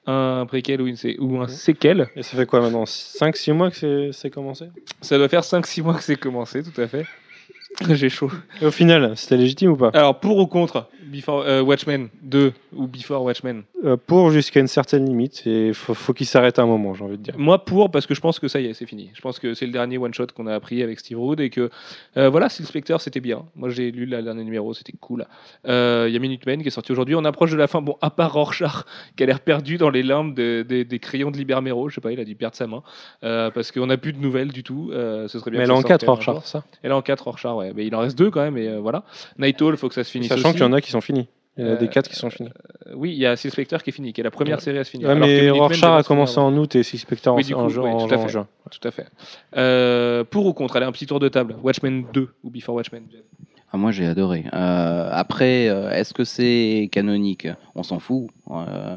S1: un préquel ou, une ou un séquel.
S4: Et ça fait quoi maintenant 5-6 mois que c'est commencé?
S1: Ça doit faire 5-6 mois que c'est commencé, tout à fait. <laughs> J'ai chaud.
S4: Et au final, c'était légitime ou pas?
S1: Alors, pour ou contre Before, euh, Watchmen 2 ou Before Watchmen?
S4: Euh, Pour jusqu'à une certaine limite, et faut, faut qu'il s'arrête à un moment, j'ai envie de dire.
S1: Moi, pour, parce que je pense que ça y est, c'est fini. Je pense que c'est le dernier one-shot qu'on a appris avec Steve Wood et que, euh, voilà, Steel Spectre, c'était bien. Moi, j'ai lu le dernier numéro, c'était cool. Euh, Il y a Minutemen qui est sorti aujourd'hui. On approche de la fin. Bon, à part Rorschach, qui a l'air perdu dans les limbes de- de- des crayons de Libermero. Je sais pas, il a dû perdre sa main. Euh, parce qu'on n'a plus de nouvelles du tout. Euh, ce serait bien
S4: Mais elle est en
S1: sorte
S4: 4
S1: quand
S4: hors
S1: même un
S4: char,
S1: jour.
S4: ça?
S1: Elle est en 4 Rorschach, ouais. Mais il en reste deux quand même, et euh, voilà. Night Owl, faut que ça se finisse
S4: Sachant qu'il y en a qui sont finis. Il y en a
S1: Euh,
S4: des 4 qui sont finis.
S1: Euh, Oui, il y a Steel Spectre qui est fini, qui est la première
S4: Ouais.
S1: série à se finir.
S4: Ouais, mais Rorschach a commencé en août et Six Spectre
S1: Oui,
S4: en, ju- en- juin.
S1: Tout à fait. Euh, pour ou contre, allez, un petit tour de table. Watchmen 2 ou Before Watchmen
S6: Ah, moi, j'ai adoré. Euh, après, euh, est-ce que c'est canonique? On s'en fout. Euh,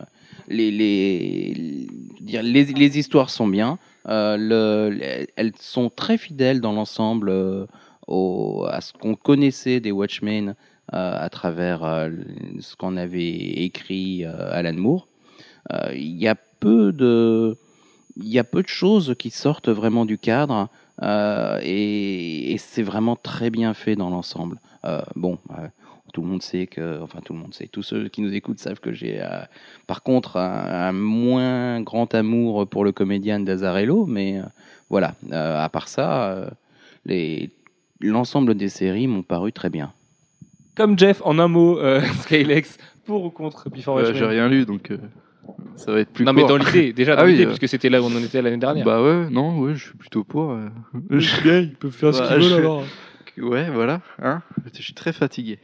S6: les, les, dire, les, les histoires sont bien. Euh, le, les- elles sont très fidèles dans l'ensemble euh, à ce qu'on connaissait des Watchmen euh, à travers euh, ce qu'en avait écrit euh, Alan Moore. Il y a peu de il y a peu de choses qui sortent vraiment du cadre et, c'est vraiment très bien fait dans l'ensemble. Bon, tout le monde sait que, enfin tout le monde sait, tous ceux qui nous écoutent savent que j'ai, par contre, un, moins grand amour pour le comédien d'Azarello, mais voilà. À part ça, les l'ensemble des séries m'ont paru très bien.
S1: Comme Jeff, en un mot, euh, <laughs> Skylex, pour ou contre Before
S5: Euh, J'ai rien lu, donc euh, ça va être plus
S1: Non, mais dans l'idée, <laughs> déjà dans
S5: Ah oui,
S1: l'idée,
S5: euh.
S1: puisque c'était là où on en était l'année dernière.
S5: Bah ouais, non, ouais, je suis plutôt pour. euh.
S4: bien, <laughs> ils peuvent faire
S5: ce qu'ils veulent, alors. Ouais, voilà. Hein je suis très fatigué.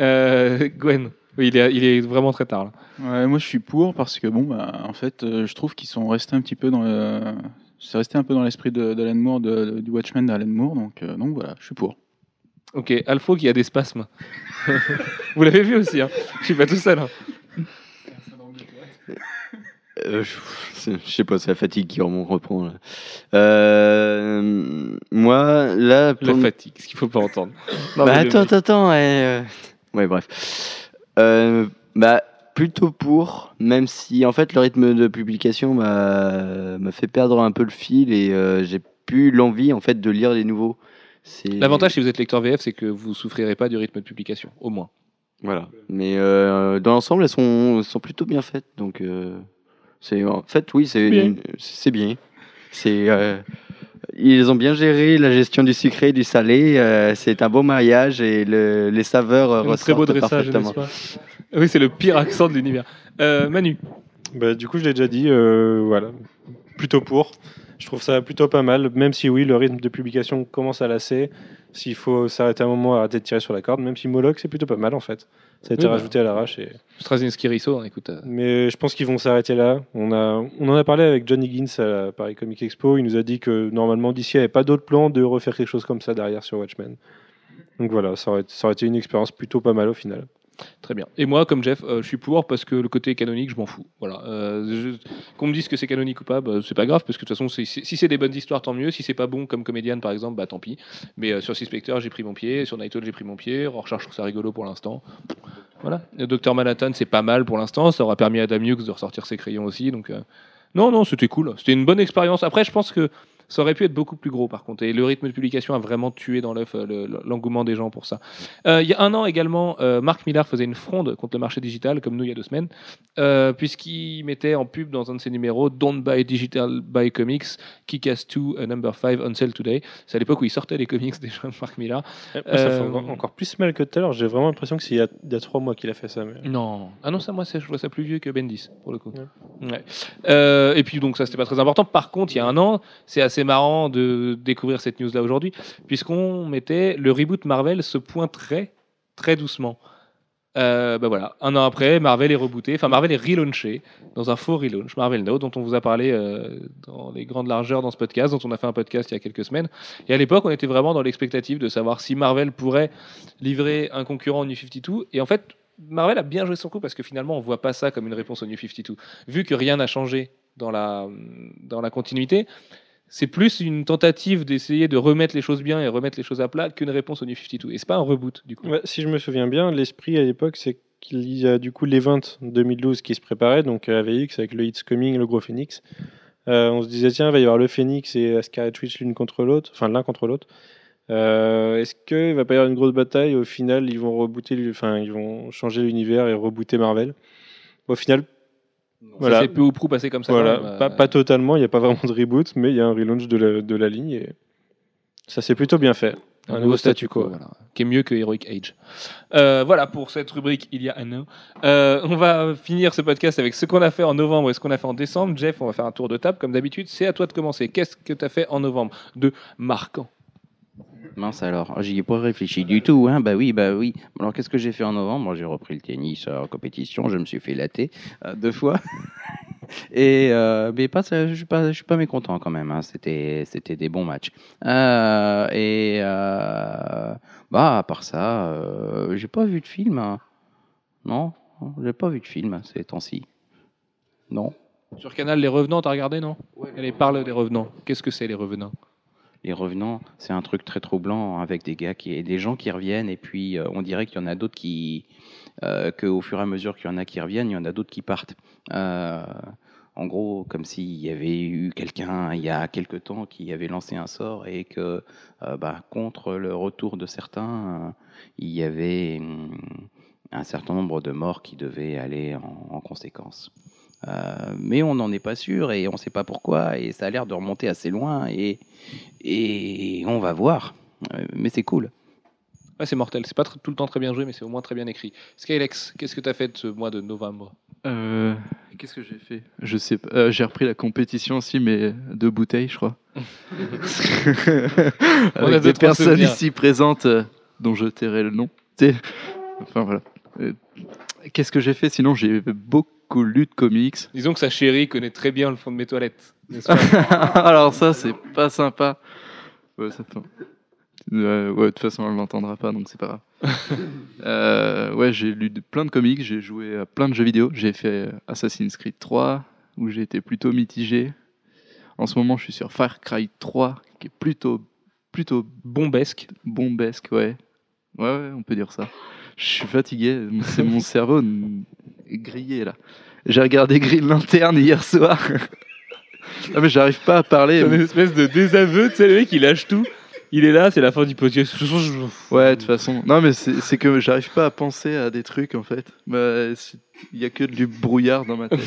S1: Euh, Gwen, oui, il est, il est vraiment très tard là.
S3: Ouais, moi je suis pour parce que bon, bah, en fait, euh, je trouve qu'ils sont restés un petit peu dans le. C'est resté un peu dans l'esprit de- d'Alan Moore, de- de- du Watchmen d'Alan Moore, donc, euh, donc voilà, je suis pour.
S1: Ok, Alfro qui a des spasmes. <laughs> Vous l'avez vu aussi, hein je suis pas tout seul. hein.
S2: Euh, je sais pas, c'est la fatigue qui me reprend. Là. Euh, moi, là,
S1: La
S2: pour-
S1: fatigue, ce qu'il faut pas entendre. Non,
S2: bah, attends, attends, attends. ouais, euh, ouais, bref. Euh, bah, plutôt pour, même si en fait le rythme de publication m'a m'a fait perdre un peu le fil et euh, j'ai plus l'envie en fait de lire les nouveaux. C'est
S1: L'avantage si vous êtes lecteur VF, c'est que vous souffrirez pas du rythme de publication, au moins.
S2: Voilà. Mais euh, dans l'ensemble, elles sont, sont plutôt bien faites. Donc, euh, c'est en fait, oui, c'est
S1: Bien.
S2: c'est bien. C'est euh, ils ont bien géré la gestion du sucré et du salé. euh, c'est un beau mariage et le- les saveurs
S1: Un très beau
S2: ressortent
S1: dressage,
S2: parfaitement.
S1: n'est-ce pas? Oui, c'est le pire accent de l'univers. Euh, Manu,
S4: Bah, du coup, je l'ai déjà dit, euh, voilà, plutôt pour. Je trouve ça plutôt pas mal, même si oui, le rythme de publication commence à lasser. S'il faut s'arrêter un moment, arrêter de tirer sur la corde, même si Moloch, c'est plutôt pas mal en fait. Ça a été
S1: Oui, bah.
S4: rajouté à l'arrache. Et...
S1: Straczynski Risso, hein, écoute. euh,
S4: Mais je pense qu'ils vont s'arrêter là. On, a, on en a parlé avec John Higgins à la Paris Comic Expo. Il nous a dit que normalement, d'ici, il n'y avait pas d'autre plan de refaire quelque chose comme ça derrière sur Watchmen. Donc voilà, ça aurait, ça aurait été une expérience plutôt pas mal au final.
S1: Très bien. Et moi, comme Jeff, euh, je suis pour parce que le côté canonique, je m'en fous. Voilà. Euh, Qu'on me dise que c'est canonique ou pas, bah, c'est pas grave parce que de toute façon, si c'est des bonnes histoires, tant mieux. Si c'est pas bon comme comédienne, par exemple, bah tant pis. Mais euh, sur Six Spectre, j'ai pris mon pied. Sur Night j'ai pris mon pied. Rorschach, je trouve ça rigolo pour l'instant. Voilà. Le Docteur Manhattan, c'est pas mal pour l'instant. Ça aura permis à Adam Hughes de ressortir ses crayons aussi. Donc, non, non, c'était cool. C'était une bonne expérience. Après, je pense que ça aurait pu être beaucoup plus gros, par contre. Et le rythme de publication a vraiment tué dans l'œuf euh, le- l'engouement des gens pour ça. Euh, il y a un an également, euh, Marc Millar faisait une fronde contre le marché digital, comme nous il y a deux semaines, euh, puisqu'il mettait en pub dans un de ses numéros Don't buy digital, buy comics, Kick-Ass 2, a number 5 on sale today. C'est à l'époque où il sortait les comics <laughs> déjà, Marc Millar.
S4: Moi, ça fait encore- plus mal que tout à l'heure. J'ai vraiment l'impression que c'est il y a, il y a trois mois qu'il a fait ça. Mais...
S1: Non, ah non, ça, moi, je vois ça plus vieux que Bendis, pour le coup. Ouais. Et puis, donc, ça, c'était pas très important. Par contre, il y a un an, c'est assez marrant de découvrir cette news-là aujourd'hui, puisqu'on mettait le reboot Marvel se pointerait très doucement. Euh, bah voilà, un an après, Marvel est rebooté, enfin Marvel est relaunché dans un faux relaunch, Marvel Now, dont on vous a parlé euh, dans les grandes largeurs dans ce podcast, dont on a fait un podcast il y a quelques semaines. Et à l'époque, on était vraiment dans l'expectative de savoir si Marvel pourrait livrer un concurrent au New 52. Et en fait, Marvel a bien joué son coup parce que finalement, on voit pas ça comme une réponse au New 52. Vu que rien n'a changé dans la, dans la continuité, c'est plus une tentative d'essayer de remettre les choses bien et remettre les choses à plat qu'une réponse au New 52. Et c'est pas un reboot, du coup.
S4: Si je me souviens bien, l'esprit à l'époque, c'est qu'il y a du coup l'event 2012 qui se préparait, donc euh, AVX avec le It's Coming, le gros Phoenix. Euh, on se disait, tiens, il va y avoir le Phoenix et Scarlet Witch l'une contre l'autre, enfin l'un contre l'autre. Euh, Est-ce qu'il va pas y avoir une grosse bataille? Au final, ils vont rebooter, enfin, ils vont changer l'univers et rebooter Marvel. Au final,
S1: Voilà. C'est peu ou prou passé comme ça.
S4: voilà,
S1: même, euh,
S4: pas, pas totalement, il n'y a pas vraiment de reboot, mais il y a un relaunch de la, de la ligne et ça s'est plutôt bien fait.
S1: un nouveau statu quo, voilà, qui est mieux que Heroic Age. Euh, voilà pour cette rubrique Il y a un an. Euh, on va finir ce podcast avec ce qu'on a fait en novembre et ce qu'on a fait en décembre. Jeff, on va faire un tour de table comme d'habitude. C'est à toi de commencer. Qu'est-ce que tu as fait en novembre de marquant?
S6: Mince alors, j'y ai pas réfléchi du tout. Hein. Bah oui, bah oui. Alors qu'est-ce que j'ai fait en novembre? Moi, J'ai repris le tennis euh, en compétition, je me suis fait latter euh, deux fois. <laughs> Et euh, mais pas, je suis pas, je suis pas mécontent quand même. Hein. C'était, c'était des bons matchs. Euh, et euh, bah à part ça, euh, j'ai pas vu de film. hein. Non, j'ai pas vu de film ces temps-ci. Non?
S1: Sur Canal, Les Revenants, t'as regardé, non? Allez, parle des Revenants. Qu'est-ce que c'est, les Revenants?
S6: Les revenants, c'est un truc très troublant avec des gars qui, des gens qui reviennent et puis euh, on dirait qu'il y en a d'autres qui, euh, qu'au fur et à mesure qu'il y en a qui reviennent, il y en a d'autres qui partent. Euh, en gros, comme s'il y avait eu quelqu'un il y a quelque temps qui avait lancé un sort et que, euh, bah, contre le retour de certains, il y avait hum, un certain nombre de morts qui devaient aller en conséquence. Euh, mais on n'en est pas sûr et on ne sait pas pourquoi et ça a l'air de remonter assez loin et, et on va voir. Euh, mais c'est cool.
S1: Ouais, c'est mortel. C'est pas tout le temps très bien joué, mais c'est au moins très bien écrit. Skylex, qu'est-ce que tu as fait de ce mois de novembre?
S5: Euh, Qu'est-ce que j'ai fait? Je sais pas. Euh, j'ai repris la compétition aussi, mais deux bouteilles, je crois. <laughs>
S1: On a
S5: Avec
S1: deux,
S5: des personnes ici présentes euh, dont je tairai le nom. Enfin voilà. Qu'est-ce que j'ai fait? Sinon, j'ai beaucoup lu de comics.
S1: Disons que sa chérie connaît très bien le fond de mes toilettes. pas? <laughs>
S5: Alors ça, c'est pas sympa. Ouais, ça fait- Euh, ouais, de toute façon, elle l'entendra pas, donc c'est pas grave. <laughs> Euh, ouais, j'ai lu de- plein de comics, j'ai joué à plein de jeux vidéo. J'ai fait euh, Assassin's Creed 3, où j'ai été plutôt mitigé. En ce moment, je suis sur Far Cry 3, qui est plutôt, plutôt
S1: Bombesque.
S5: bombesque, ouais. Ouais, ouais, on peut dire ça. Je suis fatigué, c'est mon cerveau grillé là. J'ai regardé Green Lantern hier soir. ah mais j'arrive pas à parler.
S1: C'est une espèce de désaveu, tu sais, le mec, il lâche tout. Il est là, c'est la fin du podcast.
S5: Ouais, de toute façon. Non, mais c'est que j'arrive pas à penser à des trucs en fait. Bah, Il y a que du brouillard dans ma tête.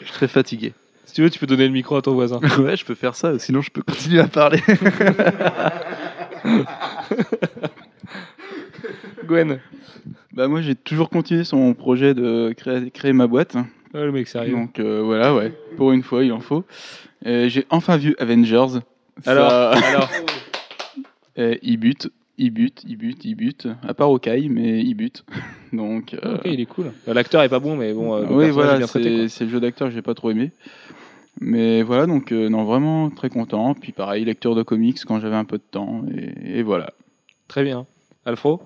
S5: Je suis très fatigué.
S1: Si tu veux, tu peux donner le micro à ton voisin. <laughs>
S5: Ouais, je peux faire ça, sinon je peux continuer à parler. <laughs>
S1: Gwen.
S3: Bah moi j'ai toujours continué sur mon projet de créer, créer ma boîte.
S1: Oh, le mec sérieux.
S3: Donc euh, voilà, ouais. Pour une fois, il en faut. Euh, j'ai enfin vu Avengers. Ça- <laughs>
S1: Alors, <laughs>
S3: Euh, il bute, il bute, il bute, il bute. À part Hawkeye, mais il bute. <laughs> Donc. euh,
S1: ok, il est cool. Bah, L'acteur est pas bon, mais bon, euh,
S3: oui, voilà, c'est c'est le jeu d'acteur que j'ai pas trop aimé. Mais voilà, donc euh, non, vraiment très content. Puis pareil, lecture de comics quand j'avais un peu de temps. Et, et voilà.
S1: Très bien. Alfro?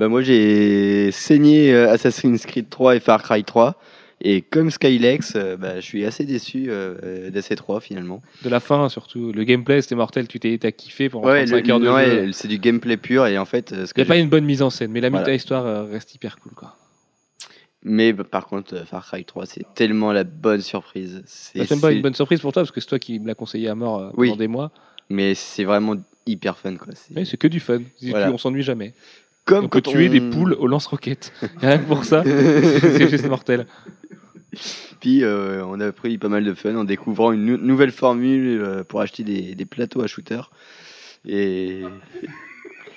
S2: Bah moi j'ai saigné euh, Assassin's Creed 3 et Far Cry 3 et comme Skylex, euh, bah, je suis assez déçu euh, de ces trois finalement.
S1: De la fin, surtout. Le gameplay, c'était mortel. Tu t'es t'as kiffé pendant
S2: Ouais,
S1: 35
S2: le-
S1: heures de
S2: ouais,
S1: jeu.
S2: c'est du gameplay pur et en fait euh,
S1: Il n'y a pas une bonne mise en scène, mais la
S2: Voilà.
S1: méta-histoire euh, reste hyper cool. Quoi.
S2: mais bah, par contre euh, Far Cry 3 c'est tellement la bonne surprise. C'est
S1: Bah, même pas une bonne surprise pour toi, parce que c'est toi qui me l'as conseillé à mort euh,
S2: Oui.
S1: pendant des mois.
S2: mais c'est vraiment hyper fun quoi. C'est
S1: Ouais, que du fun.
S2: Voilà.
S1: On s'ennuie jamais.
S2: Comme
S1: on peut
S2: quand
S1: tuer
S2: on-
S1: des poules au lance-roquettes. <laughs> Rien que pour ça, <laughs> c'est juste mortel.
S2: Puis euh, on a pris pas mal de fun en découvrant une nou- nouvelle formule euh, pour acheter des, des plateaux à shooter. Et,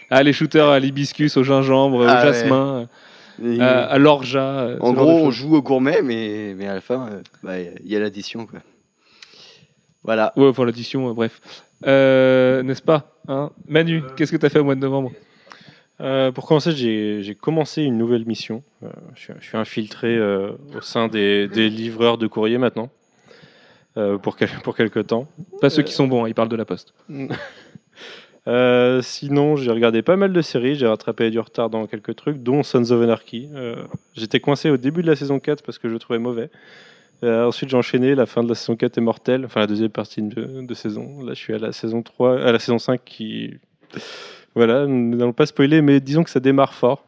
S1: Ah, les shooters à l'hibiscus, au gingembre,
S2: Ah
S1: au
S2: ouais.
S1: jasmin,
S2: et-
S1: à, à l'orgeat. euh,
S2: en gros, on joue au gourmet, mais, mais à la fin, euh, bah, il y a l'addition. quoi. Voilà.
S1: Ouais, enfin l'addition, euh, bref. Euh, N'est-ce pas hein? Manu, qu'est-ce que tu as fait au mois de novembre?
S4: Euh, pour commencer, j'ai commencé une nouvelle mission. Euh, je, suis, je suis infiltré euh, au sein des, des livreurs de courrier maintenant, pour, quel- pour quelque temps.
S1: Pas ceux qui sont bons, hein, ils parlent de la poste. <laughs>
S4: Sinon, j'ai regardé pas mal de séries, j'ai rattrapé du retard dans quelques trucs, dont Sons of Anarchy. J'étais coincé au début de la saison 4 parce que je le trouvais mauvais. Ensuite, j'ai enchaîné, la fin de la saison 4 est mortelle, enfin la deuxième partie de, de saison. Là, je suis à la saison 3, à la saison 5 qui. Voilà, nous n'allons pas spoiler, mais disons que ça démarre fort.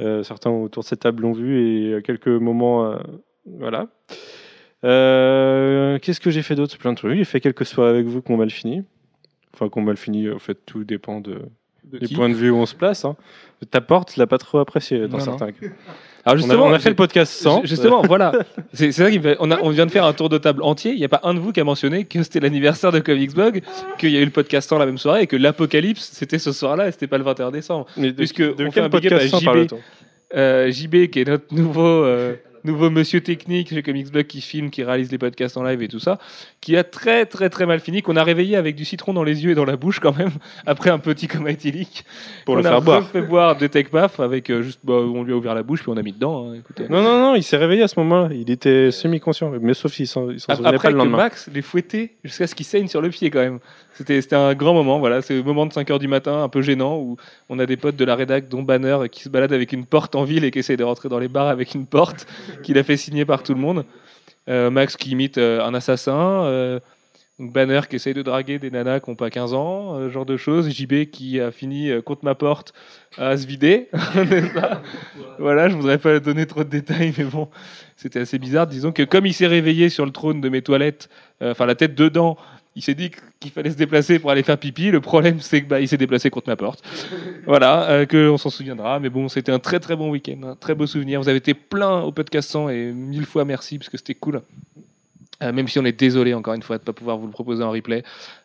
S4: Euh, certains autour de cette table l'ont vu et à quelques moments. euh, voilà. Euh, Qu'est-ce que j'ai fait d'autre? Plein de trucs. J'ai fait quelques soirées avec vous qui ont mal fini. Enfin, qu'on mal fini, en fait, tout dépend de, des
S1: qui?
S4: points de vue où on se place. Hein. Ta porte, je l'ai pas trop apprécié dans
S1: Non,
S4: certains <laughs> cas.
S1: Alors
S4: On a, on a fait le podcast sans.
S1: Ju- Justement, <laughs> voilà. C'est c'est ça qui me fait- On, a- on vient de faire un tour de table entier. Il n'y a pas un de vous qui a mentionné que c'était l'anniversaire de Comicsblog, qu'il y a eu le podcast sans la même soirée et que l'apocalypse c'était ce soir-là et c'était pas le 21 décembre.
S4: Mais de,
S1: Puisque
S4: de
S1: on fait un
S4: quel
S1: big up
S4: podcast
S1: à
S4: sans
S1: JB.
S4: parle-t-on?
S1: Euh, JB, qui est notre nouveau, euh, nouveau monsieur technique chez Comicsblog qui filme, qui réalise les podcasts en live et tout ça, qui a très très très mal fini, qu'on a réveillé avec du citron dans les yeux et dans la bouche quand même, <laughs> après un petit coma éthylique.
S4: Pour
S1: on
S4: le faire
S1: a
S4: boire.
S1: fait boire des Tech Paf avec euh, juste, bah, on lui a ouvert la bouche puis on a mis dedans. hein, écoutez.
S4: Non, non, non, il s'est réveillé à ce moment-là. Il était semi-conscient. Mais sauf s'il s'en il s'en
S1: Ap-
S4: souvenait
S1: Après
S4: pas le
S1: que
S4: lendemain.
S1: Max les fouettait jusqu'à ce qu'il saigne sur le pied quand même. C'était un grand moment, voilà. C'est le moment de 5h du matin, un peu gênant, où on a des potes de la rédac, dont Banner, qui se baladent avec une porte en ville et qui essaye de rentrer dans les bars avec une porte <laughs> qu'il a fait signer par tout le monde. Euh, Max qui imite euh, un assassin. euh, Donc Banner qui essaye de draguer des nanas qui n'ont pas 15 ans, euh, ce genre de choses. JB qui a fini contre ma porte à se vider. <laughs> Voilà, je voudrais pas donner trop de détails, mais bon, c'était assez bizarre. Disons que comme il s'est réveillé sur le trône de mes toilettes, enfin la tête dedans, il s'est dit qu'il fallait se déplacer pour aller faire pipi. Le problème, c'est que bah, s'est déplacé contre ma porte. Voilà, euh, que s'en souviendra. Mais bon, c'était un très très bon week-end, un très beau souvenir. Vous avez été plein au podcast 100 et mille fois merci parce que c'était cool. Euh, même si on est désolé encore une fois de ne pas pouvoir vous le proposer en replay,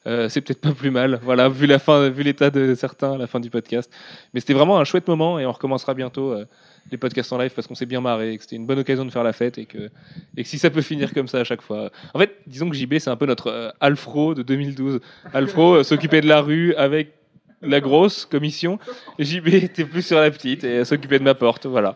S1: Euh, c'est peut-être pas plus mal. Voilà, vu la fin, vu l'état de certains à la fin du podcast. Mais c'était vraiment un chouette moment et on recommencera bientôt euh, les podcasts en live parce qu'on s'est bien marré et que c'était une bonne occasion de faire la fête et que, et que si ça peut finir comme ça à chaque fois. En fait, disons que JB c'est un peu notre euh, Alfro de 2012. Alfro euh, s'occupait de la rue avec la grosse commission. JB était plus sur la petite et s'occupait de ma porte. Voilà.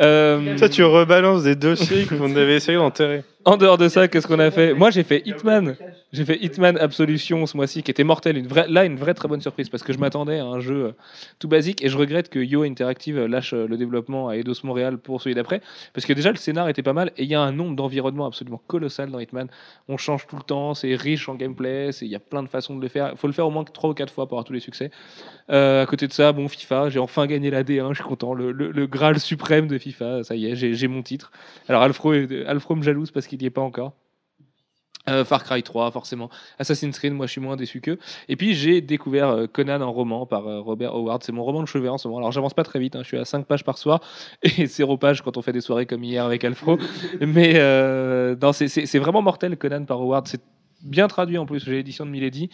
S1: Euh,
S4: Ça, tu rebalances des dossiers qu'on avait essayé d'enterrer.
S1: en dehors de ça, qu'est-ce qu'on a fait? Moi, j'ai fait Hitman. J'ai fait Hitman Absolution ce mois-ci, qui était mortel. Une vraie, là, une vraie très bonne surprise, parce que je m'attendais à un jeu euh, tout basique, et je regrette que Yo Interactive lâche euh, le développement à Eidos Montréal pour celui d'après, parce que déjà, le scénar était pas mal, et il y a un nombre d'environnements absolument colossal dans Hitman. On change tout le temps, c'est riche en gameplay, il y a plein de façons de le faire. Il faut le faire au moins 3 ou 4 fois pour avoir tous les succès. Euh, à côté de ça, bon, FIFA, j'ai enfin gagné la D1, je suis content. Le, le- le Graal suprême de FIFA, ça y est, j'ai mon titre. Alors Alfro, Alfro me jalouse parce qu'il n'y est pas encore. Euh, Far Cry 3, forcément. Assassin's Creed, moi je suis moins déçu qu'eux. Et puis j'ai découvert euh, Conan en roman par euh, Robert Howard. C'est mon roman de chevet en ce moment. Alors j'avance pas très vite, hein, je suis à 5 pages par soir <laughs> et 0 pages quand on fait des soirées comme hier avec Alfro. <laughs> Mais non, c'est- vraiment mortel Conan par Howard. C'est bien traduit en plus. J'ai l'édition de Milady.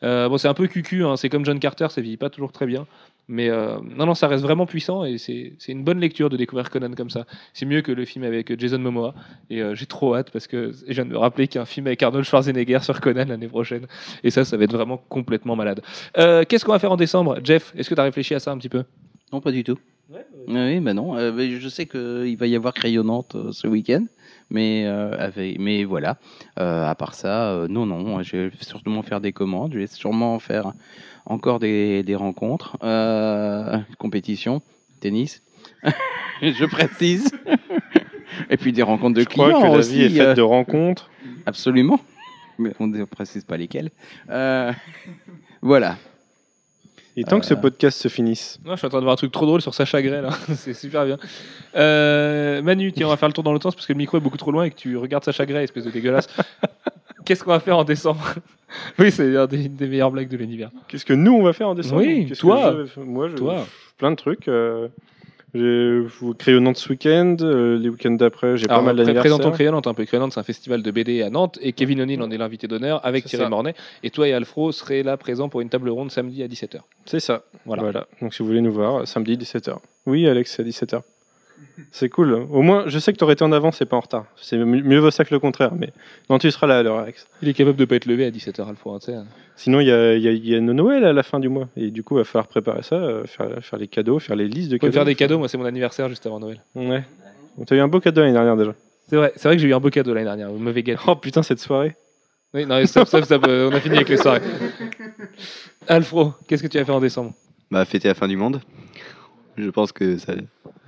S1: Bon, c'est un peu cucu, hein, c'est comme John Carter, ça vieillit pas toujours très bien. Mais euh, non, non, ça reste vraiment puissant et c'est une bonne lecture de découvrir Conan comme ça. C'est mieux que le film avec Jason Momoa. Et euh, j'ai trop hâte parce que je viens de me rappeler qu'il y a un film avec Arnold Schwarzenegger sur Conan l'année prochaine. Et ça, ça va être vraiment complètement malade. Euh, Qu'est-ce qu'on va faire en décembre? Jeff, est-ce que tu as réfléchi à ça un petit peu?
S6: Non, pas du tout. Oui, bah non. Euh, mais je sais qu'il va y avoir Crayonnante ce week-end. Mais, euh, avec, mais voilà. Euh, à part ça, euh, non, non. Je vais sûrement faire des commandes. Je vais sûrement faire encore des, des rencontres. Euh, compétition, tennis. <laughs> je précise. <laughs> Et puis des rencontres de
S4: Je crois
S6: clients
S4: que la
S6: aussi.
S4: vie est faite de rencontres.
S6: Absolument. Mais on ne précise pas lesquels. Euh, <laughs> voilà.
S4: Et tant que ce podcast se finisse,
S1: Non, je suis en train de voir un truc trop drôle sur Sacha Gray là. <laughs> c'est super bien. Euh, Manu, tiens, on va faire le tour dans le sens parce que le micro est beaucoup trop loin et que tu regardes Sacha Gray, espèce de dégueulasse. <laughs> Qu'est-ce qu'on va faire en décembre? <laughs> Oui, c'est une des, des meilleures blagues de l'univers.
S4: qu'est-ce que nous on va faire en décembre?
S1: Oui,
S4: Qu'est-ce
S1: toi.
S4: que je- moi, je,
S1: Toi.
S4: plein de trucs. Euh, j'ai Crayonnante ce week-end, euh, les week-ends d'après, j'ai pas mal d'anniversaires.
S1: présentons Crayonnante un peu. Crayonnante, c'est un festival de BD à Nantes et Kevin O'Neill en est l'invité d'honneur avec Thierry
S4: ça.
S1: Mornay. Et toi et Alfro serez là présents pour une table ronde samedi à 17h.
S4: C'est ça.
S1: Voilà.
S4: Voilà. Donc si vous voulez nous voir, samedi 17h. Oui, Alex, à 17h. C'est cool. Au moins, je sais que tu aurais été en avance et pas en retard. C'est mieux vaut ça que le contraire. Mais non, tu seras là à l'heure, Alex.
S1: Il est capable de pas être levé à 17h, Alfro. hein, tu sais.
S4: Sinon, il y a, y, a, il y a nos Noël à la fin du mois. Et du coup, il va falloir préparer ça, euh, faire, faire les cadeaux, faire les listes de cadeaux.
S1: faire des cadeaux. Moi, c'est mon anniversaire juste avant Noël.
S4: Ouais. Tu as eu un beau cadeau l'année dernière déjà.
S1: C'est vrai, c'est vrai que j'ai eu un beau cadeau l'année dernière. Vous m'avez gâté.
S4: Oh putain, cette soirée.
S1: Oui, non, stop, stop, stop, euh, on a fini avec les soirées. Alfro, qu'est-ce que tu vas faire en décembre?
S2: Bah, fêter la fin du monde. Je pense que ça.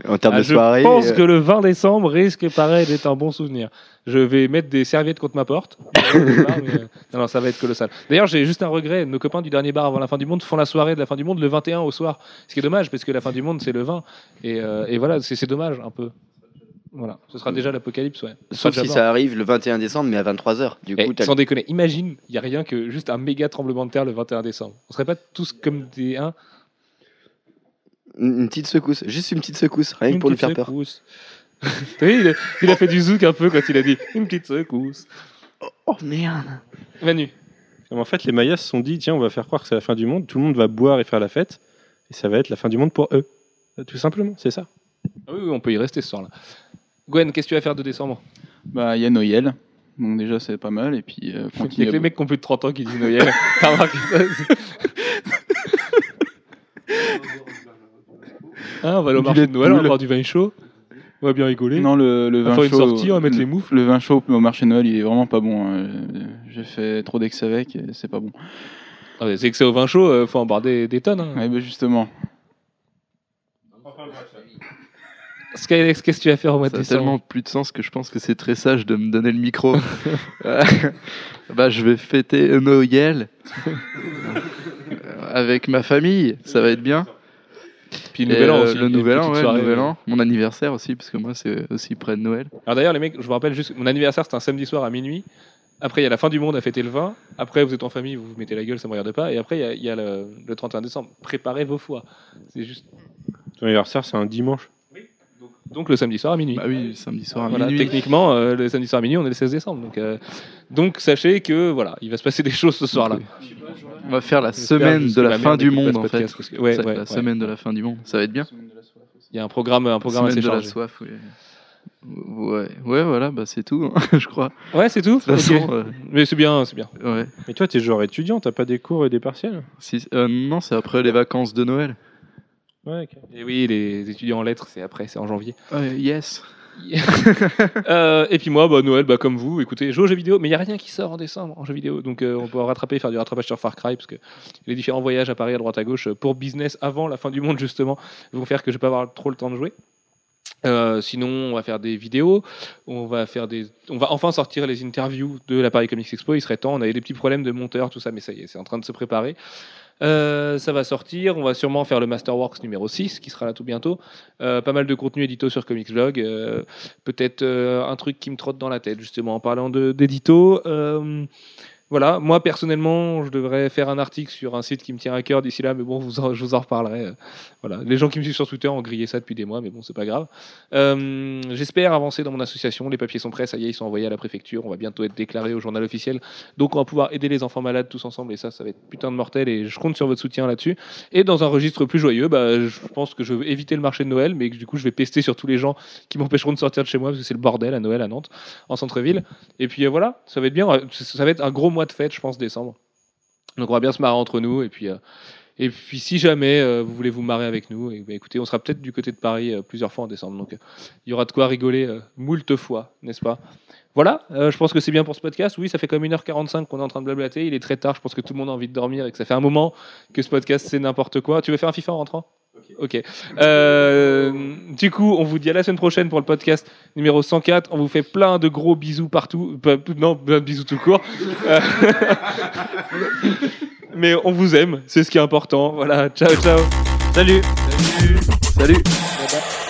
S2: En termes
S1: Ah,
S2: de
S1: Je
S2: soirée.
S1: pense
S2: euh,
S1: que le 20 décembre risque, pareil, d'être un bon souvenir. Je vais mettre des serviettes contre ma porte. <laughs> Euh, non, non, ça va être colossal. D'ailleurs, j'ai juste un regret. Nos copains du dernier bar avant la fin du monde font la soirée de la fin du monde le 21 au soir. Ce qui est dommage, parce que la fin du monde, c'est le 20. Et, euh, et voilà, c'est dommage un peu. Voilà, ce sera déjà l'apocalypse, ouais.
S2: Sauf si ça arrive le 21 décembre, mais à 23h. Du
S1: Eh,
S2: coup,
S1: sans déconner, imagine, il n'y a rien que juste un méga tremblement de terre le 21 décembre. On serait pas tous comme des uns
S2: une petite secousse. Juste une petite secousse, rien que pour
S1: petite
S2: faire peur.
S1: secousse. <laughs> Vu, il, a, il a fait du zouk un peu quand il a dit une petite secousse.
S2: Oh merde.
S1: Manu,
S4: En fait, les Mayas se sont dit tiens, on va faire croire que c'est la fin du monde. Tout le monde va boire et faire la fête. Et ça va être la fin du monde pour eux. Tout simplement, c'est ça.
S1: Ah oui, oui, on peut y rester ce soir-là. Gwen, qu'est-ce que tu vas faire de décembre?
S3: Bah, il y a Noël. Donc déjà, c'est pas mal. Et puis, euh,
S1: Il y a que les mecs qui ont plus de 30 ans qui disent Noël. <laughs> T'as remarqué ça? <laughs> Ah, On va aller au
S3: Du
S1: marché de Noël, on va boire du vin chaud. On va bien rigoler.
S3: Non, le, le
S1: on va
S3: vin
S1: faire une
S3: chaud.
S1: sortie, on va mettre les moufles.
S3: Le vin chaud au marché de Noël, il est vraiment pas bon. hein. J'ai fait trop d'ex avec, et c'est pas bon.
S1: Ah, mais c'est que c'est au vin chaud, euh, faut en boire des, des tonnes. hein.
S3: Ouais, bah justement.
S1: Skylex, qu'est-ce que tu vas faire au mois de
S5: Ça a
S1: décembre
S5: tellement plus de sens que je pense que c'est très sage de me donner le micro. <laughs> Euh, bah, je vais fêter Noël <laughs> avec ma famille, ça va être bien.
S1: Puis le
S5: Et,
S1: nouvel an
S5: euh,
S1: aussi.
S5: le nouvel an,
S1: petite
S5: ouais,
S1: soirée,
S5: le nouvel
S1: euh.
S5: an, mon anniversaire aussi, parce que moi c'est aussi près de Noël.
S1: Alors d'ailleurs, les mecs, je vous rappelle juste, mon anniversaire c'est un samedi soir à minuit. Après, il y a la fin du monde à fêter le 20. Après, vous êtes en famille, vous vous mettez la gueule, ça me regarde pas. Et après, il y a, il y a le, le 31 décembre. Préparez vos foies. C'est juste.
S4: Ton anniversaire, c'est un dimanche.
S1: Donc le samedi soir à minuit.
S5: Bah oui, samedi soir à
S1: Voilà,
S5: minuit.
S1: techniquement, euh, le samedi soir à minuit, on est le 16 décembre. Donc, euh, donc sachez que voilà, il va se passer des choses ce soir-là.
S5: On va faire la semaine de la fin du monde
S1: ce
S5: en fait.
S1: que- ouais, ouais,
S5: la
S1: ouais.
S5: semaine de la fin du monde, ça va être bien.
S1: Il y a un programme, un programme
S5: Semaine
S1: assez
S5: de la
S1: chargé.
S5: soif, oui. Ouais, ouais, voilà, bah c'est tout, hein, <laughs> je crois.
S1: Ouais, c'est tout.
S5: De toute façon, euh,
S1: Mais c'est bien, c'est bien.
S5: ouais.
S4: Mais toi, t'es genre étudiant, t'as pas des cours et des partiels?
S5: Si- euh, non, c'est après les vacances de Noël.
S4: Ouais.
S1: Et oui, les étudiants en lettres, c'est après, c'est en janvier.
S5: yes. <laughs>
S1: Euh, et puis moi, bah, Noël, bah, comme vous, écoutez, je joue aux jeux vidéo, mais il n'y a rien qui sort en décembre en jeux vidéo. Donc euh, on peut rattraper, faire du rattrapage sur Far Cry, parce que les différents voyages à Paris, à droite, à gauche, pour business avant la fin du monde, justement, vont faire que je vais pas avoir trop le temps de jouer. Euh, sinon, on va faire des vidéos, on va faire des, on va enfin sortir les interviews de la Paris Comics Expo. Il serait temps. On avait des petits problèmes de monteur, tout ça, mais ça y est, c'est en train de se préparer. Euh, ça va sortir. On va sûrement faire le Masterworks numéro 6 qui sera là tout bientôt. Euh, pas mal de contenu édito sur Comics Blog. Euh, Peut-être un truc qui me trotte dans la tête, justement, en parlant d'édito. Voilà, moi personnellement, je devrais faire un article sur un site qui me tient à cœur d'ici là, mais bon, vous en- je vous en reparlerai. Euh, Voilà, les gens qui me suivent sur Twitter ont grillé ça depuis des mois, mais bon, c'est pas grave. Euh, J'espère avancer dans mon association. Les papiers sont prêts, ça y est, ils sont envoyés à la préfecture. On va bientôt être déclaré au journal officiel. Donc, on va pouvoir aider les enfants malades tous ensemble, et ça, ça va être putain de mortel. Et je compte sur votre soutien là-dessus. Et dans un registre plus joyeux, bah, je pense que je vais éviter le marché de Noël, mais que du coup, je vais pester sur tous les gens qui m'empêcheront de sortir de chez moi parce que c'est le bordel à Noël à Nantes, en centre-ville. Et puis euh, voilà, ça va être bien. Ça va être un gros mois de fête, je pense, décembre. Donc, on va bien se marrer entre nous. Et puis. euh, et puis, si jamais euh, vous voulez vous marrer avec nous, et, bah, écoutez, on sera peut-être du côté de Paris euh, plusieurs fois en décembre. Donc, il y aura de quoi rigoler moult fois, n'est-ce pas? Voilà, je pense que c'est bien pour ce podcast. Oui, ça fait comme 1h45 qu'on est en train de blablater. Il est très tard, je pense que tout le monde a envie de dormir et que ça fait un moment que ce podcast, c'est n'importe quoi. Tu veux faire un FIFA en rentrant? Ok. Euh, du coup, on vous dit à la semaine prochaine pour le podcast numéro 104. On vous fait plein de gros bisous partout. Pas- non, plein de bisous tout court. Euh, <laughs> Mais on vous aime, c'est ce qui est important. Voilà, ciao, ciao.
S4: Salut
S5: Salut.
S1: Bye.